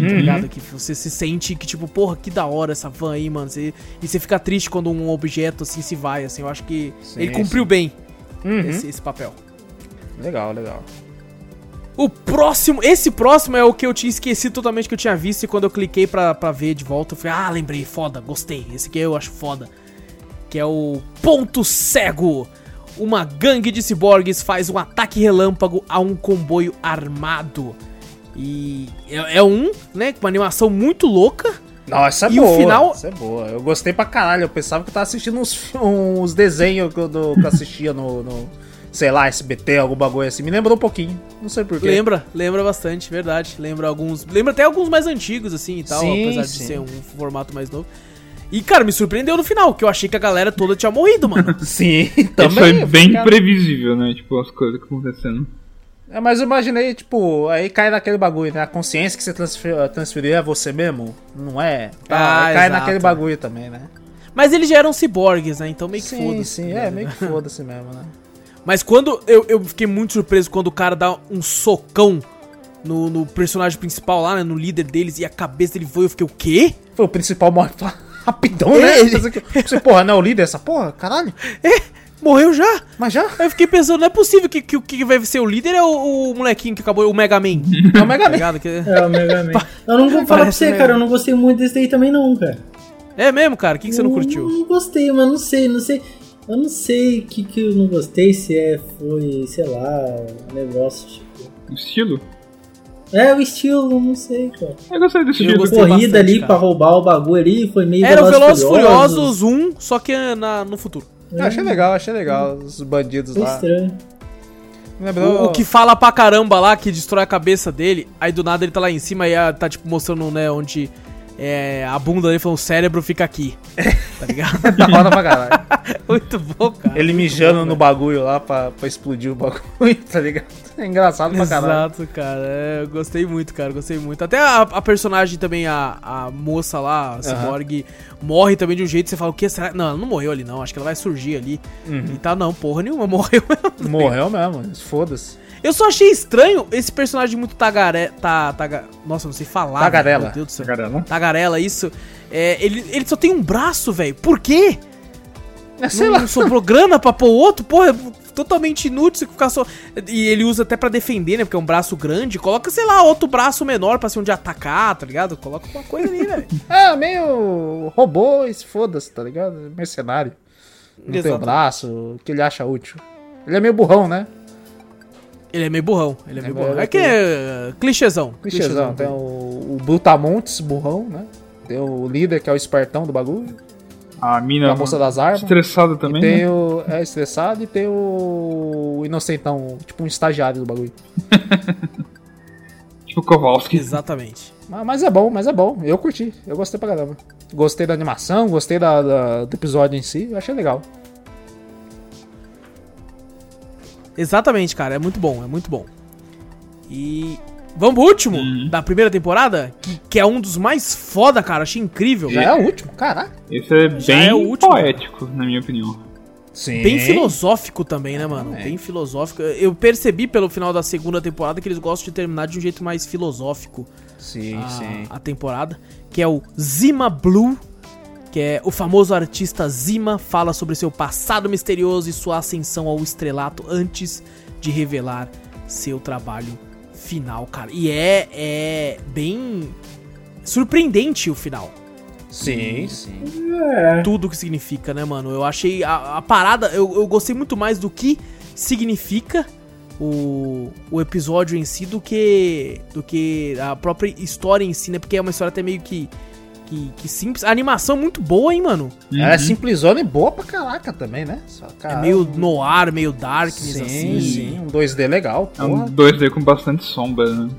Tá ligado? Que você se sente que, tipo, porra, que da hora essa van aí, mano. Você- e você fica triste quando um objeto assim se vai, assim. Eu acho que Sim, ele cumpriu bem Uhum. esse, esse papel. Legal, legal. O próximo, esse próximo é o que eu tinha esquecido totalmente que eu tinha visto e quando eu cliquei pra, pra ver de volta, eu falei, ah, lembrei, foda, gostei. Esse aqui eu acho foda. Que é o Ponto Cego. Uma gangue de ciborgues faz um ataque relâmpago a um comboio armado. E é, é um, né, com uma animação muito louca. Não, essa é E o boa. final- Essa é boa. Eu gostei pra caralho. Eu pensava que eu tava assistindo uns, uns desenhos que eu, do- que eu assistia no, no, sei lá, SBT, algum bagulho assim. Me lembrou um pouquinho. Não sei porquê. Lembra, lembra bastante, verdade. Lembra alguns. Lembra até alguns mais antigos, assim e tal, Sim, apesar de sim. ser um formato mais novo. E, cara, me surpreendeu no final, que eu achei que a galera toda tinha morrido, mano. Sim, Isso também. foi bem cara. previsível, né? Tipo, as coisas acontecendo. É, mas eu imaginei, tipo, aí cai naquele bagulho, né? A consciência que você transfer, transferiu é você mesmo? Não é? Ah, Aí cai exato. naquele bagulho também, né? Mas eles já eram ciborgues, né? Então meio que sim, foda-se. sim, né? é, meio que foda-se mesmo, né? Mas quando. Eu, eu fiquei muito surpreso quando o cara dá um socão no, no personagem principal lá, né? No líder deles, e a cabeça dele voa. Eu fiquei, o quê? Foi o principal morre rapidão, É, né? ele- Você, porra, não é o líder essa porra? Caralho. Morreu já? Mas já? Aí eu fiquei pensando, não é possível que, que o que vai ser o líder é o, o molequinho que acabou, o Mega Man. É o Mega Tá Man. Que- É, o Mega Man. Eu não vou falar pra você, cara. Eu não gostei muito desse daí também, não, cara. É mesmo, cara? O que, que você não curtiu? Não gostei, mas não sei, não sei. Eu não sei o que, que eu não gostei, se é, foi, sei lá, um negócio tipo. O estilo? É, o estilo, não sei, cara. Eu gostei desse Eu estilo. gostei Corrida bastante, ali cara. pra roubar o bagulho ali, foi meio Era o Velozes Furiosos. Furiosos 1, só que na, no futuro. Eu achei legal, achei legal. Os bandidos Foi lá. estranho. Lembrou- O, o que fala pra caramba lá, que destrói a cabeça dele, aí do nada ele tá lá em cima e tá tipo mostrando, né, onde é, a bunda dele falando, o cérebro fica aqui. Tá ligado? da hora pra caralho. muito bom, cara. Ele mijando bom, no bagulho lá pra, pra explodir o bagulho, tá ligado? É engraçado pra caralho. Exato, cara. É, eu gostei muito, cara. Gostei muito. Até a, a personagem também, a, a moça lá, a Cyborg, morre também de um jeito que você fala, o que? Será? Não, ela não morreu ali, não. Acho que ela vai surgir ali. E tá, não, porra nenhuma, morreu mesmo. Morreu mesmo, foda-se. Eu só achei estranho esse personagem muito tagare... Ta, taga... Nossa, não sei falar. Tagarela. Meu Deus do céu. Caramba. Tagarela, isso. É, ele, ele só tem um braço, velho. Por quê? É, sei não, lá. não sobrou grana pra pôr outro, porra, é totalmente inútil você ficar só. E ele usa até pra defender, né? Porque é um braço grande. Coloca, sei lá, outro braço menor pra ser onde atacar, tá ligado? Coloca uma coisa ali, velho. É, meio robô se foda-se, tá ligado? Mercenário. Não tem o Exato. braço, o que ele acha útil. Ele é meio burrão, né? Ele é meio burrão. Ele é meio É, burrão. é É que é clichêzão. Clichêzão. Tem o, o Brutamontes, burrão, né? Tem o líder, que é o espertão do bagulho. A mina A moça das armas. estressada E também, tem né? o. É estressado e tem o. o inocentão, tipo um estagiário do bagulho. Tipo Kowalski. Exatamente. Mas, mas é bom, mas é bom. Eu curti. Eu gostei pra caramba. Gostei da animação, gostei da, da- do episódio em si. Eu achei legal. Exatamente, cara. É muito bom, é muito bom. E. Vamos pro último Uhum. da primeira temporada, que, que é um dos mais foda, cara. Achei incrível. Já é o último, caraca. Esse é bem é último. poético, na minha opinião. Sim. Bem filosófico também, né, mano? Exatamente. Bem filosófico. Eu percebi pelo final da segunda temporada que eles gostam de terminar de um jeito mais filosófico Sim, a, sim. a temporada. Que é o Zima Blue, que é o famoso artista Zima, fala sobre seu passado misterioso e sua ascensão ao estrelato antes de revelar seu trabalho final, cara. E é, é bem surpreendente o final. Sim, sim. É. tudo que significa, né, mano? Eu achei a, a parada, eu, eu gostei muito mais do que significa o, o episódio em si do que do que a própria história em si, né? Porque é uma história até meio que que, que simples. A animação é muito boa, hein, mano? Ela é simplesona e boa pra caraca também, né? Só, É cara, meio noir, meio darkness, Sim, assim. sim. Um 2D legal. É um Porra. 2D com bastante sombra, né?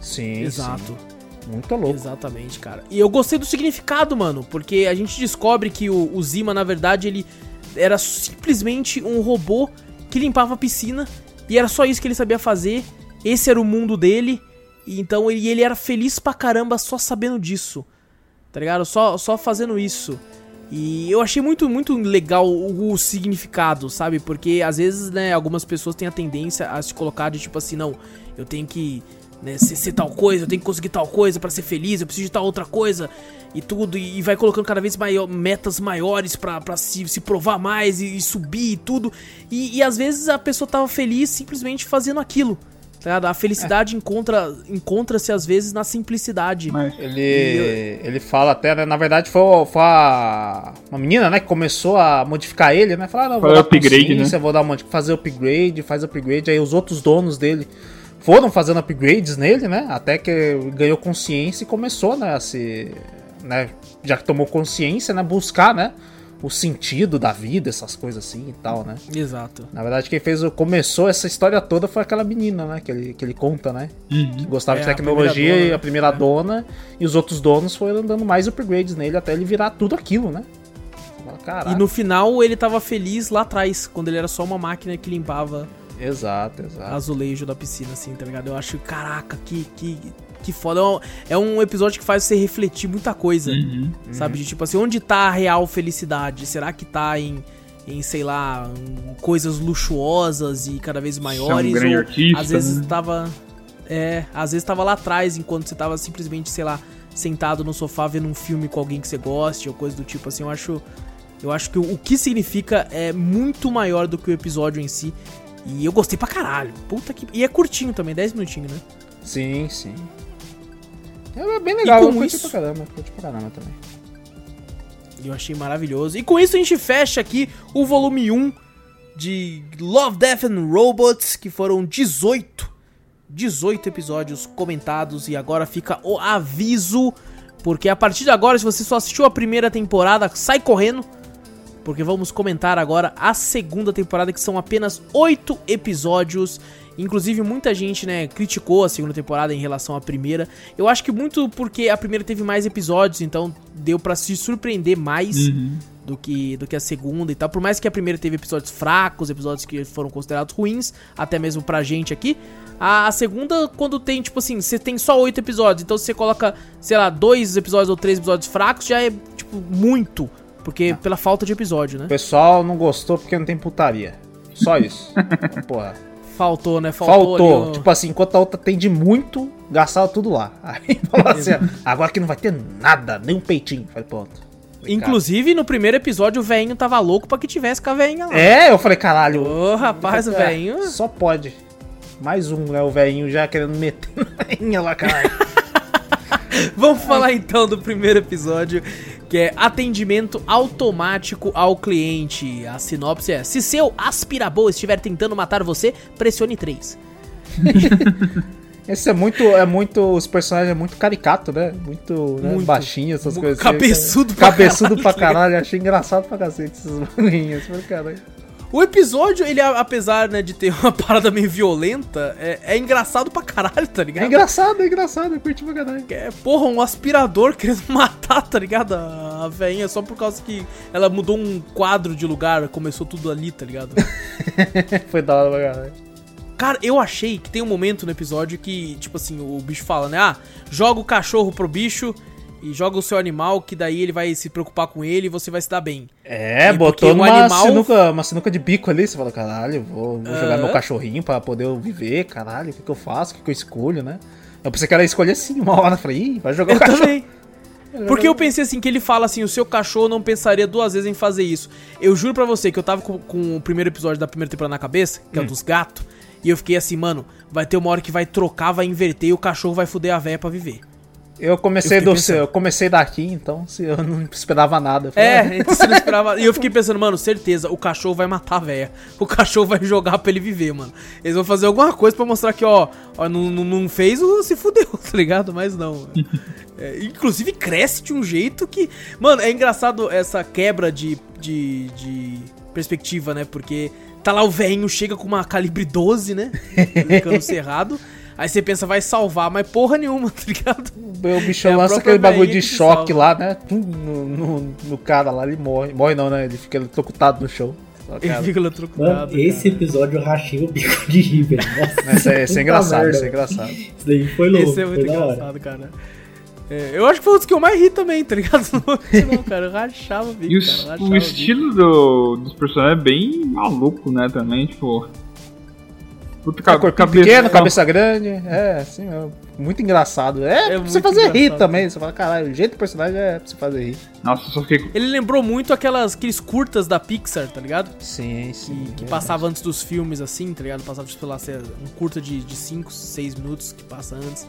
Sim, Exato. sim. Muito louco. Exatamente, cara. E eu gostei do significado, mano, porque a gente descobre que o, o Zima, na verdade, ele era simplesmente um robô que limpava a piscina e era só isso que ele sabia fazer. Esse era o mundo dele. E então ele, ele era feliz pra caramba só sabendo disso. Tá ligado? Só, só fazendo isso. E eu achei muito, muito legal o, o significado, sabe? Porque às vezes, né, algumas pessoas têm a tendência a se colocar de tipo assim, não, eu tenho que né, ser, ser tal coisa, eu tenho que conseguir tal coisa pra ser feliz, eu preciso de tal outra coisa e tudo, e, e vai colocando cada vez maior, metas maiores pra se, se provar mais e, e subir e tudo. E, e às vezes a pessoa tava feliz simplesmente fazendo aquilo. Tá? A felicidade encontra encontra-se às vezes na simplicidade. Mas Ele, ele fala até, né? Na verdade, foi, foi a, uma menina, né? Que começou a modificar ele, né? Falar, ah, não, vou Fazer dar upgrade, né? vou dar um monte, fazer upgrade, faz upgrade. Aí os outros donos dele foram fazendo upgrades nele, né? Até que ganhou consciência e começou, né? A se. Né, já que tomou consciência, né? Buscar, né? O sentido da vida, essas coisas assim e tal, né? Exato. Na verdade, quem fez o, começou essa história toda foi aquela menina, né? Que ele, que ele conta, né? que gostava É, de a tecnologia primeira dona, e a primeira dona, e os outros donos foram dando mais upgrades nele até ele virar tudo aquilo, né? Caraca. E no final ele tava feliz lá atrás, quando ele era só uma máquina que limpava Exato, exato. azulejo da piscina, assim, tá ligado? Eu acho, caraca, que, que, que foda. É um, é um episódio que faz você refletir muita coisa, Uhum. sabe? De tipo assim, onde tá a real felicidade? Será que tá em, em sei lá, em coisas luxuosas e cada vez maiores? um grande ou artista, às vezes né? tava. É, às vezes tava lá atrás, enquanto você tava simplesmente, sei lá, sentado no sofá vendo um filme com alguém que você goste, ou coisa do tipo assim. Eu acho. Eu acho que o, o que significa é muito maior do que o episódio em si. E eu gostei pra caralho. Puta que. E é curtinho também, 10 minutinhos, né? Sim, sim. É bem legal, com eu curti isso- pra caramba, curti pra caramba também. E eu achei maravilhoso. E com isso a gente fecha aqui o volume 1 de Love, Death and Robots, que foram 18. 18 episódios comentados. E agora fica o aviso. Porque a partir de agora, se você só assistiu a primeira temporada, sai correndo. Porque vamos comentar agora a segunda temporada, que são apenas 8 episódios. Inclusive, muita gente, né, criticou a segunda temporada em relação à primeira. Eu acho que muito porque a primeira teve mais episódios, então deu pra se surpreender mais Uhum. do que, do que a segunda e tal. Por mais que a primeira teve episódios fracos, episódios que foram considerados ruins, até mesmo pra gente aqui. A, a segunda, quando tem, tipo assim, você tem só oito episódios, então se você coloca, sei lá, dois episódios ou três episódios fracos, já é, tipo, muito. Porque pela falta de episódio, né? O pessoal não gostou porque não tem putaria. Só isso. Porra. Faltou, né? Faltou. Faltou. o- Tipo assim, enquanto a outra tem de muito, gastaram tudo lá. Aí falou assim, ó, agora que não vai ter nada, nem um peitinho. Falei, pronto. Inclusive, no primeiro episódio, o velhinho tava louco pra que tivesse com a velhinha lá. É, eu falei, caralho. Ô, rapaz, o É, velhinho. Só pode. Mais um, né? O velhinho já querendo meter na lá, caralho. Vamos falar então do primeiro episódio, que é atendimento automático ao cliente. A sinopse é: se seu aspirabô estiver tentando matar você, pressione 3. Esse é muito, é muito, os personagens é muito caricato, né? Muito, né? Muito. baixinho, essas Mu- coisas. cabeçudo assim. pra Cabeçudo pra caralho. caralho. Achei engraçado pra cacete esses bagulhinhos. Falei, caralho. O episódio, ele, apesar né, de ter uma parada meio violenta, é, é engraçado pra caralho, tá ligado? É engraçado, é engraçado. Eu curti pra caralho. É, porra, um aspirador querendo matar, tá ligado? A, a velhinha só por causa que ela mudou um quadro de lugar, começou tudo ali, tá ligado? Foi da hora pra caralho. Cara, eu achei que tem um momento no episódio que, tipo assim, o bicho fala, né? Ah, joga o cachorro pro bicho e joga o seu animal, que daí ele vai se preocupar com ele e você vai se dar bem. É, E botou um numa animal- sinuca, uma sinuca de bico ali. Você fala, caralho, vou, vou jogar Aham. meu cachorrinho pra poder eu viver, caralho, o que, que eu faço, o que, que eu escolho, né? Eu pensei que ela ia escolher sim uma hora. Falei, ih, vai jogar Eu o cachorro. também. Porque eu pensei assim, que ele fala assim, o seu cachorro não pensaria duas vezes em fazer isso. Eu juro pra você que eu tava com, com o primeiro episódio da primeira temporada na cabeça, que é Hum. o dos gatos, e eu fiquei assim, mano, vai ter uma hora que vai trocar, vai inverter e o cachorro vai fuder a véia pra viver. Eu comecei Eu do pensando. eu comecei daqui, então se eu não esperava nada. Falei, É, então você não esperava. E eu fiquei pensando, mano, certeza, o cachorro vai matar a véia. O cachorro vai jogar pra ele viver, mano. Eles vão fazer alguma coisa pra mostrar que, ó, ó não, não, não fez, se fudeu, tá ligado? Mas não. É, inclusive cresce de um jeito que. Mano, é engraçado essa quebra de, de, de perspectiva, né? Porque tá lá o velhinho, chega com uma calibre 12, né? Cano cerrado. Aí você pensa, vai salvar, mas porra nenhuma, tá ligado? O bicho É a lança aquele bagulho de choque salva. lá, né? No, no, no cara lá, ele morre. Morre não, né? Ele fica eletrocutado no chão. Ele cara. fica Mano, eletrocutado. esse cara. episódio eu rachei o bico de rir, velho. Nossa, Esse é, é engraçado, merda, esse é velho. engraçado. Isso daí foi louco. Esse é muito engraçado, cara. É, eu acho que foi um dos que eu mais ri também, tá ligado? Não, cara, eu rachava o bico, E o, cara, eu rachava o o estilo do, dos personagens é bem maluco, né, também, tipo... Puta, Ca corpinho cabeça- pequeno, não, cabeça grande. É, assim, é muito engraçado. É, pra muito você fazer rir também. Você fala, caralho, o jeito do personagem é pra você fazer rir. Nossa, eu só fiquei... Ele lembrou muito aquelas, aqueles curtas da Pixar, tá ligado? Sim, Que, sim. que é. passava antes dos filmes, assim, tá ligado? Passava, sei lá, um curta de 5, 6 minutos que passa antes.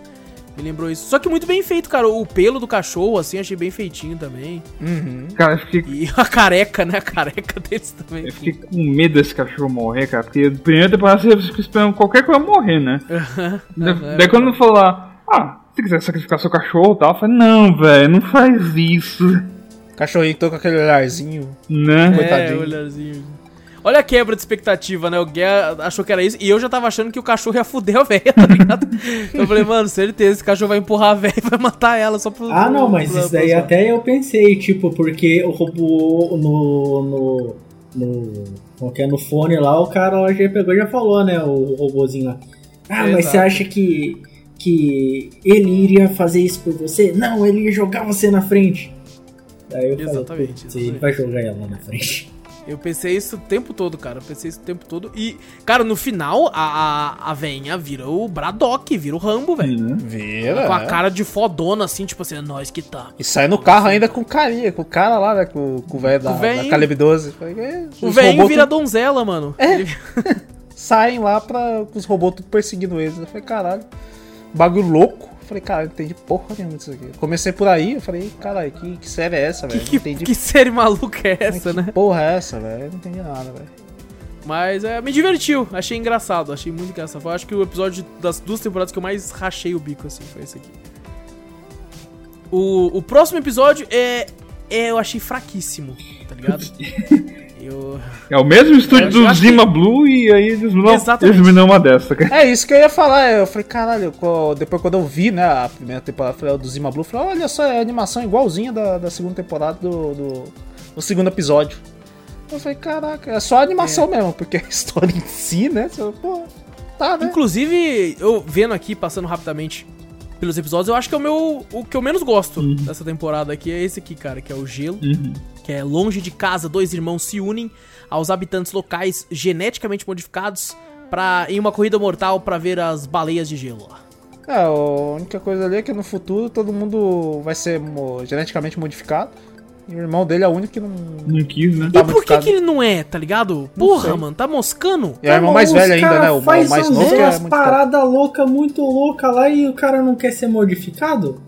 Me lembrou isso. Só que muito bem feito, cara. O pelo do cachorro, assim, achei bem feitinho também. Uhum. Cara, eu fiquei, E a careca, né? A careca deles também. eu fiquei com medo desse cachorro morrer, cara. Porque na primeira temporada você fica esperando qualquer coisa morrer, né? Da- aham. Daí quando falou lá, ah, se quiser sacrificar seu cachorro e tal, eu falei, não, velho, não faz isso, Cachorrinho que tô com aquele olharzinho. né? É, Coitadinho. olharzinho. Olha a quebra de expectativa, né? O Guia achou que era isso e eu já tava achando que o cachorro ia fuder a velha, tá ligado? eu falei, mano, certeza, esse cachorro vai empurrar a velha e vai matar ela só pro. Ah, não, mas pra- isso daí pra- até eu pensei, tipo, porque o robô no. no. no. que é, no fone lá, o cara lá já pegou e já falou, né? O robozinho lá. Ah, mas Exato. você acha que. que ele iria fazer isso por você? Não, ele ia jogar você na frente. Daí eu Exatamente, falei, putz, ele exatamente. vai jogar ela na frente. Eu pensei isso o tempo todo, cara. Eu pensei isso o tempo todo. E, cara, no final, a, a, a venha vira o Braddock, vira o Rambo, velho. Né? Vira. Com a é. cara de fodona, assim, tipo assim, é nós que tá. E sai no carro ainda com carinha, com o cara lá, né? Com, com o velho da, da Calibre 12. Falei, é, O robôs vira tudo donzela, mano. É. Ele- saem lá pra, com os robôs tudo perseguindo eles. Eu falei, caralho, bagulho louco. Eu falei, cara, não entendi porra nenhuma disso aqui. Comecei por aí, eu falei, caralho, que, que série é essa, velho? Que, entendi que série maluca é essa, que né? porra é essa, velho? Eu não entendi nada, velho. Mas é, me divertiu, achei engraçado, achei muito engraçado. Eu acho que o episódio das duas temporadas que eu mais rachei o bico, assim, foi esse aqui. O, o próximo episódio é, é. Eu achei fraquíssimo, tá ligado? Eu. É o mesmo estúdio Eu do acho que- Zima Blue e aí eles não, Exatamente. eles me dão uma dessa, cara. É isso que eu ia falar. Eu falei, caralho, depois quando eu vi, né, a primeira temporada falei, do Zima Blue, eu falei, olha só, é a animação igualzinha da, da segunda temporada do, do, do segundo episódio. Eu falei, caraca, é só a animação mesmo, porque a história em si, né? Você, pô, tá, né? Inclusive, eu vendo aqui, passando rapidamente pelos episódios, eu acho que é o meu. O que eu menos gosto dessa temporada aqui é esse aqui, cara, que é o gelo. Uhum. Que é longe de casa, dois irmãos se unem aos habitantes locais geneticamente modificados para em uma corrida mortal pra ver as baleias de gelo. É, a única coisa ali é que no futuro todo mundo vai ser mo- geneticamente modificado. E o irmão dele é o único que não. Não quis, né? E Tá por que, que ele não é, tá ligado? Porra, mano, tá moscando? E é o irmão mais velho ainda, né? O, mais novo que é paradas loucas, muito louca lá e o cara não quer ser modificado?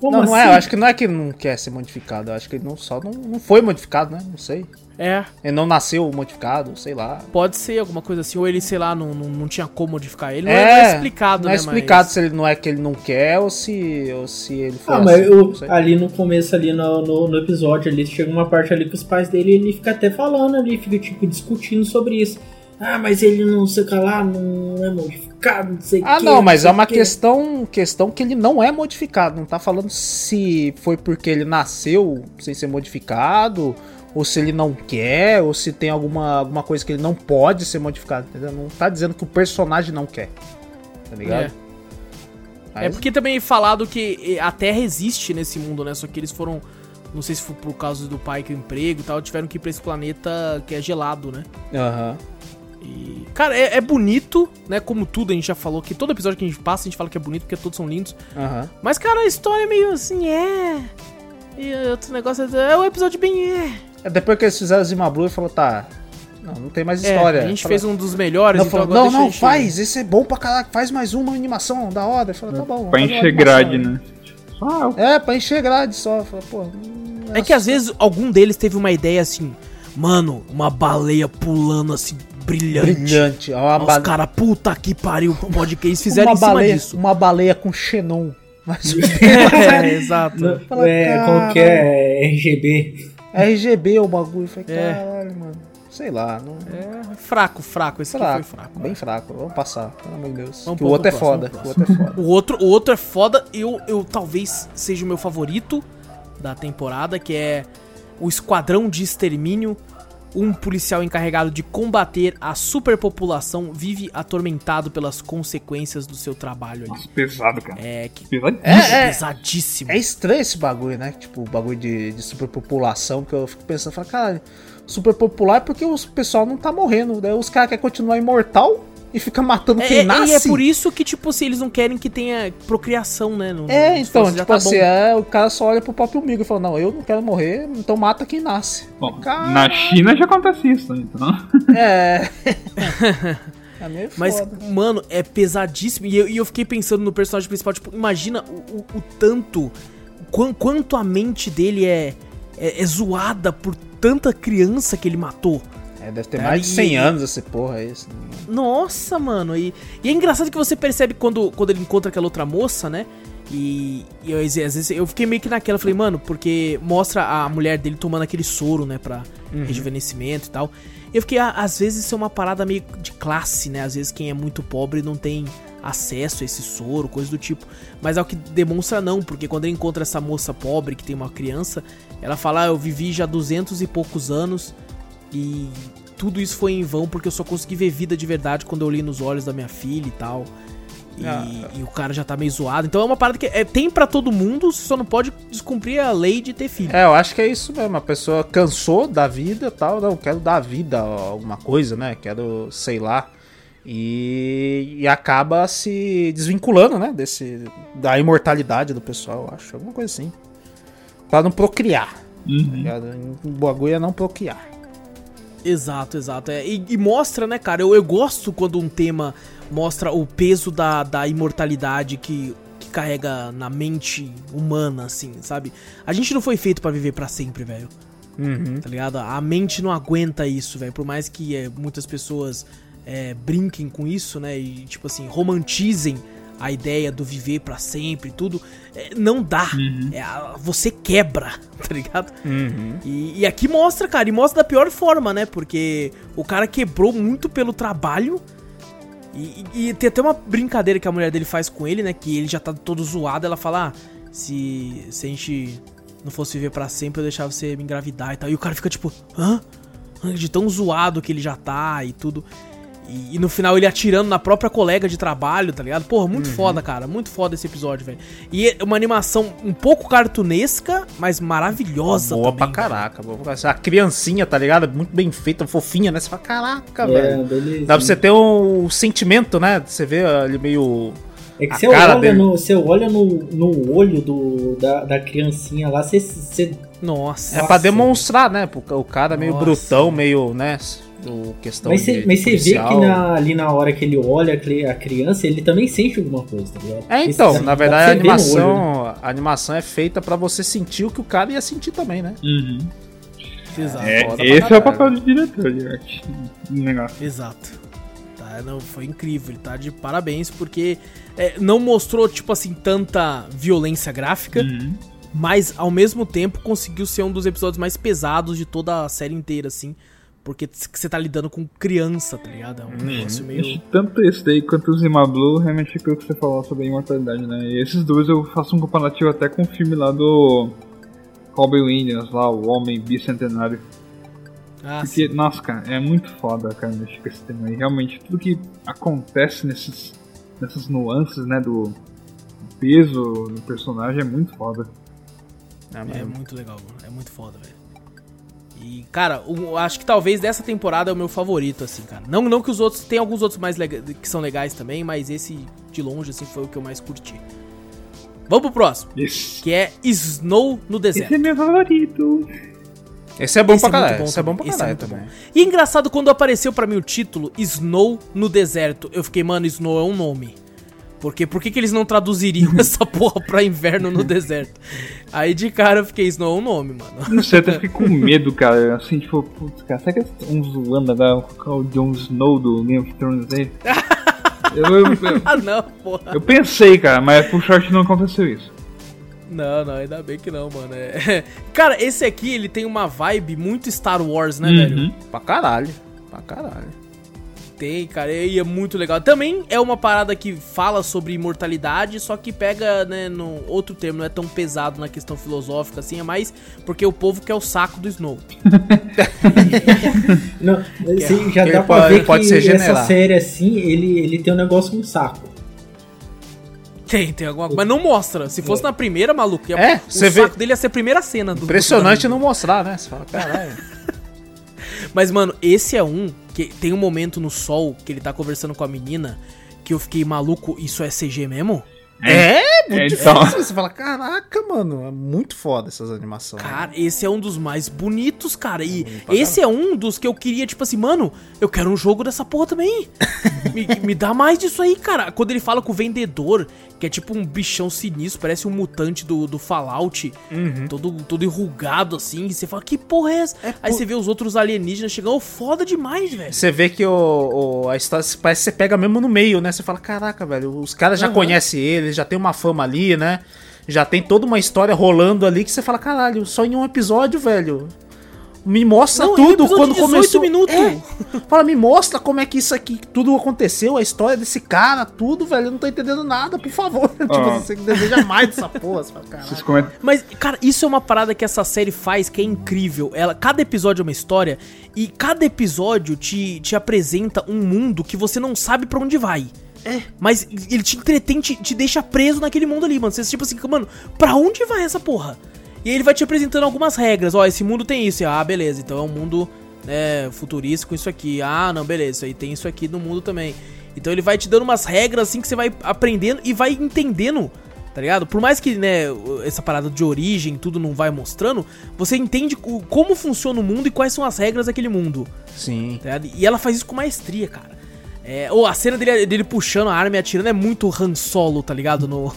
Como Não, não assim? é, eu acho que não é que ele não quer ser modificado, eu acho que ele não, só não, não foi modificado, né? Não sei. É, Ele não nasceu modificado, sei lá. pode ser alguma coisa assim. Ou ele, sei lá, não, não, não tinha como modificar ele. Não é, não é explicado, não né? é explicado mas... se ele não é que ele não quer ou se, ou se ele foi Ah, assim, mas eu, não ali no começo, ali no, no, no episódio, ali chega uma parte ali que os pais dele, ele fica até falando ali, fica tipo discutindo sobre isso. Ah, mas ele não sei o que lá, não é modificado, não sei o Ah, que. não, mas sei é uma o quê. questão, questão que ele não é modificado. Não tá falando se foi porque ele nasceu sem ser modificado, ou se ele não quer, ou se tem alguma, alguma coisa que ele não pode ser modificado, entendeu? Não tá dizendo que o personagem não quer. Tá ligado? É. É porque também é falado que a Terra existe nesse mundo, né? Só que eles foram. Não sei se foi por causa do pai que o emprego e tal, tiveram que ir pra esse planeta que é gelado, né? Aham. E. Cara, é, é bonito, né? Como tudo a gente já falou, que todo episódio que a gente passa, a gente fala que é bonito porque todos são lindos. Aham. Mas, cara, a história é meio assim, é. E outro negócio é. É um episódio bem. É. É depois que eles fizeram Zima Blue, ele falou, tá. Não, não tem mais É, história. a gente Fala- fez um dos melhores, Não, então falou, não, não, faz, esse é bom pra caralho, faz mais uma animação da hora. Ele falou, tá bom. Pra encher grade, né? Só É, pra encher grade só. Fala, pô, hum, É que às vezes algum deles teve uma ideia assim, mano, uma baleia pulando assim, brilhante. brilhante. Ó, uma, Aí Os bale... caras, puta que pariu, pode que eles fizeram uma em cima baleia, disso. Uma baleia com xenon. Mas é, exato. Não, Fala, é, como que é? RGB. RGB o bagulho. Falei, É. caralho, mano. Sei lá, não. É fraco, fraco, esse Fraco, aqui foi fraco. bem fraco. Vamos passar, pelo amor de Deus. Vamos o outro é próximo, foda. pro O outro é foda. O outro, o outro é foda, eu, eu talvez seja o meu favorito da temporada, que é o Esquadrão de Extermínio. Um policial encarregado de combater a superpopulação vive atormentado pelas consequências do seu trabalho ali. Nossa, pesado, cara. É, que Pesado. É, é. pesadíssimo. É estranho esse bagulho, né? Tipo, o bagulho de, de superpopulação, que eu fico pensando, falo, cara, superpopular é porque o pessoal não tá morrendo. Daí os caras querem continuar imortal e fica matando É, quem é, nasce. e é por isso que, tipo assim, eles não querem que tenha procriação, né? no- É, então, tipo tá assim, é, o cara só olha pro próprio umbigo e fala, não, eu não quero morrer, então mata quem nasce. Bom, na China já acontece isso, né? então. É. é meio Mas, foda. mano, é pesadíssimo. E eu, e eu fiquei pensando no personagem principal, tipo, imagina o, o- o tanto. quan- quanto a mente dele é, é, é zoada por tanta criança que ele matou. É, deve ter É, mais de e- 100 anos esse porra aí. esse- Nossa, mano. E, e é engraçado que você percebe quando, quando ele encontra aquela outra moça, né? E, e eu, às vezes eu fiquei meio que naquela, falei, mano, porque mostra a mulher dele tomando aquele soro, né, pra rejuvenescimento e tal. E eu fiquei, ah, às vezes isso é uma parada meio de classe, né? Às vezes quem é muito pobre não tem acesso a esse soro, coisa do tipo. Mas é o que demonstra não, porque quando ele encontra essa moça pobre que tem uma criança, ela fala, ah, eu vivi já duzentos e poucos anos e tudo isso foi em vão porque eu só consegui ver vida de verdade quando eu olhei nos olhos da minha filha e tal. E, Ah. e o cara já tá meio zoado. Então é uma parada que é, tem pra todo mundo, você só não pode descumprir a lei de ter filho. É, eu acho que é isso mesmo. A pessoa cansou da vida tal. Não, quero dar vida a alguma coisa, né? Quero, sei lá. E, e acaba se desvinculando, né? Desse, da imortalidade do pessoal, eu acho. Alguma coisa assim. Pra não procriar. tá Uhum. ligado? O bagulho é não procriar. Exato, exato. É, e, e mostra, né, cara? Eu, eu gosto quando um tema mostra o peso da, da imortalidade que, que carrega na mente humana, assim, sabe? A gente não foi feito pra viver pra sempre, velho. Uhum. Tá ligado? A mente não aguenta isso, velho. Por mais que é, muitas pessoas é, brinquem com isso, né? E, tipo assim, romantizem a ideia do viver pra sempre e tudo. é, não dá. É, a- você quebra, tá ligado? Uhum. E, e aqui mostra, cara, e mostra da pior forma, né? Porque o cara quebrou muito pelo trabalho. E, e- e tem até uma brincadeira que a mulher dele faz com ele, né? Que ele já tá todo zoado. Ela fala: ah, se, se a gente não fosse viver pra sempre, eu deixava você me engravidar e tal. E o cara fica tipo: hã? De tão zoado que ele já tá e tudo. E, e no final ele atirando na própria colega de trabalho, tá ligado? Porra, muito foda, cara. Muito foda esse episódio, velho. E é uma animação um pouco cartunesca, mas maravilhosa Boa também. pra velho. caraca. boa pra caraca. A criancinha, tá ligado? Muito bem feita, fofinha, né? Você fala, caraca, velho. É, beleza. Dá pra você ter um sentimento, né? Você vê ele meio. É que a você olha, dele. no, você olha no, no olho do, da, da criancinha lá, você, você Nossa. É pra demonstrar, né? porque O cara meio Nossa. brutão, meio, né? O questão Mas você de mas você vê que na- ali na hora que ele olha a cri- a criança, ele também sente alguma coisa, tá ligado? É, então, Esse- na verdade a animação, olho, né? a animação é feita pra você sentir o que o cara ia sentir também, né? Uhum. Exato. É, esse é o papel do diretor de arte. Negócio. Exato. Tá, não, foi incrível, ele tá de parabéns, porque é, não mostrou, tipo assim, tanta violência gráfica, Uhum. mas ao mesmo tempo conseguiu ser um dos episódios mais pesados de toda a série inteira, assim. Porque você tá lidando com criança, tá ligado? É um negócio meio. Tanto esse daí quanto o Zima Blue, realmente é aquilo que você falou sobre a imortalidade, né? E esses dois eu faço um comparativo até com o filme lá do Robin Williams, lá, o Homem Bicentenário. Ah, Porque, nossa, cara, é muito foda, cara, mexer com esse tema aí. Realmente, tudo que acontece nesses, nessas nuances, né, do peso do personagem é muito foda. É É muito legal, mano. É muito foda, velho. E, cara, o- acho que talvez dessa temporada é o meu favorito, assim, cara. Não, não que os outros. Tem alguns outros mais que são legais também, mas esse, de longe, assim, foi o que eu mais curti. Vamos pro próximo, Esse, que é Snow no esse deserto. é meu favorito. Esse é bom Esse pra é caralho. bom Esse é bom pra. Esse é também. E engraçado, quando apareceu pra mim o título Snow no deserto, eu fiquei, mano, Snow é um nome. Porque por que, que eles não traduziriam essa porra pra inverno no deserto? Aí de cara eu fiquei, Snow é um nome, mano. Não sei, até fiquei com medo, cara. Assim, tipo, putz, cara, será que eles estão zoando agora com o Jon Snow do Game of Thrones aí? Eu, eu, eu, Ah, não, porra. eu pensei, cara, mas pro short não aconteceu isso. Não, não, ainda bem que não, mano. É- Cara, esse aqui, ele tem uma vibe muito Star Wars, né, Uhum. velho? Pra caralho. Pra caralho. Tem, cara, e é muito legal. Também é uma parada que fala sobre imortalidade, só que pega, né, no outro termo, não é tão pesado na questão filosófica assim, é mais porque o povo quer o saco do Snow. Não, assim, já Ele dá pra pode- ver pode que ser essa série, assim, ele, ele tem um negócio com saco. Tem, tem alguma coisa. Mas não mostra. Se fosse na primeira, maluco, ia, É, o você vê- saco dele ia ser a primeira cena do Impressionante do- não mostrar, né? Você fala, caralho. Mas, mano, esse é um que tem um momento no sol que ele tá conversando com a menina que eu fiquei maluco, isso é CG mesmo? É, É, muito então. difícil. Você fala, caraca, mano, é muito foda essas animações. Cara, esse é um dos mais bonitos, cara. E Bonito pra esse é um dos que eu queria, tipo assim, mano, eu quero um jogo dessa porra também. me, me dá mais disso aí, cara. Quando ele fala com o vendedor, que é tipo um bichão sinistro, parece um mutante do, do Fallout, todo, todo enrugado assim, e você fala, que porra é essa? Aí você vê os outros alienígenas chegando, foda demais, velho. Você vê que o, o- a história parece que você pega mesmo no meio, né? Você fala, caraca, velho, os caras já Aham. conhecem ele, já tem uma fama ali, né? Já tem toda uma história rolando ali que você fala, caralho, só em um episódio, velho. Me mostra Não, é um tudo episódio quando de 18 começou. minutos. É. Fala, me mostra como é que isso aqui tudo aconteceu, a história desse cara, tudo, velho. Eu não tô entendendo nada, por favor. tipo, Ó. você deseja mais dessa porra. Você fala, Vocês caralho. comentam. Mas, cara, isso é uma parada que essa série faz que é incrível. Ela, cada episódio é uma história e cada episódio te, te apresenta um mundo que você não sabe pra onde vai. É. Mas ele te entretém, te, te deixa preso naquele mundo ali, mano. Você tipo assim, mano, pra onde vai essa porra? E ele vai te apresentando algumas regras. Ó, esse mundo tem isso. Ah, beleza. Então é um mundo né, futurista com isso aqui. Ah, não, beleza. Aí tem isso aqui no mundo também. Então ele vai te dando umas regras assim que você vai aprendendo e vai entendendo tá ligado? Por mais que, né, essa parada de origem, tudo não vai mostrando, você entende o- como funciona o mundo e quais são as regras daquele mundo, Sim. tá? E ela faz isso com maestria, cara. É, ou a cena dele, dele puxando a arma e atirando é muito Han Solo, tá ligado? No,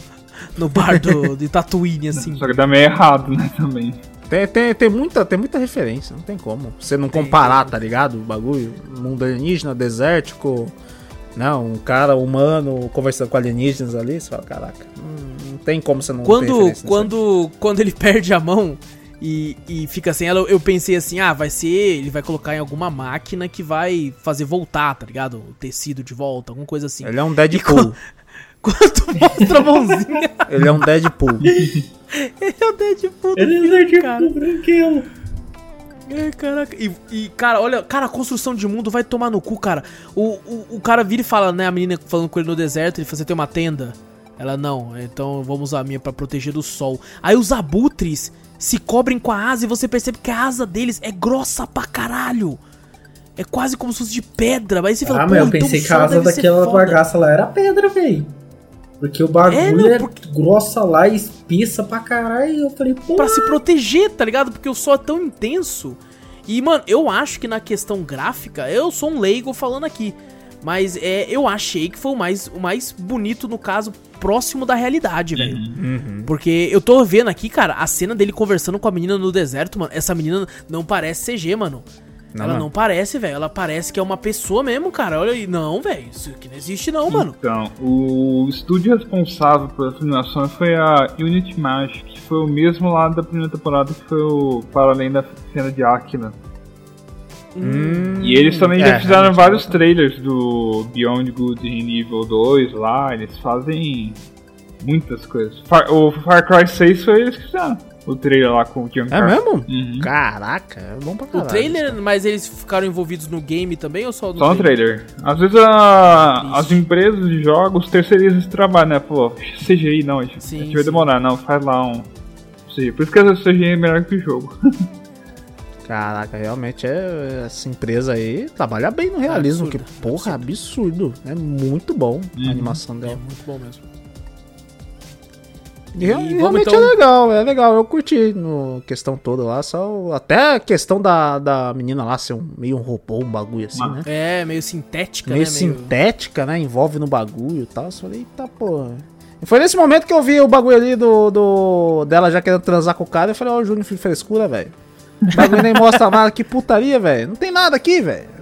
no bar do, de Tatooine, assim. Só que dá meio errado, né, também. Tem, tem, tem, muita, tem muita referência, não tem como. Você não comparar, tá ligado? O bagulho. Mundo alienígena, desértico. Não, um cara humano conversando com alienígenas ali. Você fala, caraca, não, não tem como você não ter Quando, quando, quando ele perde a mão e, e fica sem ela, eu pensei assim, ah, vai ser, ele vai colocar em alguma máquina que vai fazer voltar, tá ligado? O tecido de volta, alguma coisa assim. Ele é um Deadpool. Quando mostra a mãozinha, Ele é um Deadpool. ele é o Deadpool do Ele filme, é tipo cara. branquelo. É, caraca. E, e, cara, olha, cara, a construção de mundo vai tomar no cu, cara. O, o, o cara vira e fala, né, a menina falando com ele no deserto, ele fala, você tem uma tenda? Ela, não, então vamos usar a minha pra proteger do sol. Aí os abutres se cobrem com a asa e você percebe que a asa deles é grossa pra caralho. É quase como se fosse de pedra, mas aí você fala, Ah, mas eu então pensei o que a asa daquela bagaça lá era pedra, velho. Porque o bagulho É, não, é, porque- grossa lá, espessa pra caralho. E eu falei, pô, Pra se proteger, tá ligado? Porque o sol é tão intenso. E, mano, eu acho que na questão gráfica, eu sou um leigo falando aqui. Mas é, eu achei que foi o mais, o mais bonito, no caso, próximo da realidade, velho. Porque eu tô vendo aqui, cara, a cena dele conversando com a menina no deserto, mano. Essa menina não parece CG, mano. Não, ela não. não parece, velho. Ela parece que é uma pessoa mesmo, cara. Olha aí. Não, velho. Isso aqui não existe, não, mano. Então, o estúdio responsável por essa animação foi a Unity Magic, que foi o mesmo lá da primeira temporada que foi o Para Além da Cena de Aquila. Hum, E eles também é, já fizeram vários trailers do Beyond Good em nível 2 lá, eles fazem muitas coisas. Far- o Far Cry 6 foi eles que fizeram. O trailer lá com o John É mesmo? Uhum. Caraca, é bom pra O caralho. trailer, mas eles ficaram envolvidos no game também ou só no Só no trailer. Às vezes a- as empresas de jogos terceirizam esse trabalho, né? Pô, CGI não, a gente, Sim, a gente vai demorar, não, faz lá um. CGI. Por isso que a CGI é melhor que o jogo. Caraca, realmente é, essa empresa aí trabalha bem no realismo, Absurdo, que porra, absurdo. É muito bom a Uhum. animação É dela. muito bom mesmo. E, realmente então- é legal, é legal. Eu curti no questão toda lá, só até a questão da, da menina lá ser um, meio um robô, um bagulho assim, né? É, meio sintética, Meio né? sintética, né? Envolve no bagulho e tal. Eu falei, eita porra. E foi nesse momento que eu vi o bagulho ali do, do dela já querendo transar com o cara. Eu falei, ó, o Júnior, frescura, velho. O bagulho nem mostra nada, que putaria, velho. Não tem nada aqui, velho.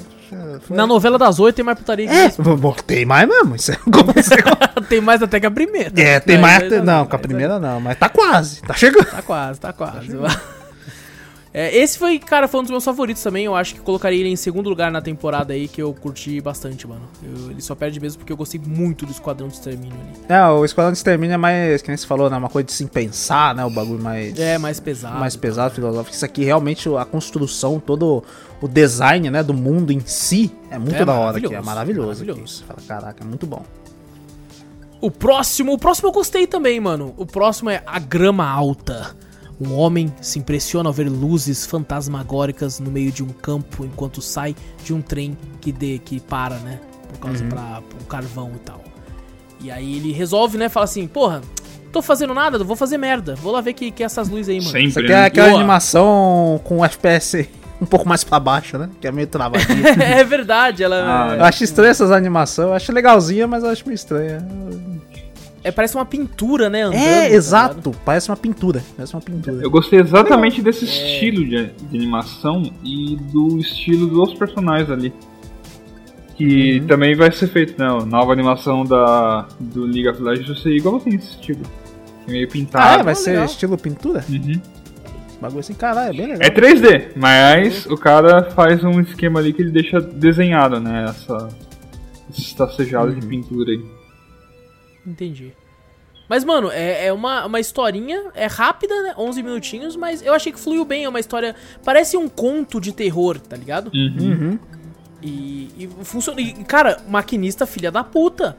Foi- Na novela das oito tem mais putaria que É, isso. bom, tem mais mesmo. Isso é tem mais até que a primeira. É, tem Não, mais. isso aí Não, com a primeira não, mas tá quase. Tá chegando. Tá quase, tá quase. É, esse foi, cara, foi um dos meus favoritos também. Eu acho que colocaria ele em segundo lugar na temporada aí, que eu curti bastante, mano. Eu- ele só perde mesmo porque eu gostei muito do Esquadrão de Extermínio ali. É, o Esquadrão de Extermínio é mais, que nem você falou, né? Uma coisa de se pensar, né? O bagulho mais. É, mais pesado. mais pesado, filosófico. Isso aqui realmente a construção, todo o design, né, do mundo em si é muito É da hora aqui, é maravilhoso, maravilhoso. aqui. fala, caraca, é muito bom. O próximo, o próximo eu gostei também, mano. O próximo é A Grama Alta. Um homem se impressiona ao ver luzes fantasmagóricas no meio de um campo enquanto sai de um trem que, de, que para, né? Por causa Uhum. pra, pro carvão e tal. E aí ele resolve, né? Fala assim, porra, tô fazendo nada, vou fazer merda. Vou lá ver que, que é essas luzes aí, mano. Sempre. Isso aqui né? é aquela Boa. animação com FPS um pouco mais pra baixo, né? Que é meio travadinha. é verdade, ela Ah, eu acho estranha essas animações, eu acho legalzinha, mas eu acho meio estranha. É, parece uma pintura, né? Andando, tá É, ligado? exato, parece uma pintura. Parece uma pintura. Eu gostei exatamente desse estilo de, de animação e do estilo dos personagens ali. Que também vai ser feito, né? a Nova animação da, do League of Legends vai ser igualzinho esse estilo. Meio Ah, pintado. é? Vai Ah, ser legal. estilo pintura? Uhum. Bagulho assim, caralho, é bem legal. É 3D, mas o cara faz um esquema ali que ele deixa desenhado, né? Essa, esses tracejados de pintura aí. Entendi. Mas, mano, é, é uma, uma historinha, é rápida, né? 11 minutinhos, mas eu achei que fluiu bem. É uma história. Parece um conto de terror, tá ligado? Uhum. Uhum. E, e funciona. E, cara, maquinista filha da puta.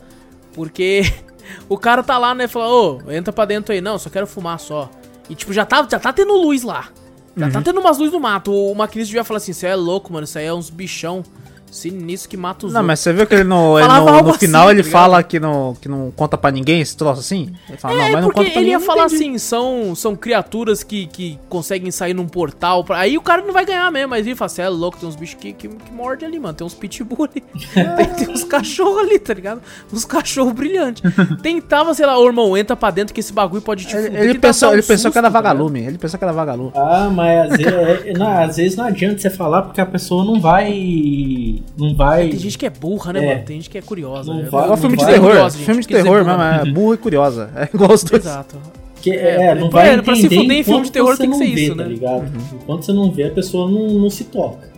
Porque o cara tá lá, né? Fala, ô, entra pra dentro aí. Não, só quero fumar só. E, tipo, já tá, já tá tendo luz lá. Já tá tendo umas luzes no mato. O maquinista devia falar assim: Você é louco, mano. Isso aí é uns bichão sinistro que mata os Não, outros. mas você viu que ele no, ele no, no final assim, ele tá ligado? fala que não, que não conta pra ninguém esse troço assim? Ele fala, não, É, mas não conta pra ele ia não falar entendi. assim, são, são criaturas que, que conseguem sair num portal. pra- Aí o cara não vai ganhar mesmo, mas ele fala assim, é louco, tem uns bichos que, que, que mordem ali, mano. Tem uns pitbull ali. tem, tem uns cachorros ali, tá ligado? Uns cachorros brilhantes. Tentava, sei lá, ô irmão, entra pra dentro que esse bagulho pode te Ele, fuder, ele pensou, um ele pensou que era susto, tá vagalume. Ele pensou que era vagalume. Ah, mas às vezes, é- não, às vezes não adianta você falar porque a pessoa não vai. Não vai. Tem gente que é burra, né, É. mano? Tem gente que é curiosa. Não né? vai- É um filme de vai- terror. curiosa, gente, filme de terror burra, mesmo, é burro e curiosa. É igual os dois. Exato. Que, É, é, não pra- vai pra se entender fuder em filme de terror você tem que não ser vê, isso, tá né? ligado? Enquanto você não vê, a pessoa não, não se toca.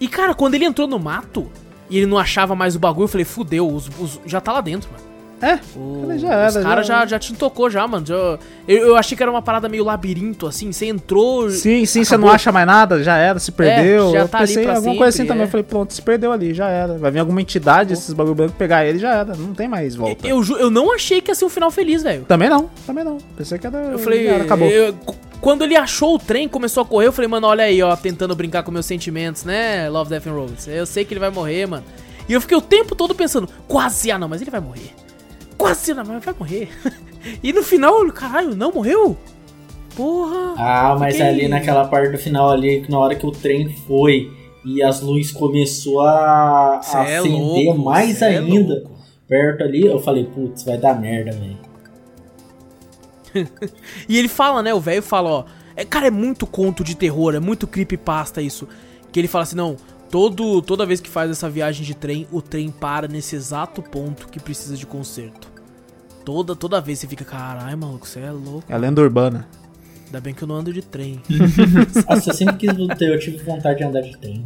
E, cara, quando ele entrou no mato e ele não achava mais o bagulho, eu falei, fudeu, os, os- já tá lá dentro, mano. É, O, já era, os caras já- já, já te tocou já, mano. Já- eu, eu achei que era uma parada meio labirinto, assim. Você entrou. sim, sim, você acabou. não acha mais nada, já era, se perdeu. já eu tá ali pensei pra alguma coisa assim sempre, também. é. Eu falei, pronto, se perdeu ali, já era. Vai vir alguma entidade, esses bagulho branco, pegar ele, já era. Não tem mais volta. Eu, ju- eu não achei que ia ser um final feliz, velho. Também não, também não. Pensei que era. Eu falei. já era, acabou. eu- quando ele achou o trem, começou a correr, eu falei, mano, olha aí, ó, tentando brincar com meus sentimentos, né? Love, Death and Robots. Eu sei que ele vai morrer, mano. E eu fiquei o tempo todo pensando, quase, ah não, mas ele vai morrer. Quase, mas vai morrer. e no final, caralho, não morreu? Porra. Ah, mas Que ali naquela parte do final ali, na hora que o trem foi e as luzes começou a, é acender louco, mais é ainda louco. perto ali, eu falei, putz, vai dar merda, velho. E ele fala, né? O velho fala, ó. É, cara, é muito conto de terror, é muito creepypasta isso. Que ele fala assim, não. Todo, toda vez que faz essa viagem de trem, o trem para nesse exato ponto que precisa de conserto. Toda, toda vez você fica, caralho, maluco, você é louco. É a lenda urbana. Ainda bem que eu não ando de trem. Nossa, eu sempre quis ter, eu tive vontade de andar de trem.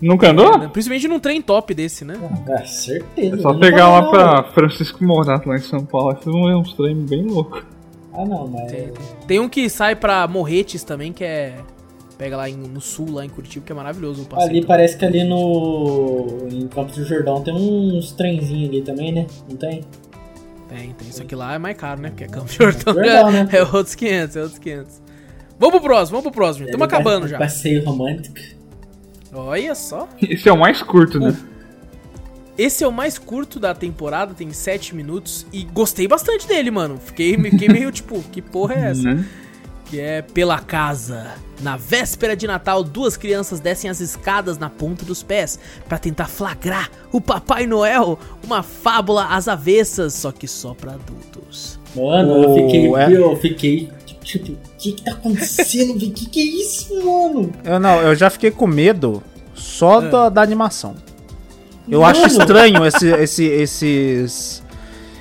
Nunca andou? Principalmente num trem top desse, né? Ah, certeza. É só pegar lá pra. Francisco Morato, lá em São Paulo. Vocês vão ver uns treinos bem loucos. Ah, não, mas. Tem um que sai pra Morretes também, que é. Pega lá em- no sul, lá em Curitiba, que é maravilhoso o passeio. Ali parece que ali no. Em Campos do Jordão tem uns trenzinhos ali também, né? Não tem? Tem, tem. Isso aqui lá é mais caro, né? Porque é Campo de Jordão. Jordão, né? É outros 500, é outros 500. Vamos pro próximo, vamos pro próximo. Estamos Ali acabando já. Passeio romântico. Olha só. Esse é o mais curto, né? Esse é o mais curto da temporada, tem 7 minutos. E gostei bastante dele, mano. Fiquei, fiquei meio tipo, que porra é essa? Né? Que é pela casa. Na véspera de Natal, duas crianças descem as escadas na ponta dos pés pra tentar flagrar o Papai Noel, uma fábula às avessas, só que só pra adultos. Mano, eu Oh, fiquei. é? Eu fiquei. Tipo, o que que tá acontecendo? O que que é isso, mano? Eu não, eu já fiquei com medo só É. da, da animação. Eu Mano. acho estranho esse, esse- esses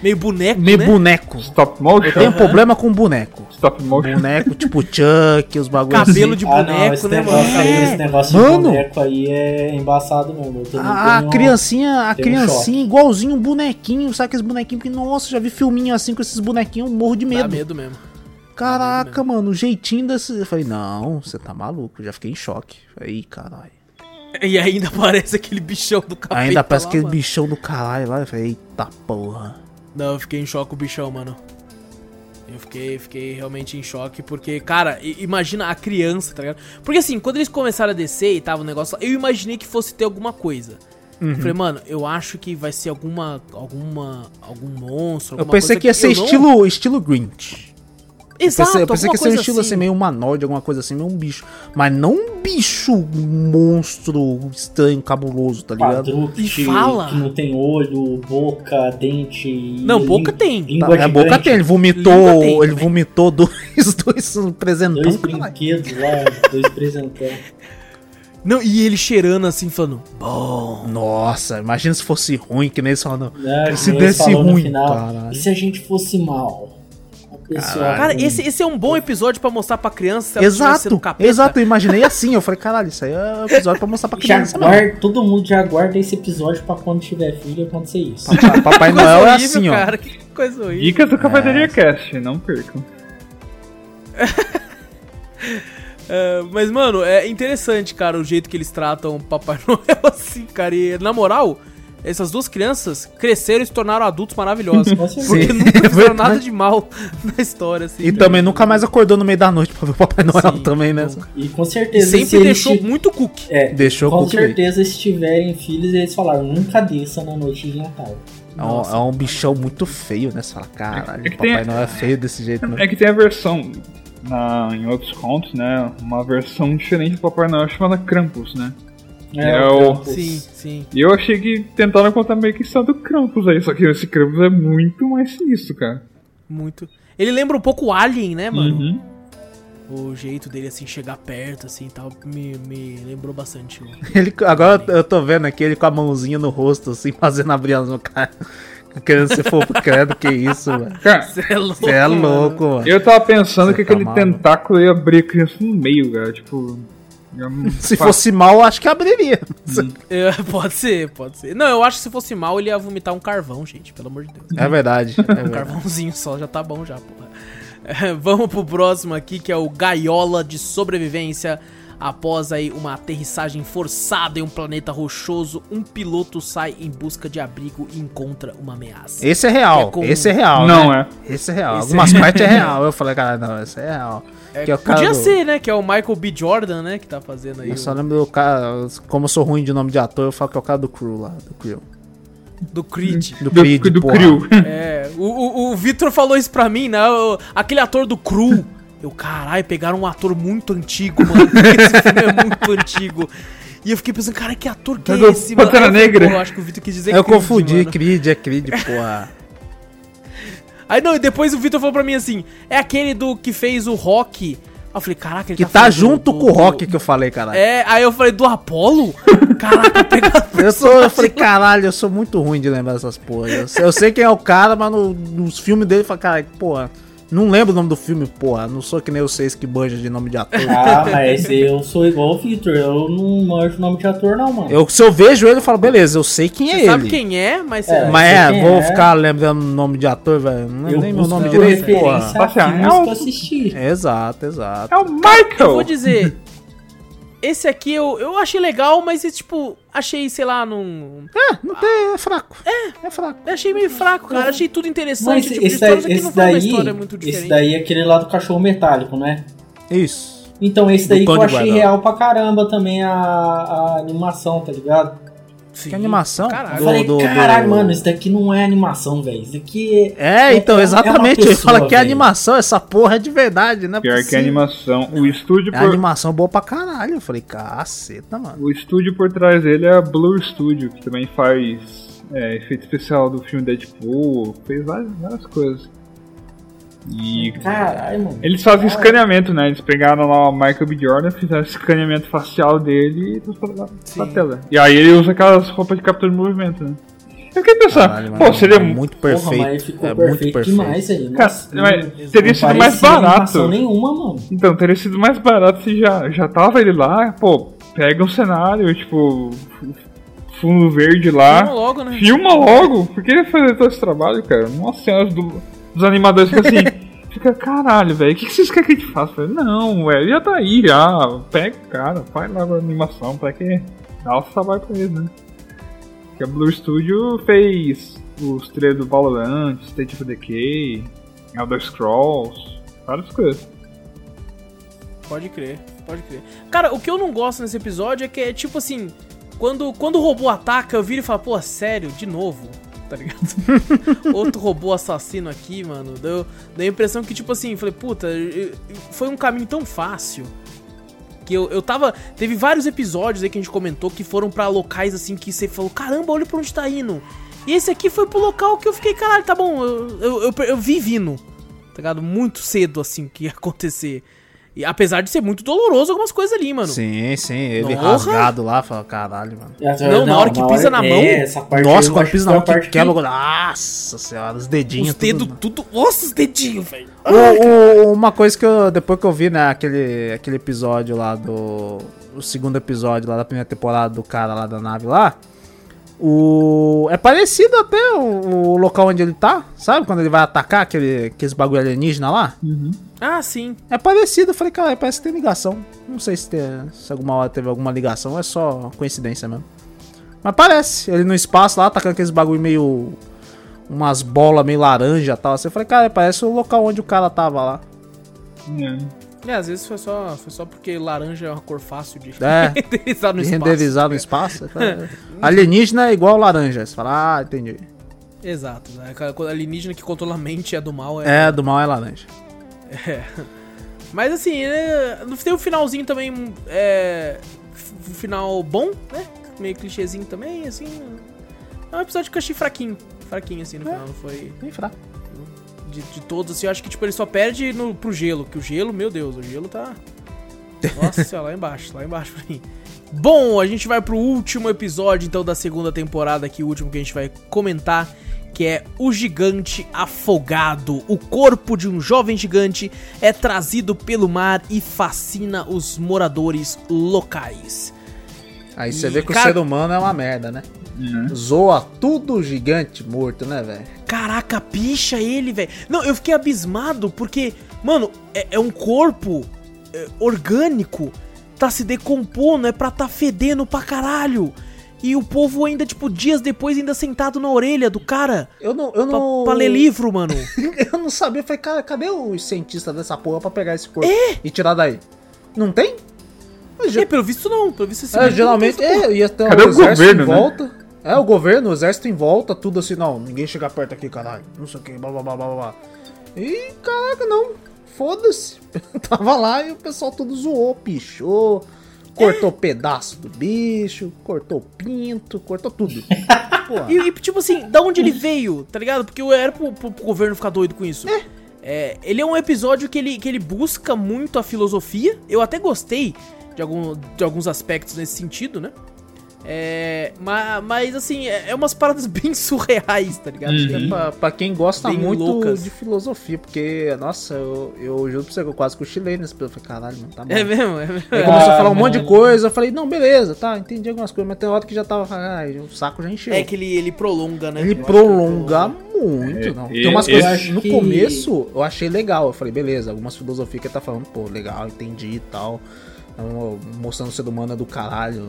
Meio boneco, meio né? boneco. Stop Eu motion? tenho um problema com boneco. Stop motion. Boneco tipo Chuck, os bagulhos Cabelo assim. de ah, não, boneco, esse né, negócio mano? aí, É. esse negócio Mano. de boneco aí é embaçado mesmo. Eu tô- A, a criancinha, a tem um criancinha igualzinho um bonequinho, sabe aqueles bonequinhos que, nossa, já vi filminho assim com esses bonequinhos, eu morro de Dá medo. medo mesmo. Caraca, mano, o jeitinho desse. Eu falei, não, você tá maluco, já fiquei em choque. Aí, caralho. E ainda aparece aquele bichão do capeta Ainda parece lá, aquele mano. bichão do caralho lá. Eu falei, eita porra. Não, eu fiquei em choque com o bichão, mano. Eu fiquei, fiquei realmente em choque, porque, cara, imagina a criança, tá ligado? Porque assim, quando eles começaram a descer e tava o negócio lá, eu imaginei que fosse ter alguma coisa. Uhum. Eu falei, mano, eu acho que vai ser alguma. alguma. algum monstro. Eu pensei que ia ser eu não- estilo, estilo Grinch. Exato, pensei, eu pensei que ia alguma ser um estilo assim, meio humanoide, alguma coisa assim, meio um bicho. Mas não um bicho monstro estranho, cabuloso, tá ligado? Quadrúpede, E fala. que não tem olho, boca, dente. Não, boca tem. Língua é, a gigante, boca tem, ele vomitou, tem ele também. vomitou dois, dois presentão. Dois brinquedos lá, dois presentão. Não, e ele cheirando assim, falando, bom. Nossa, imagina se fosse ruim, que nem eles falam. Né, E se desse ruim, final? E se a gente fosse mal? Cara, esse, esse é um bom episódio pra mostrar pra criança se Exato, capeta. exato, eu imaginei assim, eu falei, caralho, isso aí é um episódio pra mostrar pra Já criança mesmo. guarda, todo mundo já guarda esse episódio pra quando tiver filho acontecer isso. Papai, Papai Noel é horrível, assim, ó. cara, que coisa horrível. Dicas do Cavalaria Cast, não percam. É, mas, mano, é interessante, cara, o jeito que eles tratam o Papai Noel assim, cara. E, na moral, essas duas crianças cresceram e se tornaram adultos maravilhosos. Com certeza. porque Sim, nunca é fizeram nada de mal na história, assim. E também ligado? nunca mais acordou no meio da noite pra ver o Papai Noel Sim, também, né? nunca. E com E certeza. se sempre eles deixou muito cookie. É, Deixou com com que- certeza, se tiverem filhos, eles falaram: nunca desça na noite de Natal. É um, é um bichão muito feio, né? Você fala, caralho, É que o Papai Noel é feio desse jeito, né? É que tem a versão, na, em outros contos, né? Uma versão diferente do Papai Noel chamada Krampus, né? É o- Krampus. Sim, sim. E eu achei que tentaram contar meio que história do Krampus aí, só que esse Krampus é muito mais sinistro, cara. Muito. Ele lembra um pouco o Alien, né, mano? Uhum. O jeito dele, assim, chegar perto, assim, e tal, me, me lembrou bastante. o- Ele, agora eu tô vendo aqui ele com a mãozinha no rosto, assim, fazendo abrir as no cara. Querendo ser fofo, credo, que isso, velho. Cara, Você é louco, Você é mano. louco, mano. eu tava pensando Você que tá aquele maluco. tentáculo ia abrir a criança no meio, cara. Tipo. Se faço- fosse mal, acho que abriria. É, pode ser, pode ser. Não, eu acho que se fosse mal, ele ia vomitar um carvão, gente, pelo amor de Deus. É verdade. É Um verdade. carvãozinho só já tá bom já, porra. É, vamos pro próximo aqui, que é o Gaiola de Sobrevivência. Após aí uma aterrissagem forçada em um planeta rochoso, um piloto sai em busca de abrigo e encontra uma ameaça. Esse é real. É com- Esse é real. Não né? é. Esse é real. Esse Algumas é- partes é real. Eu falei, cara, não, esse é real. É, que é o cara podia do- ser, né? Que é o Michael B. Jordan, né? Que tá fazendo aí Eu o- só lembro do cara. Como eu sou ruim de nome de ator, eu falo que é o cara do Crew lá. Do Crew. do Creed. Do Do, Creed, do porra. Crew. É, o, O, o, Vitor falou isso pra mim, né? O- aquele ator do Cru. Eu, caralho, pegaram um ator muito antigo, mano. Esse filme é muito antigo. E eu fiquei pensando, cara, que ator que é esse, mano? Pantera falei, Negra. pô, eu acho que o Vitor quis dizer Eu Creed, confundi, mano. Creed, é Creed, porra. Aí não, e depois o Vitor falou pra mim assim: é aquele do que fez o rock. Aí eu falei, caraca, ele Que tá tá junto do- com o do- Rock que eu falei, caralho. É, aí eu falei, do Apollo? Caraca, pegar Eu, sou, eu falei, caralho, eu sou muito ruim de lembrar essas porra. Eu, sei- eu sei quem é o cara, mas no- nos filmes dele, eu falo, caralho, porra, não lembro o nome do filme, porra. Não sou que nem vocês que banjam de nome de ator. Ah, mas eu sou igual o Victor. Eu não manjo o nome de ator, não, mano. Eu, se eu vejo ele, eu falo, beleza, eu sei quem é Você ele. sabe quem é, mas É, Mas é, vou é. ficar lembrando o nome de ator, velho. Não é eu nem meu nome direito, porra. a filmes é um- que eu assisti. Exato, exato. É o Michael! Eu vou dizer. Esse aqui eu, eu achei legal, mas tipo, achei, sei lá, num. É, não tem, é fraco. É, é fraco. Eu achei meio fraco, cara. Achei tudo interessante. Mas tipo, de esse daí, esse não foi uma daí, história muito esse daí é aquele lá do cachorro metálico, né? Isso. Então, esse Do daí que eu achei Guardado. real pra caramba também a, a animação, tá ligado? Sim, Que animação? Caralho. Eu Do- falei, do- caralho, do- mano, isso daqui não é animação, velho. Isso aqui é. É, então, é exatamente. ele pessoa, fala que é animação, essa porra é de verdade, né? Pior que a animação. O estúdio É por. animação boa pra caralho. Eu falei, caceta, mano. O estúdio por trás dele é a Blur Studio, que também faz é, efeito especial do filme Deadpool, fez várias, várias coisas. E Caralho, mano. eles fazem escaneamento, né? Eles pegaram lá o Michael B. Jordan, fizeram escaneamento facial dele e transportaram pra Sim. tela. E aí ele usa aquelas roupas de captura de movimento, né? Eu fiquei pensando, Caralho, pô, mano, seria é muito perfeito. Porra, mas ficou é perfeito, muito perfeito. demais aí. Cara, Nossa, mas teria sido mais barato. nenhuma, mano. Então, teria sido mais barato se já, já tava ele lá, pô, pega um cenário, tipo, fundo verde lá, Filma logo, né? filma logo, por que fazer todo esse trabalho, cara? Nossa senhora, do, dos animadores ficam assim, fica, caralho, velho, o que, que vocês querem que a gente faça? Falei, não, velho, já tá aí, já, pega o cara, faz logo a animação, pra que dá o trabalho pra ele, né? Porque a Blue Studio fez os trailers do Valorant, State of Decay, Elder Scrolls, várias coisas. Pode crer, pode crer. Cara, o que eu não gosto nesse episódio é que é tipo assim, quando, quando o robô ataca, eu viro e falo, pô, sério, de novo, tá ligado? Outro robô assassino aqui, mano. Deu, deu a impressão que, tipo assim, falei, puta, foi um caminho tão fácil. Que eu, eu tava. Teve vários episódios aí que a gente comentou que foram pra locais assim que você falou, caramba, olha pra onde tá indo. E esse aqui foi pro local que eu fiquei, caralho, tá bom, eu, eu, eu, eu vi vindo. Tá ligado? Muito cedo assim que ia acontecer. E apesar de ser muito doloroso algumas coisas ali, mano. Sim, sim. Ele Porra. rasgado lá, fala, caralho, mano. Não, na hora que pisa na mão- É, Nossa, quando pisa que na mão que quebra. Nossa senhora, os dedinhos. Os dedos tudo- tudo. Nossa, os dedinhos, velho. O- o- uma coisa que eu, depois que eu vi, né, aquele, aquele episódio lá do. O segundo episódio lá da primeira temporada do cara lá da nave lá. O. É parecido até o, o local onde ele tá, sabe? Quando ele vai atacar aquele, aqueles bagulho alienígena lá. Ah, sim. É parecido, eu falei, cara, parece que tem ligação. Não sei se, tem, se alguma hora teve alguma ligação, é só coincidência mesmo. Mas parece, ele no espaço lá, atacando aqueles bagulho meio. umas bolas meio laranja e tal. Assim, eu falei, cara, parece o local onde o cara tava lá. É. É, às vezes foi só, foi só porque laranja é uma cor fácil de É. renderizar no De espaço. renderizar no espaço. é. Alienígena é igual laranja. Você fala, ah, entendi. Exato. Né? Alienígena que controla a mente é do mal. É... É, do mal é laranja. Mas assim, é... tem um finalzinho também. É... Um final bom, né? Meio clichêzinho também, assim. É um episódio que eu achei fraquinho. Fraquinho, assim, no É. final. Não foi. Bem fraco. De, de todos, assim, eu acho que tipo, ele só perde no, pro gelo. Que o gelo, meu Deus, o gelo tá. Nossa senhora, lá embaixo, lá embaixo pra mim. Bom, a gente vai pro último episódio, então, da segunda temporada aqui, o último que a gente vai comentar, que é o gigante afogado. O corpo de um jovem gigante é trazido pelo mar e fascina os moradores locais. Aí você E, vê que cara- o ser humano é uma merda, né? Uhum. Zoa tudo gigante morto, né, velho? Caraca, picha ele, velho. Não, eu fiquei abismado porque, mano, é, é um corpo é, orgânico, tá se decompondo, é pra tá fedendo pra caralho. E o povo ainda, tipo, dias depois, ainda sentado na orelha do cara Eu não. Eu pra, não... pra ler livro, mano. eu não sabia. Eu falei, cara, cadê os cientistas dessa porra pra pegar esse corpo É? e tirar daí? Não tem? Mas, É, pelo visto não, pelo visto esse É, geralmente tem essa porra. é, ia ter um Cadê o governo, em né? É, o governo, o exército em volta, tudo assim, não, ninguém chega perto aqui, caralho. Não sei o que, blá blá blá blá blá. E caraca, não. Foda-se. Tava lá e o pessoal tudo zoou, pichou, cortou pedaço do bicho, cortou pinto, cortou tudo. E, e, tipo assim, da onde ele veio, tá ligado? Porque era pro, pro- pro governo ficar doido com isso. É, ele é um episódio que ele, que ele busca muito a filosofia. Eu até gostei de, algum, de alguns aspectos nesse sentido, né? É, mas, mas assim, é, é umas paradas bem surreais, tá ligado? Uhum. É pra, pra quem gosta Bem muito loucas. de filosofia, porque, nossa, eu, eu juro pra você que eu quase cochilei nesse. Eu falei, caralho, mano, tá bom. É mesmo, é mesmo. Aí começou a falar um Ah, monte de coisa, eu falei, não, beleza, tá, entendi algumas coisas, mas tem hora que já tava, ai, o saco já encheu. É que ele, ele prolonga, né? Ele prolonga muito, É, não. e- Tem umas eu coisas no que- começo eu achei legal. Eu falei, beleza, algumas filosofias que ele tá falando, pô, legal, entendi e tal. Mostrando ser humano do caralho,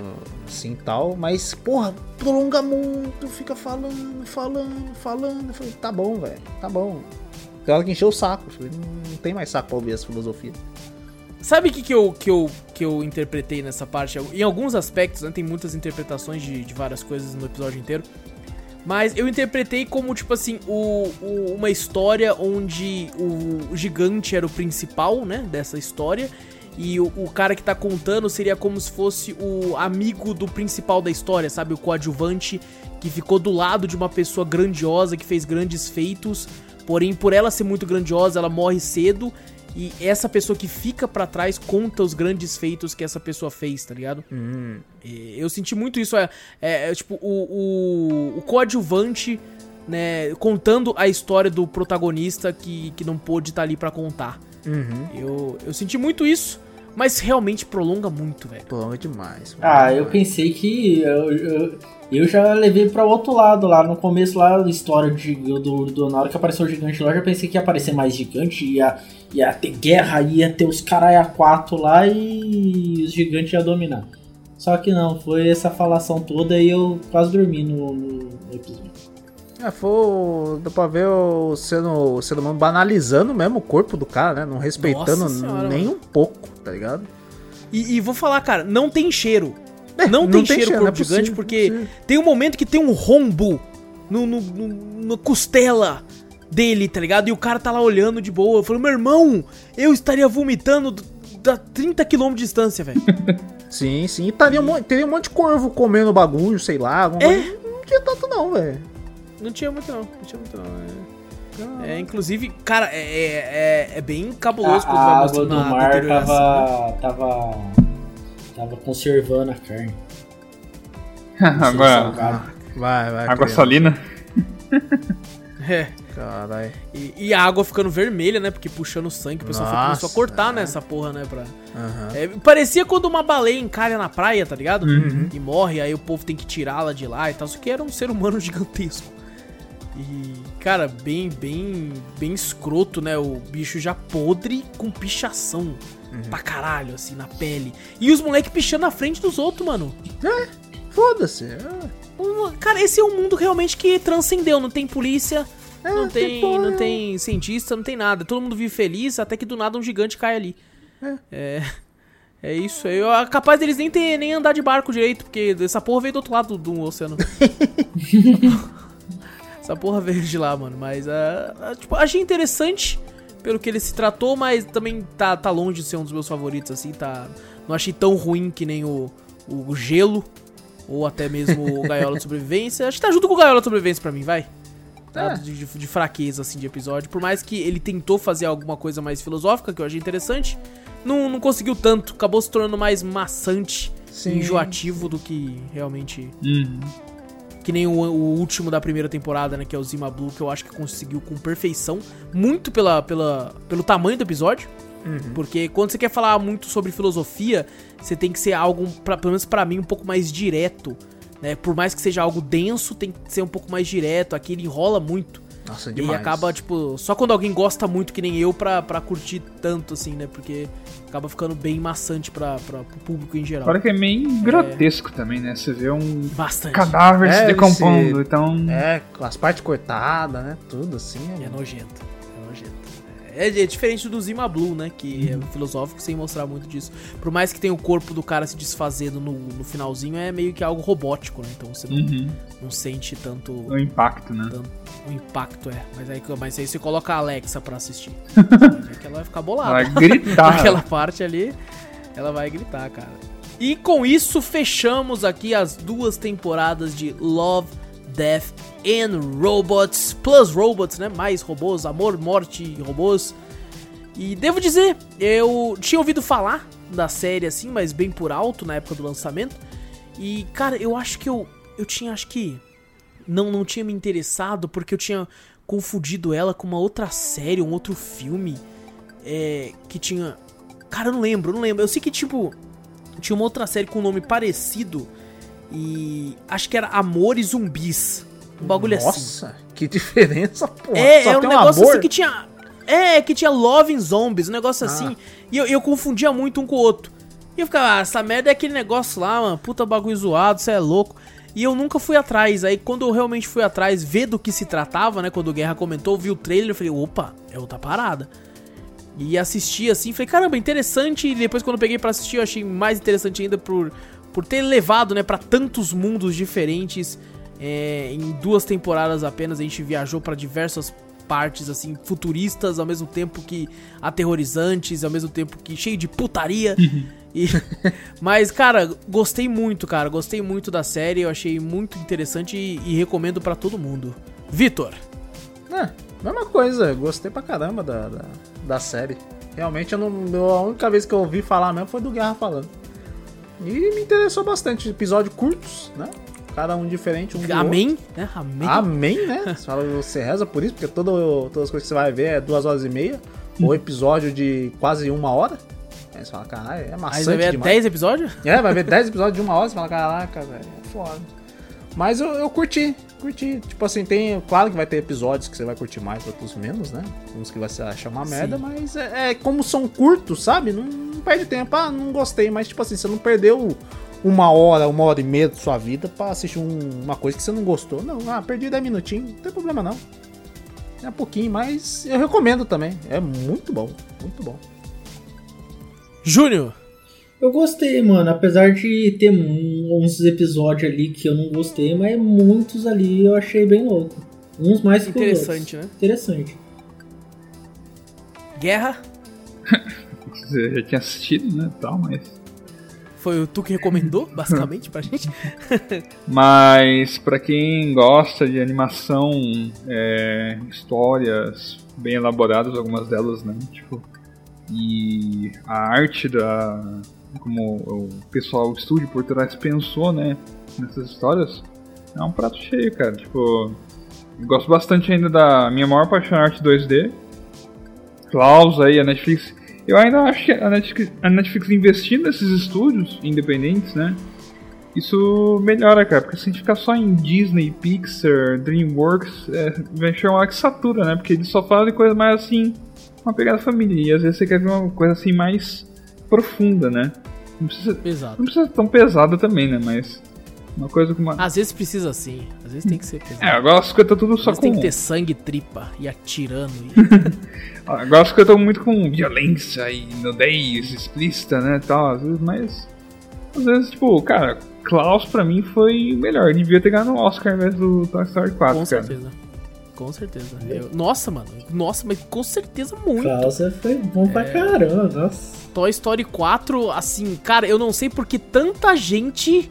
assim tal. Mas, porra, prolonga muito, fica falando, falando, falando. Eu falei, tá bom, velho, tá bom. Tem hora que encheu o saco. Falei, não, não tem mais saco pra ouvir essa filosofia. Sabe o que, que, eu, que, eu, que eu interpretei nessa parte? Em alguns aspectos, né? Tem muitas interpretações de, de várias coisas no episódio inteiro. Mas eu interpretei como, tipo assim, o, o- uma história onde o, gigante era o principal, né? Dessa história. E o, o cara que tá contando seria como se fosse o amigo do principal da história, sabe? O coadjuvante que ficou do lado de uma pessoa grandiosa, que fez grandes feitos. Porém, por ela ser muito grandiosa, ela morre cedo. E essa pessoa que fica pra trás conta os grandes feitos que essa pessoa fez, tá ligado? Hum, Eu senti muito isso, é, é, é, tipo, o, o, o coadjuvante, né, contando a história do protagonista que, que não pôde estar ali pra contar. uhum. Eu, eu senti muito isso, mas realmente prolonga muito, velho. Prolonga demais. Ah, eu pensei que eu, eu, eu já levei pra outro lado lá. No começo lá, a história de, do, do, na hora que apareceu o gigante lá, eu já pensei que ia aparecer mais gigante, ia, ia ter guerra, ia ter os carai a quatro lá e os gigantes iam dominar. Só que não, foi essa falação toda e eu quase dormi no, no episódio. É, foi. Dá pra ver o ser, o ser humano banalizando mesmo o corpo do cara, né? Não respeitando senhora, nem um pouco, tá ligado? E, e vou falar, cara, não tem cheiro. É, não, tem cheiro não corpo é gigante, possível, porque não é tem um momento que tem um rombo no, no, no, no costela dele, tá ligado? E o cara tá lá olhando de boa. Eu falo, meu irmão, eu estaria vomitando da 30 km de distância, velho. Sim, sim. E taria um, teria um monte de corvo comendo bagulho, sei lá. É? Não tinha tanto, não, velho. Não tinha muito não, não tinha muito não. É, É, inclusive, cara, é, é, é- é bem cabuloso A, quando a vai água do mar deterioração, né? tava, tava. tava conservando a carne. Agora. Vai, vai. água criança. salina. É. Caralho. E, e a água ficando vermelha, né? Porque puxando sangue, o pessoal começou a cortar é. nessa porra, né? Pra... Aham. É, parecia quando uma baleia encalha na praia, tá ligado? Uhum. E morre, aí o povo tem que tirá-la de lá e tal. Isso que era um ser humano gigantesco. E, cara, bem, bem, bem escroto, né? O bicho já podre com pichação pra caralho, assim, na pele. E os moleques pichando na frente dos outros, mano. Foda-se. É. Cara, esse é um mundo realmente que transcendeu. Não tem polícia, não, tem porra não nenhuma. tem cientista, não tem nada. Todo mundo vive feliz, até que do nada um gigante cai ali. É. É isso. Eu, é capaz deles nem, ter, nem andar de barco direito, porque essa porra veio do outro lado do, do oceano. essa porra veio de lá, mano. Mas, ah, tipo, achei interessante pelo que ele se tratou, mas também tá, tá longe de ser um dos meus favoritos, assim. Tá, não achei tão ruim que nem o, o Gelo, ou até mesmo o Gaiola de Sobrevivência. Acho que tá junto com o Gaiola de Sobrevivência pra mim, vai. Tá? É. De, de- de fraqueza, assim, de episódio. Por mais que ele tentou fazer alguma coisa mais filosófica, que eu achei interessante, não, não conseguiu tanto. Acabou se tornando mais maçante, Sim. enjoativo do que realmente. Uhum. Que nem o, o último da primeira temporada, né? Que é o Zima Blue, que eu acho que conseguiu com perfeição. Muito pela, pela, pelo tamanho do episódio. Porque quando você quer falar muito sobre filosofia, você tem que ser algo, pra, pelo menos pra mim, um pouco mais direto. Né? Por mais que seja algo denso, tem que ser um pouco mais direto. Aqui ele enrola muito. Nossa, E demais. acaba, tipo, só quando alguém gosta muito, que nem eu, pra, pra curtir tanto, assim, né? Porque acaba ficando bem maçante pra, pro público em geral. Agora que é meio grotesco também, né? Você vê um Bastante. cadáver se É, decompondo, esse- então. É, com as partes cortadas, né? Tudo assim. É É, nojento. É. É, diferente do Zima Blue, né? Que Uhum. é filosófico sem mostrar muito disso. Por mais que tenha o corpo do cara se desfazendo no, no finalzinho, é meio que algo robótico, né? Então você não, Uhum. não sente tanto, O impacto, né? tanto o impacto, é. Mas aí, mas aí você coloca a Alexa pra assistir. Que ela vai ficar bolada. Vai gritar. Naquela parte ali, ela vai gritar, cara. E com isso, fechamos aqui as duas temporadas de Love, Death and Robots. Plus Robots, né? Mais robôs, amor, morte e robôs. E devo dizer, eu tinha ouvido falar da série assim, mas bem por alto na época do lançamento. E, cara, eu acho que eu. Eu tinha, acho que. Não, não tinha me interessado porque eu tinha confundido ela com uma outra série, um outro filme. É, que tinha. Cara, eu não lembro, eu não lembro. Eu sei que, tipo, tinha uma outra série com um nome parecido. E. Acho que era Amor e Zumbis. Um bagulho assim. Nossa, que diferença, porra. É, Só é um negócio amor. assim que tinha. É, que tinha Love in Zombies, um negócio Ah. assim. E eu, eu confundia muito um com o outro. E eu ficava, ah, essa merda é aquele negócio lá, mano. Puta bagulho zoado, você é louco. E eu nunca fui atrás. Aí quando eu realmente fui atrás, ver do que se tratava, né? Quando o Guerra comentou, vi o trailer, eu falei, opa, é outra parada. E assisti assim, falei, caramba, interessante. E depois quando eu peguei pra assistir, eu achei mais interessante ainda por, por ter levado, né, pra tantos mundos diferentes. É, em duas temporadas apenas a gente viajou pra diversas partes assim futuristas ao mesmo tempo que aterrorizantes, ao mesmo tempo que cheio de putaria. E- mas cara, gostei muito, cara, gostei muito da série, eu achei muito interessante e, e recomendo pra todo mundo. Vitor, É, mesma coisa, gostei pra caramba da, da, da série. Realmente, eu não, eu- a única vez que eu ouvi falar mesmo foi do Guerra falando. E me interessou bastante. Episódios curtos, né? Cada um diferente, um amém, né? Amém. Amém, né? Você, fala, você reza por isso, porque todo, todas as coisas que você vai ver é duas horas e meia. Hum. Ou episódio de quase uma hora. Aí você fala, caralho, é Aí maçante vai ver demais. 10 episódios? É, vai ver 10 episódios de uma hora, você fala, caraca, velho, é foda. Mas eu, eu curti, curti. Tipo assim, tem. Claro que vai ter episódios que você vai curtir mais, outros menos, né? Uns que vai achar uma merda, Sim. mas é, é como são curtos, sabe? Não perde tempo. Ah, não gostei, mas tipo assim, você não perdeu uma hora, uma hora e meia da sua vida pra assistir um- uma coisa que você não gostou. Não, ah, perdi 10 minutinhos, não tem problema não. É pouquinho, mas eu recomendo também. É muito bom, muito bom. Júnior, Eu gostei, mano. Apesar de ter um- uns episódios ali que eu não gostei, mas muitos ali eu achei bem louco. Uns mais que Interessante, né? Interessante. Guerra, Já tinha assistido, né? Tal, mas. foi o tu que recomendou, basicamente, pra gente. Mas pra quem gosta de animação, é, histórias bem elaboradas, algumas delas, né? Tipo, e a arte da como o pessoal, o estúdio por trás pensou, né? Nessas histórias, é um prato cheio, cara. Tipo, gosto bastante ainda da minha maior paixão é arte 2D. Klaus aí, a Netflix. Eu ainda acho que a Netflix, a Netflix investindo nesses estúdios independentes, né? Isso melhora, cara, porque se a gente ficar só em Disney, Pixar, DreamWorks, é, vai chegar uma hora que satura, né? Porque eles só fazem coisa mais assim, uma pegada família. E às vezes você quer ver uma coisa assim mais profunda, né? Não precisa, não precisa ser tão pesada também, né? Mas uma coisa com uma. Às vezes precisa sim, às vezes tem que ser pesado. É, agora as coisas tá tudo só com. tem que ter sangue e tripa e atirando. E... Agora as coisas estão muito com violência e nudez explícita, né? Tal, às vezes, mas. Às vezes, tipo, cara, Klaus pra mim foi o melhor. Ele devia ter ganhado o Oscar ao invés do Toy Story 4, com cara. certeza. Com certeza. Eu- Nossa, mano. Nossa, mas com certeza muito. Causa foi bom É. pra caramba, nossa. Toy Story 4, assim, cara, eu não sei porque tanta gente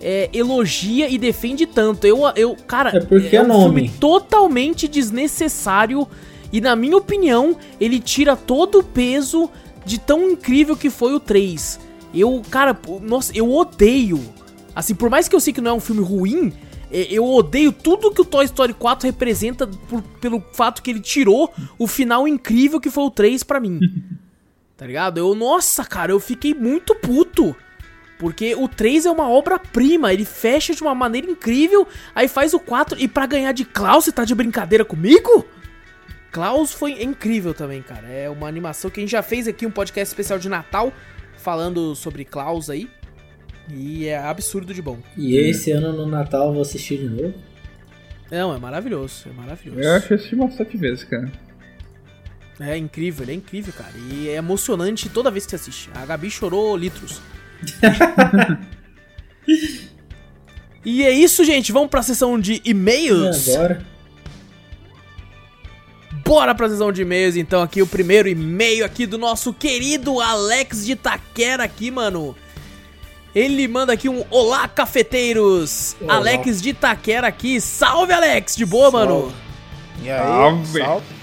é, elogia e defende tanto. Eu, eu cara, É porque é é um nome. filme totalmente desnecessário e, na minha opinião, ele tira todo o peso de tão incrível que foi o 3. Eu, cara, nossa, eu odeio. Assim, por mais que eu sei que não é um filme ruim, é, eu odeio tudo que o Toy Story 4 representa por- pelo fato que ele tirou o final incrível que foi o 3 pra mim. Tá ligado? Eu, nossa, cara, eu fiquei muito puto. Porque o 3 é uma obra-prima, ele fecha de uma maneira incrível, aí faz o 4 e pra ganhar de Klaus, você tá de brincadeira comigo? Klaus foi incrível também, cara. É uma animação que a gente já fez aqui um podcast especial de Natal falando sobre Klaus aí. E é absurdo de bom. E esse ano no Natal eu vou assistir de novo. Não, é maravilhoso, é maravilhoso. Eu acho que eu assisti umas sete vezes, cara. É incrível, ele é incrível, cara. E é emocionante toda vez que você assiste. A Gabi chorou litros. E é isso, gente. Vamos pra sessão de e-mails. E agora? Bora pra sessão de e-mails, então. Aqui o primeiro e-mail aqui do nosso querido Alex de Taquera aqui, mano. Ele manda aqui um Olá, cafeteiros! Olá. Alex de Taquera aqui. Salve, Alex! De boa, mano? E aí? Salve. salve.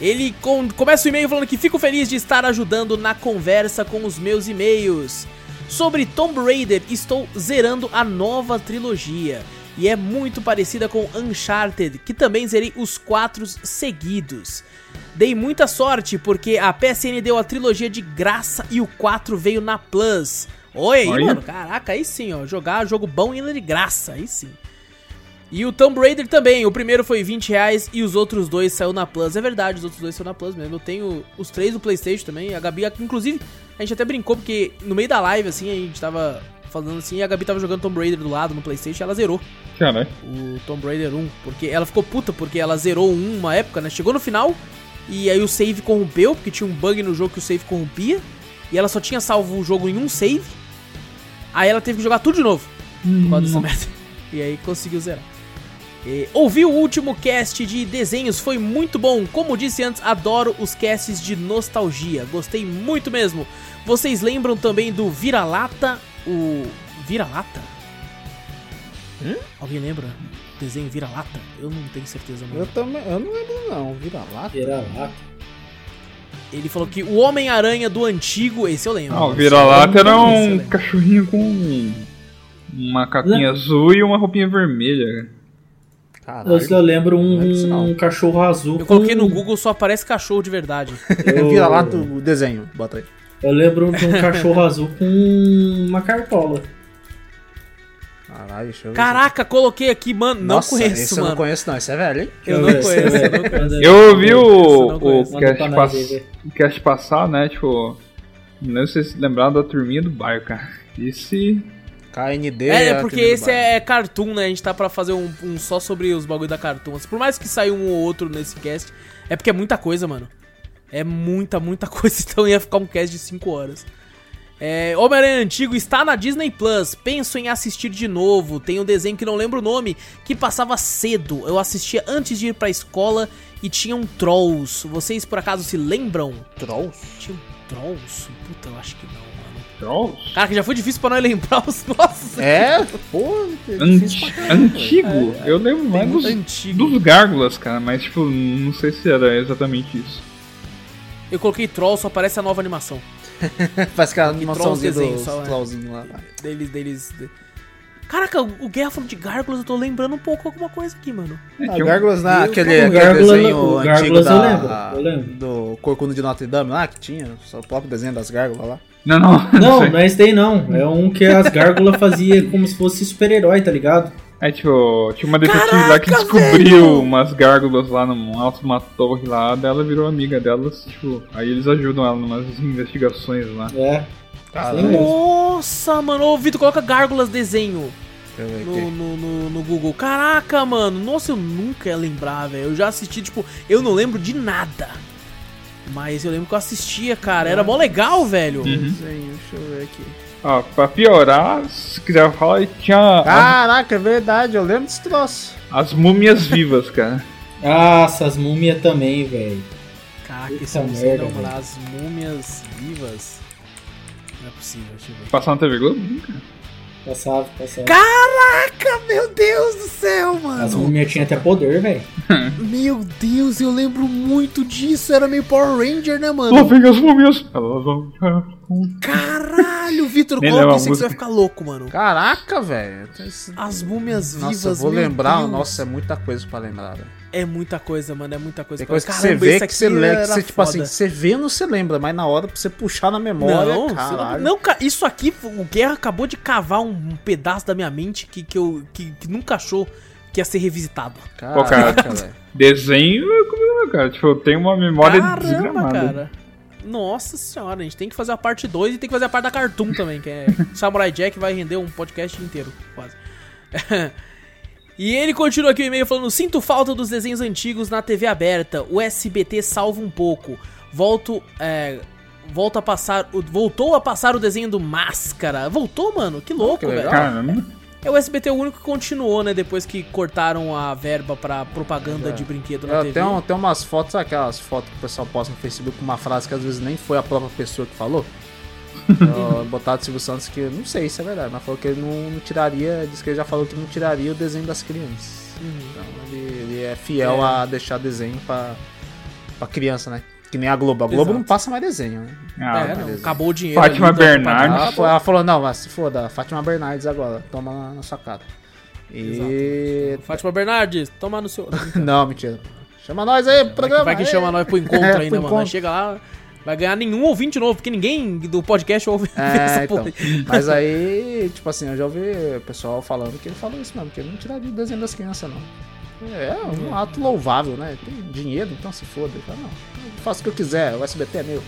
Ele com- começa o e-mail falando que fico feliz de estar ajudando na conversa com os meus e-mails. Sobre Tomb Raider, estou zerando a nova trilogia. E é muito parecida com Uncharted, que também zerei os quatro seguidos. Dei muita sorte porque a PSN deu a trilogia de graça e o 4 veio na Plus. Oi, aí, Olha. mano, caraca, aí sim, ó. Jogar jogo bom ainda de graça, aí sim. E o Tomb Raider também, o primeiro foi 20 reais e os outros dois saiu na Plus. É verdade, os outros dois saíram na Plus mesmo. Eu tenho os três do Playstation também. A Gabi, inclusive, a gente até brincou porque no meio da live, assim, a gente tava falando assim, e a Gabi tava jogando Tomb Raider do lado no Playstation e ela zerou Caralho. o Tomb Raider 1. Porque ela ficou puta, porque ela zerou um uma época, né? Chegou no final e aí o save corrompeu, porque tinha um bug no jogo que o save corrompia. E ela só tinha salvo o jogo em um save. Aí ela teve que jogar tudo de novo. Por causa dessa merda. E aí conseguiu zerar. E, ouvi o último cast de desenhos, foi muito bom. Como disse antes, adoro os casts de nostalgia. Gostei muito mesmo. Vocês lembram também do Vira-Lata? O. Vira-Lata? Alguém lembra? Desenho Vira-Lata? Eu não tenho certeza, mano. Eu também. Eu não lembro, não. Vira lá. Vira lá. Ele falou que o Homem-Aranha do antigo, esse eu lembro. Ah, o vira-lata era um cachorrinho com uma capinha azul e uma roupinha vermelha. Caralho. Eu, eu lembro um, Não é não. um cachorro azul. Eu coloquei com- no Google, só aparece cachorro de verdade. Eu, Vira lá o desenho. Bota aí. eu lembro de um cachorro azul com uma cartola. Caralho, deixa eu ver. Caraca, coloquei aqui, mano. Não Nossa, conheço, esse mano. eu não conheço, não. Esse é velho, hein? Eu não conheço, eu não conheço. Eu ouvi o, não o cast, pass... o cast passar, né? Tipo. Não lembro se vocês lembraram da turminha do bairro, cara. Esse. KND. É, a porque esse bairro. é cartoon, né? A gente tá pra fazer um, um só sobre os bagulho da cartoon. Assim, Por mais que saia um ou outro nesse cast, é porque é muita coisa, mano. É muita, muita coisa, então ia ficar um cast de 5 horas. É, Homem-Aranha Antigo está na Disney Plus. Penso em assistir de novo. Tem um desenho que não lembro o nome, que passava cedo. Eu assistia antes de ir pra escola e tinha um Trolls. Vocês por acaso se lembram? Trolls? Tinha um Trolls? Puta, eu acho que não. Trolls? Cara, que já foi difícil pra nós lembrar os nossos. É, pô. é Anti-. Antigo? Eu lembro Tem mais dos, antigo. dos gárgulas, cara, mas tipo, não sei se era exatamente isso. Eu coloquei Troll, só aparece a nova animação. Faz aquela Que animaçãozinha só, é. trollzinhos lá. Deles, deles. de- Caraca, o Guerra falou de Gárgulas, eu tô lembrando um pouco alguma coisa aqui, mano. É, Ah, um- Gárgulas? Eu- Aquele, o aquele Gárgula- desenho antigo Gárgulas eu da, lembro, eu lembro. do Corcunda de Notre Dame lá, que tinha. O próprio desenho das gárgulas lá. Não, não. Não, sei. não é esse daí não. É um que as gárgulas faziam como se fosse super-herói, tá ligado? É tipo, tinha uma detetive lá que descobriu velho! umas gárgulas lá no alto de uma torre lá, dela virou amiga delas, tipo, aí eles ajudam ela numas investigações lá. É. Caralho. Nossa, mano. Ô, Vitor, coloca Gárgulas desenho no, no, no, no Google. Caraca, mano. Nossa, eu nunca ia lembrar, velho. Eu já assisti, tipo, eu não lembro de nada. Mas eu lembro que eu assistia, cara. Era mó legal, velho. Uhum. Deixa eu ver aqui. Ó, pra piorar, se quiser falar, tinha Ah! Caraca, é verdade, eu lembro desse troço. as múmias vivas, cara. Nossa, as múmias também, velho. Caraca, esse é um merda, não. As múmias vivas. Não é possível, deixa eu ver. Passar na TV Globo? Nunca. Passava, passava. Caraca, meu Deus do céu, mano. As múmias tinham até poder, velho. Meu Deus, eu lembro muito disso. Era meio Power Ranger, né, Lá mano? vem as múmias! Elas vão Caralho, Vitor, coloca isso que você vai ficar louco, mano. Caraca, velho. As múmias Nossa, vivas, eu vou meu lembrar. Deus. Nossa, é muita coisa pra lembrar. velho. É muita coisa, mano, é muita coisa. Tem coisa que Caramba, você vê que aqui você lembra, você, tipo assim, você vê não se lembra, mas na hora pra você puxar na memória, Não, caralho. não, isso aqui, o Guerra acabou de cavar um, pedaço da minha mente que, que, eu, que, que nunca achou que ia ser revisitado. Pô, cara. Caraca. Desenho é comigo, cara. Tipo, eu tenho uma memória Caramba, desgramada. cara. Nossa senhora, a gente tem que fazer a parte 2 e tem que fazer a parte da Cartoon também, que é Samurai Jack vai render um podcast inteiro, quase. E ele continua aqui o e-mail falando: Sinto falta dos desenhos antigos na TV aberta. O SBT salva um pouco. Volto. É, volta a passar. Voltou a passar o desenho do Máscara. Voltou, mano? Que louco, que velho. Caramba. É o SBT o único que continuou, né? Depois que cortaram a verba pra propaganda É. de brinquedo na Eu TV. tenho, tem umas fotos, aquelas fotos que o pessoal posta no Facebook com uma frase que às vezes nem foi a própria pessoa que falou? Botaram o Silvio Santos que não sei se é verdade, mas falou que ele não, não tiraria, disse que ele já falou que não tiraria o desenho das crianças. Então ele, ele é fiel Uhum. É. a deixar desenho pra, pra criança, né? Que nem a Globo. A Globo Exato. não passa mais desenho, né? Ah, é, não, acabou o dinheiro. Fátima ali Bernardes. Ela, ela falou, não, mas se foda, Fátima Bernardes agora, toma na, na sua cara. E. Fátima Bernardes, toma no seu. Não, mentira. Chama nós aí pro Vai que, programa. vai que chama nós pro encontro É, ainda, pro mano. encontro. Chega lá, vai ganhar nenhum ouvinte novo, porque ninguém do podcast ouve É, essa então. porra. Mas aí, tipo assim, eu já ouvi o pessoal falando que ele falou isso mesmo, que ele não tiraria o desenho das crianças, não. É um ato louvável, né? Tem dinheiro, então se foda. Não, eu faço o que eu quiser, o SBT é meu.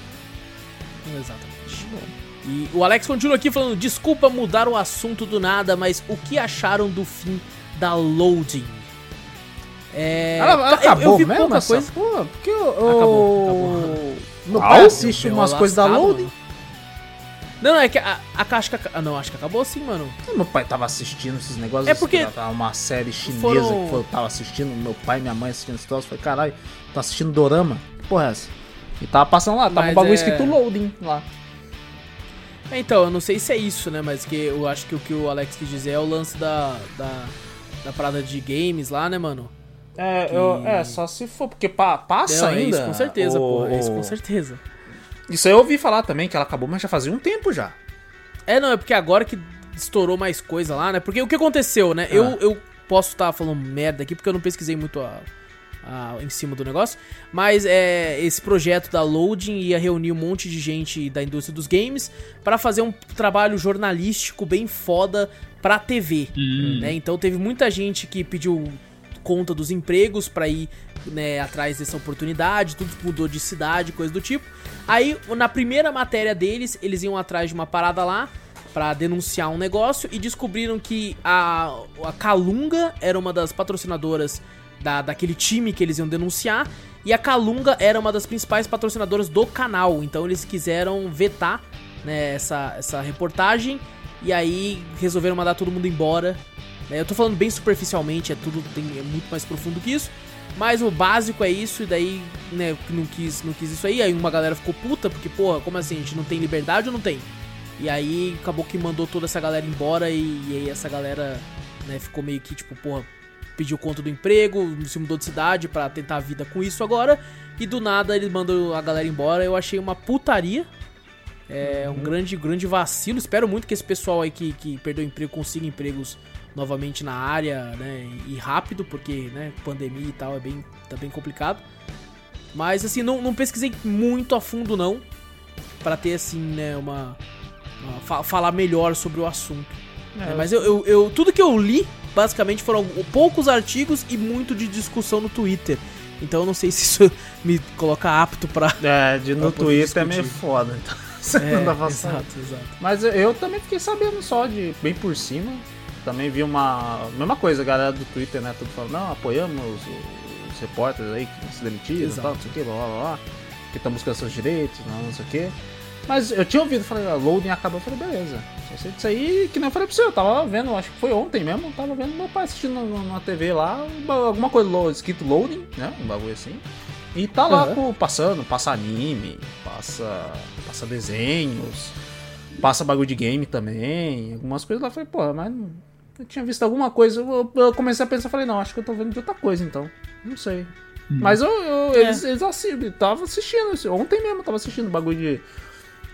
Exatamente. E o Alex continua aqui falando: desculpa mudar o assunto do nada, mas o que acharam do fim da loading? É. Ela, ela eu- eu, acabou vi mesmo pouca essa coisa. Porque o... Acabou, acabou. Meu pai assiste umas uma coisas da Loading. Não, é que a, a caixa. Ah, não, acho que acabou sim, mano. Meu pai tava assistindo esses negócios. É porque assim, tava uma série chinesa foram- que eu tava assistindo, meu pai e minha mãe assistindo esse troço. Falei, caralho, tô assistindo Dorama? Que porra é essa? E tava passando lá, tava Mas um bagulho é- escrito loading lá. É, então, eu não sei se é isso, né? Mas que eu acho que o que o Alex quis dizer é o lance da. da, da parada de games lá, né, mano? É, Que- eu- é, só se for, porque pa- passa Não, é ainda. isso com certeza, o- pô. É isso com certeza. Isso aí eu ouvi falar também, que ela acabou, mas já fazia um tempo já. É, não, é porque agora que estourou mais coisa lá, né? Porque o que aconteceu, né? Eu, Ah. eu posso estar falando merda aqui porque eu não pesquisei muito a, a- em cima do negócio. Mas é, esse projeto da Loading ia reunir um monte de gente da indústria dos games pra fazer um trabalho jornalístico bem foda pra TV. Hum. né? Então teve muita gente que pediu conta dos empregos pra ir né, atrás dessa oportunidade, tudo mudou de cidade, coisa do tipo. Aí, na primeira matéria deles, eles iam atrás de uma parada lá pra denunciar um negócio e descobriram que a, a Calunga era uma das patrocinadoras da, daquele time que eles iam denunciar e a Calunga era uma das principais patrocinadoras do canal. Então eles quiseram vetar né, essa, essa reportagem e aí resolveram mandar todo mundo embora. Né? Eu tô falando bem superficialmente, é tudo tem, é muito mais profundo que isso. Mas o básico é isso, e daí, né, não quis, não quis isso aí. Aí uma galera ficou puta, porque, porra, como assim? A gente não tem liberdade ou não tem? E aí acabou que mandou toda essa galera embora e, e aí essa galera, né, ficou meio que, tipo, porra, pediu conta do emprego, se mudou de cidade pra tentar a vida com isso agora. E do nada eles mandam a galera embora. Eu achei uma putaria. É um grande, grande vacilo. Espero muito que esse pessoal aí que, que perdeu o emprego consiga empregos novamente na área, né? E rápido, porque, né, pandemia e tal é bem, tá bem complicado. Mas assim, não, não pesquisei muito a fundo não, Pra ter assim, né, uma, uma- fa- falar melhor sobre o assunto. né? Mas eu, eu, eu- tudo que eu li, basicamente foram poucos artigos e muito de discussão no Twitter. Então eu não sei se isso me coloca apto pra É, de, no Pra poder Twitter é meio discutir. foda. Então, você É, não dá exato, exato. Mas eu, eu também fiquei sabendo só de bem por cima. Também vi uma. Mesma coisa, a galera do Twitter, né? Tudo falando, não, apoiamos os, os repórteres aí que se demitiram e tal, não sei o que, blá blá blá. Que estão buscando seus direitos, não, não sei o que. Mas eu tinha ouvido, falei, a loading acabou, eu falei, beleza. Só sei disso aí, que nem eu falei pra você, eu tava vendo, acho que foi ontem mesmo, tava vendo meu pai assistindo na, TV lá, alguma coisa lo- escrito loading, né? Um bagulho assim. E tá lá com- passando, passa anime, passa, passa desenhos, passa bagulho de game também, algumas coisas lá. Eu Falei, pô, mas eu tinha visto alguma coisa. Eu, eu comecei a pensar, falei, não, acho que eu tô vendo de outra coisa então. Não sei. Mas eu, eu- É. eles, eles assistem, tava assistindo, isso, ontem mesmo eu tava assistindo bagulho de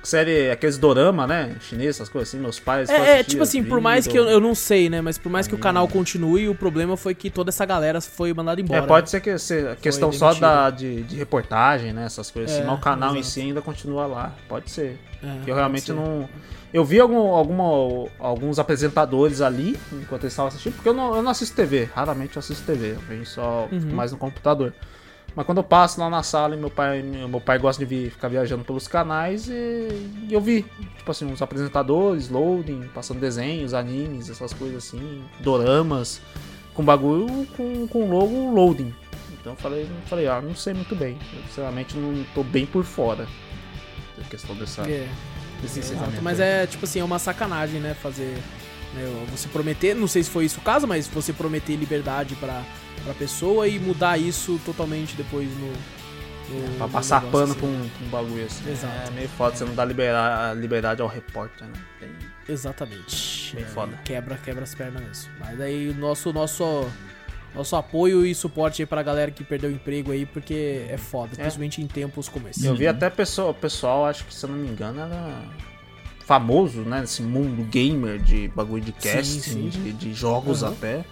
série, aqueles dorama, né? Chinês, essas coisas assim, meus pais. É, é, tipo as assim, por mais que eu, eu não sei, né? Mas por mais que o canal continue, o problema foi que toda essa galera foi mandada embora. É, pode ser que se, a questão só da, de, de reportagem, né? Essas coisas assim, É, mas o canal em exato. si ainda continua lá. Pode ser. É, eu realmente ser. não. Eu vi algum, alguma, alguns apresentadores ali enquanto eles estavam assistindo, porque eu não, eu não assisto TV, raramente eu assisto TV, eu venho só Uhum. mais no computador. Mas quando eu passo lá na sala e meu pai, meu pai gosta de ficar viajando pelos canais, e, eu vi, tipo assim, uns apresentadores, loading, passando desenhos, animes, essas coisas assim, doramas. com bagulho com, com logo loading. Então eu falei, eu falei, ah, não sei muito bem. Eu, sinceramente não tô bem por fora da questão dessa. É, exato. encerramento Mas aí. é tipo assim, é uma sacanagem, né? Fazer. né, você prometer, não sei se foi isso o caso, mas você prometer liberdade pra, pra pessoa e mudar isso totalmente depois no. no- Pra no passar negócio, pano assim. pra um, pra um bagulho assim. Exato. É meio foda, você não dá libera- liberdade ao repórter, né? Exatamente. Bem É, foda. Quebra, quebra as pernas mesmo. Mas aí o nosso, nosso, nosso apoio e suporte aí pra galera que perdeu o emprego aí, porque é foda, principalmente em tempos como esse. Eu vi até pessoa, o pessoal, acho que se eu não me engano, era famoso, né? Nesse mundo gamer de bagulho de casting, sim. De, de jogos Aham. até,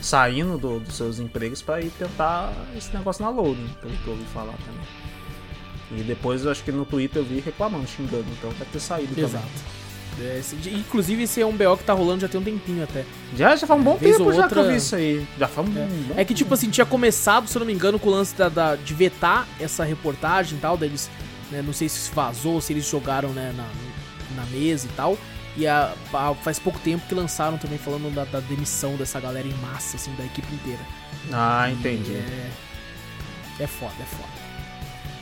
saindo do- dos seus empregos pra ir tentar esse negócio na loading, pelo que eu ouvi falar também. E depois eu acho que no Twitter eu vi reclamando, xingando, então deve ter saído Exato. também. É, esse- inclusive, esse é um BO que tá rolando já tem um tempinho até. Já, já faz um bom Vez tempo ou já que eu outra- vi isso aí. Já faz um bom É que, tipo assim, tinha começado, se eu não me engano, com o lance da, da- de vetar essa reportagem e tal, deles, né, não sei se vazou, se eles jogaram, né, na, na mesa e tal. E a- a- faz pouco tempo que lançaram também falando da, da demissão dessa galera em massa, assim, da equipe inteira. Ah, entendi. É, é foda, é foda.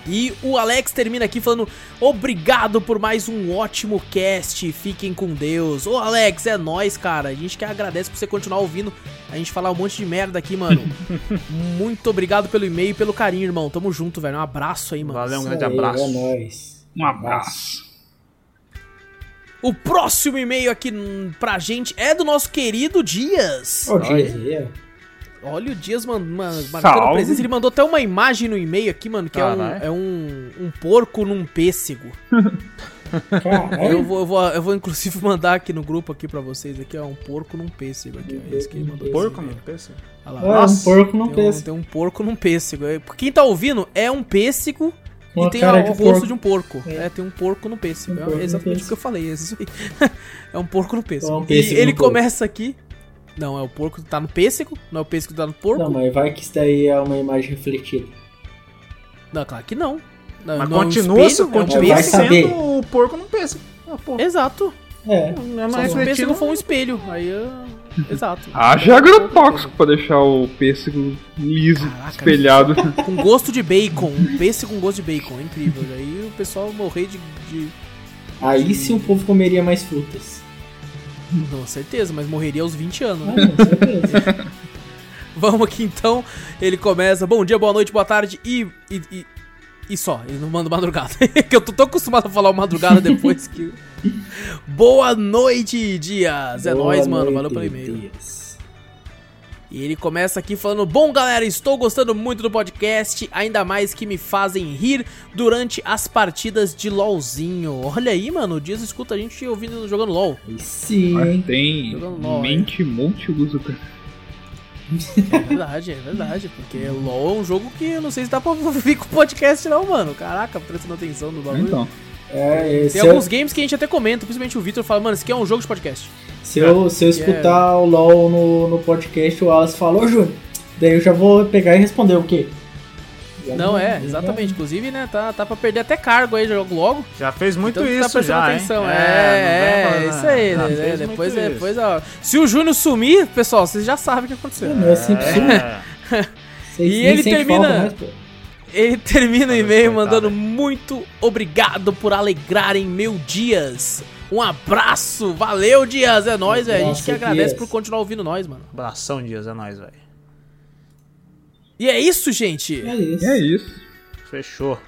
E o Alex termina aqui falando: Obrigado por mais um ótimo cast. Fiquem com Deus. Ô Alex, é nóis, cara. A gente que agradece por você continuar ouvindo. A gente falar um monte de merda aqui, mano. Muito obrigado pelo e-mail e pelo carinho, irmão. Tamo junto, velho. Um abraço aí, mano. Valeu, um grande aí, abraço. É nóis. Um abraço. O próximo e-mail aqui pra gente é do nosso querido Dias. Ô, Dias, é. Olha o Dias man, man, marcando Salve. presença. Ele mandou até uma imagem no e-mail aqui, mano, que é, um, é um, um porco num pêssego. Eu Caralho. vou, eu, vou, eu vou inclusive mandar aqui no grupo aqui pra vocês aqui, ó, um porco num pêssego aqui, ó, é isso que ele mandou. Porco, mano, pensa. Olha É, lá. um porco não Tem um, pensa. tem um porco num pêssego. É, Quem tá ouvindo é um pêssego Com e tem o rosto porco. de um porco. É. É, tem um porco no pêssego. Um É porco exatamente o pêssego. que eu falei. É, é um porco no pêssego. É um e pêssego ele no porco. começa aqui. Não, é o porco que tá no pêssego, não é o pêssego que tá no porco. Não, mas vai que isso daí é uma imagem refletida. Não, claro que não. Não, Mas não é um continua, espelho, é um continua vai pêssego. saber. sendo o porco não pensa. Ah. Exato. É. Não é Só mais se o pêssego for um espelho. Aí eu... Exato. Haja agrotóxico pra deixar o pêssego liso, Caraca, espelhado. Com gosto de bacon. Um pêssego com gosto de bacon. É incrível. Aí o pessoal morrer de. de... Aí sim o povo comeria mais frutas. Não, certeza, mas morreria aos 20 anos, Ah, né? não, certeza. Vamos aqui então. Ele começa. Bom dia, boa noite, boa tarde e. e, e... e só, ele não manda madrugada. que eu tô tão acostumado a falar madrugada depois que. Boa noite, Dias! É Boa nóis, mano. noite, Valeu pelo e-mail. Dias. E ele começa aqui falando: Bom, galera, estou gostando muito do podcast, ainda mais que me fazem rir durante as partidas de LOLzinho. Olha aí, mano, o Dias escuta a gente ouvindo jogando LOL. Sim, Mas tem Jogando LOL, mente multiuso, cara. É verdade, é verdade, porque LOL é um jogo que eu não sei se dá pra ouvir com podcast, não, mano. Caraca, prestando atenção no bagulho. Então, É, Tem eu, alguns games que a gente até comenta, principalmente o Vitor fala, mano, isso aqui é um jogo de podcast. se eu, se eu escutar o LOL no, no podcast, o Wallace falou, Júnior, daí eu já vou pegar e responder o quê? Não, é, já- exatamente. Inclusive, né, tá, tá pra perder até cargo aí, jogo logo. Já fez muito Então tá isso prestando já, atenção. hein? É, não é, vem isso aí, já né? fez muito Depois, isso. depois, ó. Se o Júnior sumir, pessoal, vocês já sabem o que aconteceu. Não, é sempre suma. É. Vocês E ele termina- falta pô. Ele termina o e-mail mandando muito obrigado por alegrarem meu dias. Um abraço, valeu Dias, é nóis, velho. A gente que agradece Dias. por continuar ouvindo nós, mano. Abração, Dias, é nóis, velho. E é isso, gente. É isso. é isso. Fechou.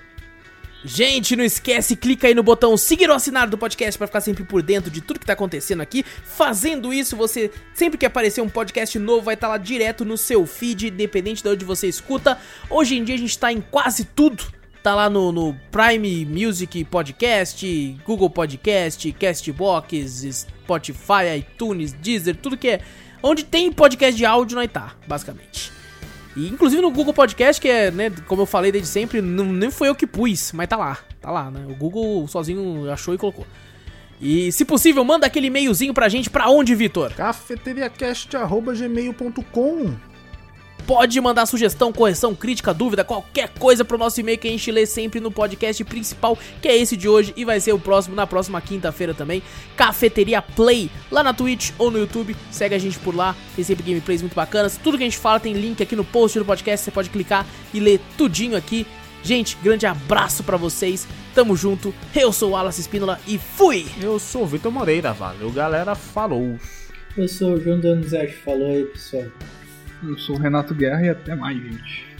Gente, não esquece, clica aí no botão seguir ou assinar do podcast pra ficar sempre por dentro de tudo que tá acontecendo aqui. Fazendo isso, você sempre que aparecer um podcast novo vai estar lá direto no seu feed, independente de onde você escuta. Hoje em dia a gente tá em quase tudo. Tá lá no, no Prime Music Podcast, Google Podcast, Castbox, Spotify, iTunes, Deezer, tudo que é. Onde tem podcast de áudio, nós tá, basicamente. E inclusive no Google Podcast, que é, né, como eu falei desde sempre, não, nem foi eu que pus, mas tá lá, tá lá, né? O Google sozinho achou e colocou. E se possível, manda aquele e-mailzinho pra gente, pra onde, Vitor? cafeteriacast.gmail.com Pode mandar sugestão, correção, crítica, dúvida, qualquer coisa pro nosso e-mail que a gente lê sempre no podcast principal, que é esse de hoje e vai ser o próximo na próxima quinta-feira também. Cafeteria Play, lá na Twitch ou no YouTube. Segue a gente por lá, tem sempre gameplays muito bacanas. Tudo que a gente fala tem link aqui no post do podcast, você pode clicar e ler tudinho aqui. Gente, grande abraço pra vocês. Tamo junto. Eu sou o Wallace Espínola e fui! Eu sou o Vitor Moreira, valeu galera, falou. Eu sou o João Donizete, falou aí, pessoal. Eu sou o Renato Guerra e até mais, gente.